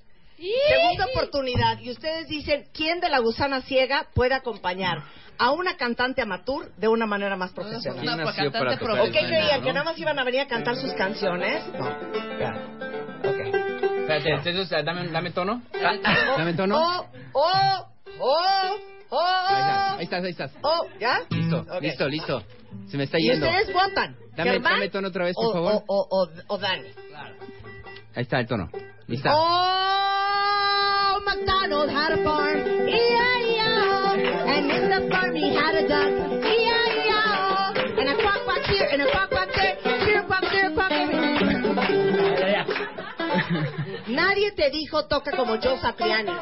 Segunda oportunidad. Y ustedes dicen, ¿quién de la gusana ciega puede acompañar a una cantante amateur de una manera más profesional? ¿Quién nació para tocar ¿O qué creían? no? ¿Que nada más iban a venir a cantar sus canciones? No. Espérate, entonces, dame, dame tono. Dame tono. Oh, oh, oh, oh. Ahí estás, ahí estás. Oh, ¿ya? Listo, listo, listo. Se me está Y yendo. ustedes votan. Dame, dame tono otra vez, por o, favor. O, o, o, o Dani. Ahí está el tono. Lista. Oh, MacDonald had a farm, And in the farm he had a duck, E-I-E-I-O, and a quack quack here, and a quack quack there, quack quack. Nadie te dijo toca como Joe Satriani.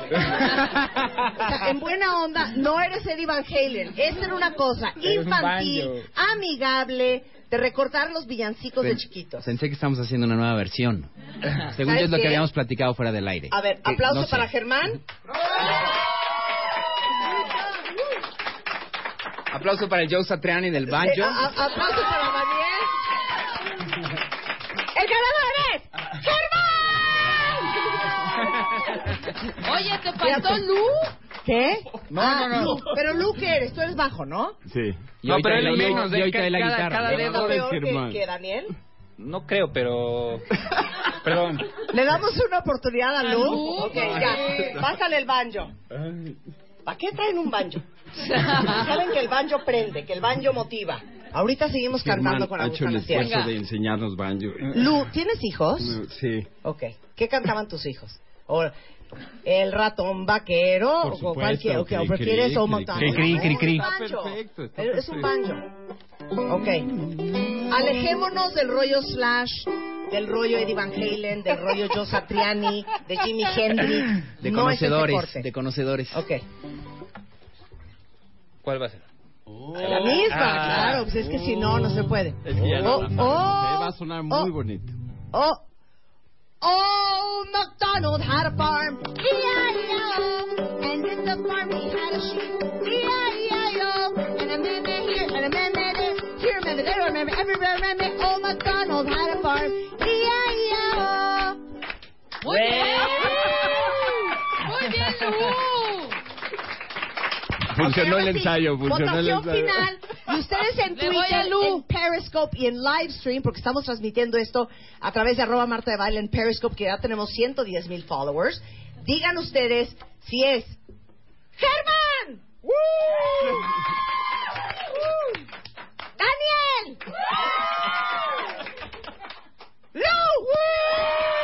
O sea, en buena onda, no eres Eddie Van Halen. Esta era una cosa infantil, amigable, de recortar los villancicos de chiquitos. Pensé que estamos haciendo una nueva versión. Según ¿Sabes yo es lo que habíamos platicado fuera del aire. A ver, Que aplauso no sé. para Germán. Aplauso para el Joe Satriani del banjo. Sí, a- a- aplauso para Daniel. ¡El ganador es Germán! Oye, ¿te faltó Lu? ¿Qué? No, Ah, no, no. Lu. Pero Lu, ¿qué eres? Tú eres bajo, ¿no? Sí. Y no, pero él menos, ¿eh? de la Cada- guitarra. cada ¿Eres dedo peor que, Germán. que Daniel? No creo, pero... Perdón. ¿Le damos una oportunidad a Lu? Lu? Ok, ya. Pásale el banjo. ¿Para qué traen un banjo? Saben que el banjo prende, que el banjo motiva. Ahorita seguimos cantando con la ha hecho el esfuerzo de enseñarnos banjo. Lu, ¿tienes hijos? Sí. Ok. ¿Qué cantaban tus hijos? O el ratón vaquero Por o supuesto, o qué- o cri, prefieres cri, o cri, McDonald's? cri, cri, cri, Es un perfecto, está Es un banjo. Ok. Alejémonos del rollo Slash, del rollo Eddie Van Halen, del rollo Joe Satriani, de Jimi Hendrix. De no es ese conocedores, corte. de conocedores. Ok. ¿Cuál va a ser? La misma, Ah. claro, pues es que si no, no se puede. Es que ya Oh, no, oh, va a sonar muy oh. bonito. Oh, oh, MacDonald had a farm, E-I-E-I-O, and in the farm he had a sheep, E-I-E-I-O, and a man there here, and a man there here a man there, a man there, everywhere a man oh, MacDonald had a farm, E-I-E-I-O. Muy bien. Muy bien. Funcionó el ensayo, funcionó el Votación ensayo. final. Y ustedes en Twitter, en Periscope y en Livestream, porque estamos transmitiendo esto a través de arroba Marta de Baile en Periscope, que ya tenemos 110 mil followers. Digan ustedes si es Germán. Daniel. Lu.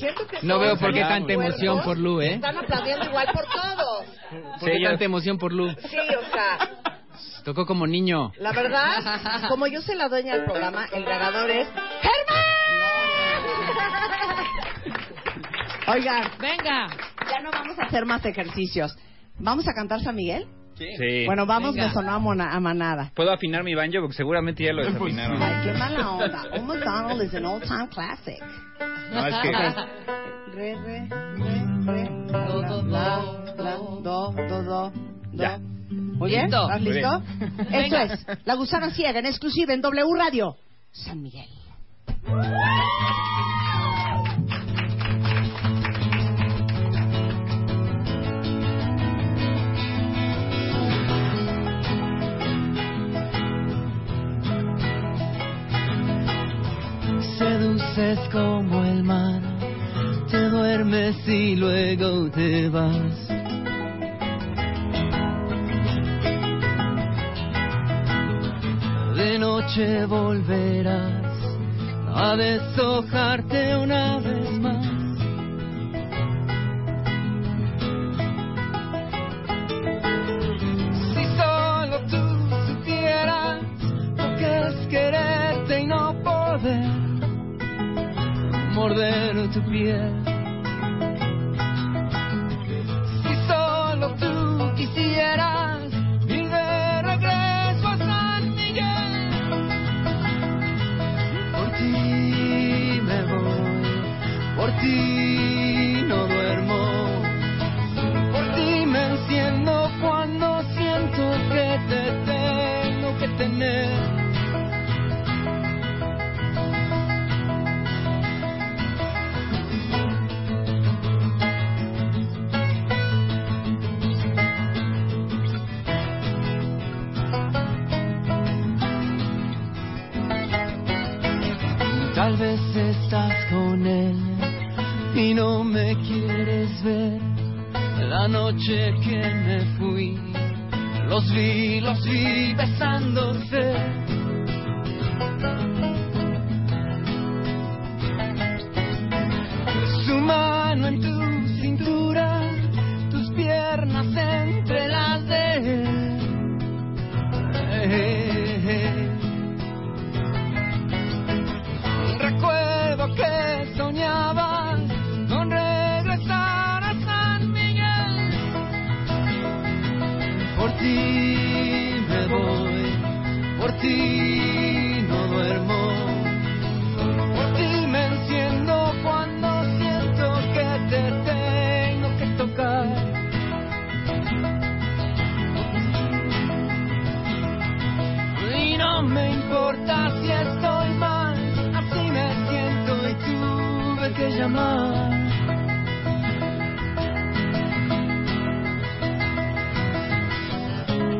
Siento que No veo por qué tanta emoción por Lu, ¿eh? Están aplaudiendo igual por todos. ¿Por qué tanta emoción por Lu? Sí, o sea, Tocó como niño. la verdad, como yo soy la dueña del programa, el ganador es Germán. Oigan, venga. Ya no vamos a hacer más ejercicios. ¿Vamos a cantar San Miguel? Sí. Bueno, vamos, Venga. me sonó a, mona- a manada. ¿Puedo afinar mi banjo? Porque seguramente ya lo desafinaron. Ay, qué mala onda. Oh McDonald is an old time classic. No, es que... Re, re, re, re. Do, do, la, la, do, do, do, do. Ya. Muy bien, Listo. ¿estás listo? Esto es La Gusana Ciega en exclusiva en W Radio. San Miguel. Seduces como el mar, te duermes y luego te vas. De noche volverás a deshojarte una vez más. Si solo tú supieras lo que es quererte morder tu piel. Si solo tú quisieras estás con él y no me quieres ver. La noche que me fui, los vi, los vi besándose. Su mano en tu que soñabas con regresar a San Miguel. Por ti me voy, por ti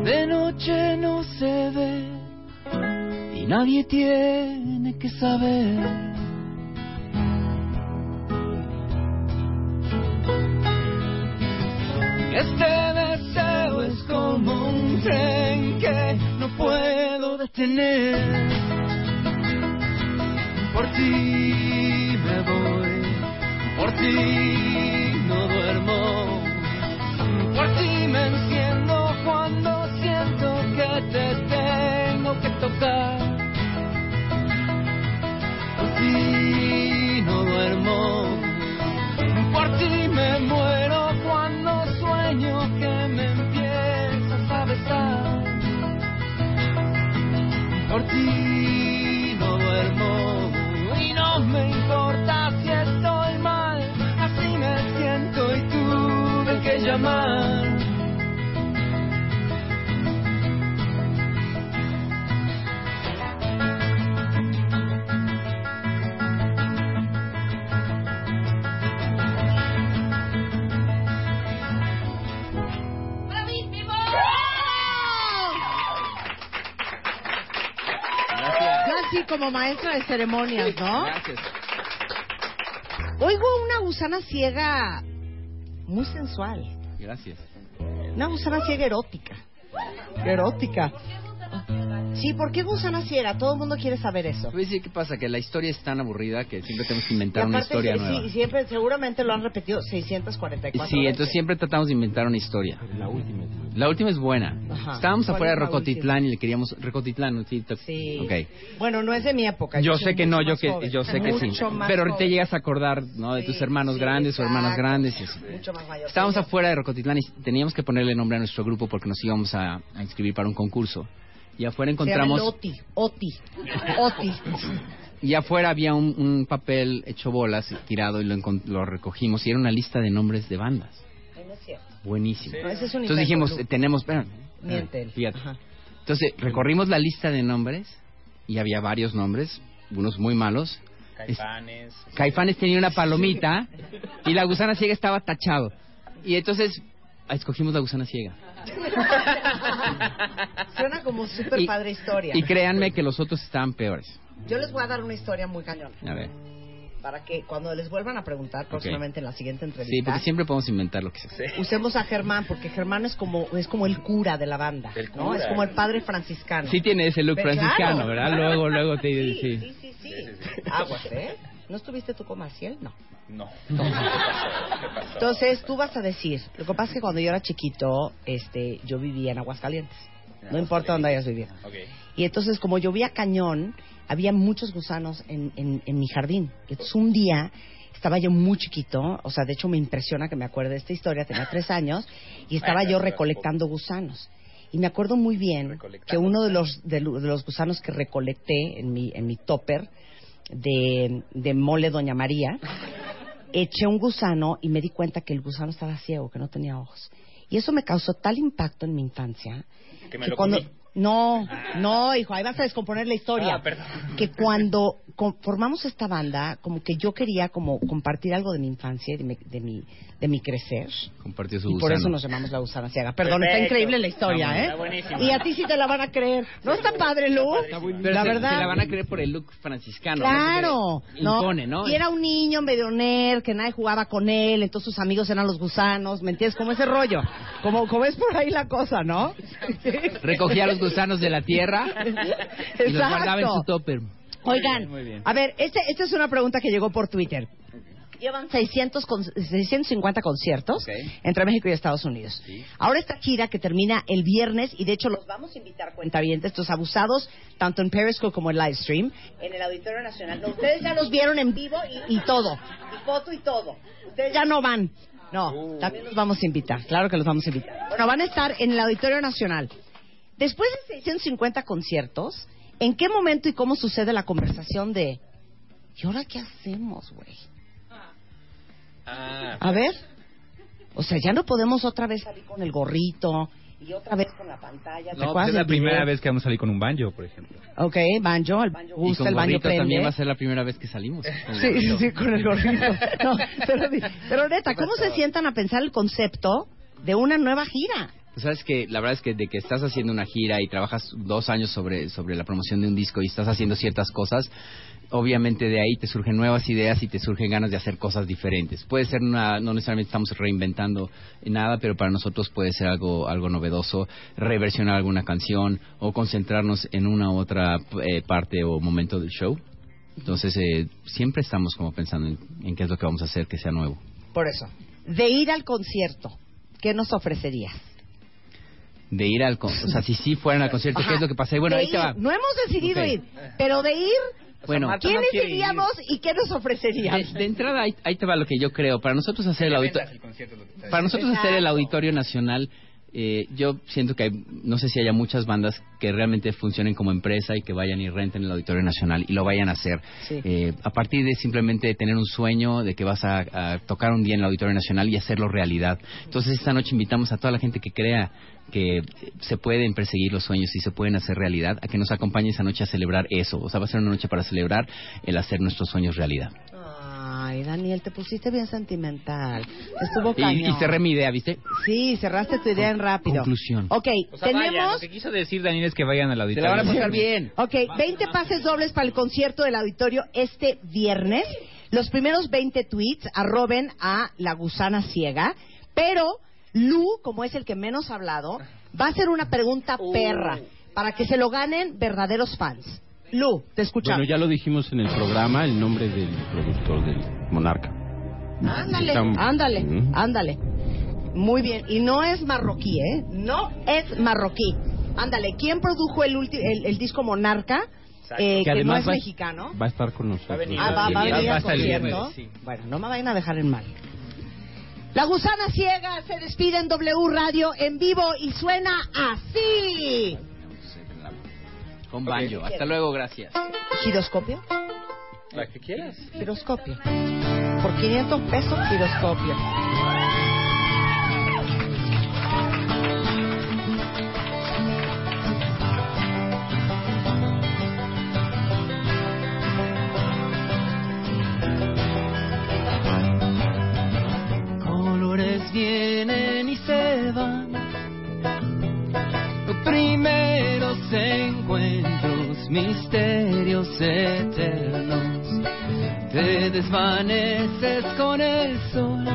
De noche no se ve y nadie tiene que saber. Este deseo es como un tren que no puedo detener. Por ti me voy, por ti no duermo, por ti me enciendo cuando siento que te tengo que tocar. Por ti no duermo, por ti me muero cuando sueño que me empiezas a besar. Por ti no duermo y no me llamar. Así como maestra de ceremonias, ¿no? Gracias. Oigo una gusana ciega muy sensual. Gracias. Una gusana ciega erótica. Erótica. Sí, ¿por qué gusana ciega? Todo el mundo quiere saber eso. Pues sí, ¿qué pasa? Que la historia es tan aburrida que siempre tenemos que inventar una historia sí, nueva. sí, siempre, seguramente lo han repetido 644 Sí, entonces siempre tratamos de inventar una historia. La última es buena. La última es buena. Ajá. Estábamos ¿Cuál afuera es de Rocotitlán y le queríamos... Rocotitlán, ¿no? sí. Sí. Ok. Bueno, no es de mi época. Yo soy sé que mucho no, yo que joven. yo sé que sí. Mucho más Pero ahorita joven. llegas a acordar, ¿no? De tus hermanos sí, grandes o hermanas exacto. grandes. y eso. Mucho más mayor. Estábamos yo. afuera de Rocotitlán y teníamos que ponerle nombre a nuestro grupo porque nos íbamos a, a inscribir para un concurso. Y afuera Se llama encontramos... el Oti. Oti. Oti. Y afuera había un, un papel hecho bolas tirado y lo, lo recogimos y era una lista de nombres de bandas. Ay, no es cierto. Buenísimo. No, ese es un Entonces dijimos, eh, tenemos... fíjate. Ajá. Entonces recorrimos la lista de nombres y había varios nombres, unos muy malos. Caifanes. Caifanes tenía una palomita y la gusana ciega estaba tachado. Y entonces ah, escogimos la gusana ciega. Suena como súper padre historia. Y créanme que los otros estaban peores. Yo les voy a dar una historia muy cañón. A ver. Para que cuando les vuelvan a preguntar próximamente en la siguiente entrevista, Sí, porque siempre podemos inventar lo que sea. usemos a Germán, porque Germán es como es como el cura de la banda, El ¿no? cura. Es como el padre franciscano. Sí tiene ese look Pero franciscano, claro, ¿verdad? claro. Luego, luego te Sí, sí. sí, sí, sí. Aguas, ¿eh? ¿No estuviste tú con Maciel? No. No. Entonces, tú vas a decir, lo que pasa es que cuando yo era chiquito, este, yo vivía en Aguascalientes. No importa dónde hayas vivido. Ok. Y entonces, como llovía cañón, había muchos gusanos en, en, en mi jardín. Entonces, un día estaba yo muy chiquito, o sea, de hecho me impresiona que me acuerde de esta historia, tenía tres años, y estaba yo recolectando gusanos. Y me acuerdo muy bien que uno de los, de, lo- de los gusanos que recolecté en mi, en mi topper de, de mole Doña María, eché un gusano y me di cuenta que el gusano estaba ciego, que no tenía ojos. Y eso me causó tal impacto en mi infancia Que me que lo cuando comí. no, no, hijo, ahí vas a descomponer la historia. Ah. Que cuando formamos esta banda, como que yo quería como compartir algo de mi infancia y de mi, de mi, de mi crecer. Compartió su Y por gusano. eso nos llamamos la gusana ciega. Perdón, está Perfecto. increíble la historia, Está ¿eh? Está buenísimo. Y a ti sí te la van a creer. ¿No está padre, Lu? Pero la se- verdad. Se la van a creer por el look franciscano. Claro, Porque Impone, ¿no? Y era un niño medio nerd, que nadie jugaba con él, entonces sus amigos eran los gusanos, ¿me entiendes? Como ese rollo. Como, como es por ahí la cosa, ¿no? Recogía los gusanos de la tierra y los guardaba en su topper. Oigan, Muy bien. a ver, este, esta es una pregunta que llegó por Twitter. Llevan 600 con- 650 conciertos entre México y Estados Unidos. Ahora esta gira que termina el viernes, y de hecho los vamos a invitar cuentavientes, estos abusados, tanto en Periscope como en Livestream, en el Auditorio Nacional. No, ustedes ya los vieron en vivo y, y todo, y foto y todo. Ustedes ya no van. No, también los vamos a invitar, claro que los vamos a invitar. Bueno, van a estar en el Auditorio Nacional. Después de 650 conciertos, ¿en qué momento y cómo sucede la conversación de, ¿y ahora qué hacemos, güey? Ah. A ver. O sea, ya no podemos otra vez salir con el gorrito y otra vez con la pantalla. ¿Te No, acuerdas es la video? primera vez que vamos a salir con un banjo, por ejemplo. Ok, banjo, el banjo Y gusta, con el banjo prende. también va a ser la primera vez que salimos. con Sí, sí, gorrito. sí, con el gorrito. No, pero, pero neta, ¿cómo se sientan a pensar el concepto de una nueva gira? Pues sabes que la verdad es que de que estás haciendo una gira y trabajas dos años sobre, sobre la promoción de un disco y estás haciendo ciertas cosas, obviamente de ahí te surgen nuevas ideas y te surgen ganas de hacer cosas diferentes. Puede ser una, no necesariamente estamos reinventando nada, pero para nosotros puede ser algo, algo novedoso, reversionar alguna canción o concentrarnos en una u otra eh, parte o momento del show. Entonces eh, siempre estamos como pensando en, en qué es lo que vamos a hacer que sea nuevo. Por eso, de ir al concierto, ¿qué nos ofrecerías? De ir al, con- o sea, si sí fueran al concierto, ¿qué Ajá. es lo que pasa? Y bueno, De ahí te ir. va. No hemos decidido Ok. ir, pero de ir, Bueno, ¿quiénes iríamos y qué nos ofrecerían? De, de entrada, ahí, ahí te va lo que yo creo. Para nosotros hacer el auditorio, para nosotros hacer el auditorio nacional, eh, yo siento que hay- no sé si haya muchas bandas que realmente funcionen como empresa y que vayan y renten el auditorio nacional y lo vayan a hacer. Sí. Eh, a partir de simplemente tener un sueño de que vas a, a tocar un día en el auditorio nacional y hacerlo realidad. Entonces esta noche invitamos a toda la gente que crea que se pueden perseguir los sueños y se pueden hacer realidad a que nos acompañe esa noche a celebrar eso. O sea, va a ser una noche para celebrar el hacer nuestros sueños realidad. Ay, Daniel, te pusiste bien sentimental. Estuvo Y, cañón. y cerré mi idea, ¿viste? Sí, cerraste tu idea en rápido. Conclusión. Ok, O sea, vaya, tenemos... lo que quiso decir Daniel es que vayan al Se auditorio. la van a pasar bien. Ok, 20 pases dobles para el concierto del auditorio este viernes. Los primeros 20 tweets arroben a la gusana ciega, pero Lu, como es el que menos ha hablado, va a hacer una pregunta perra. para que se lo ganen verdaderos fans. Lu, te escuchamos. Bueno, ya lo dijimos en el programa, el nombre del productor del Monarca. Ándale, Está- ándale, Mm. ándale. Muy bien. Y no es marroquí, ¿eh? No es marroquí. Ándale, ¿quién produjo el, ulti- el, el disco Monarca? Eh, que, no es va, mexicano. va a estar con nosotros. Ah, va, va a venir Va a al estar el concierto. Bueno, no me vayan a dejar en mal. La gusana ciega se despide en W Radio en vivo y suena así. Con banjo. Hasta luego, gracias. ¿Giroscopio? La que quieras. Giroscopio. Por 500 pesos, giroscopio. Colores vienen y se van. Encuentros, misterios eternos. Te desvaneces con el sol.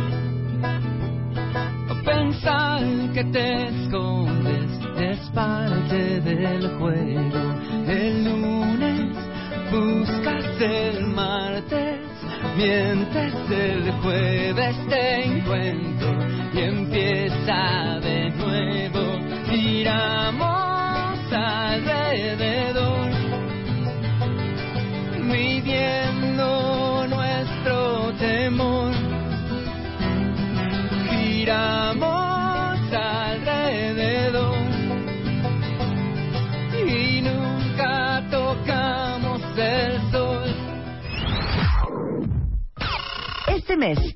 Pensar que te escondes es parte del juego. El lunes buscas el martes, mientes el jueves te encuentro y empieza de nuevo. Giramos alrededor, midiendo nuestro temor. Giramos alrededor y nunca tocamos el sol. Este mes,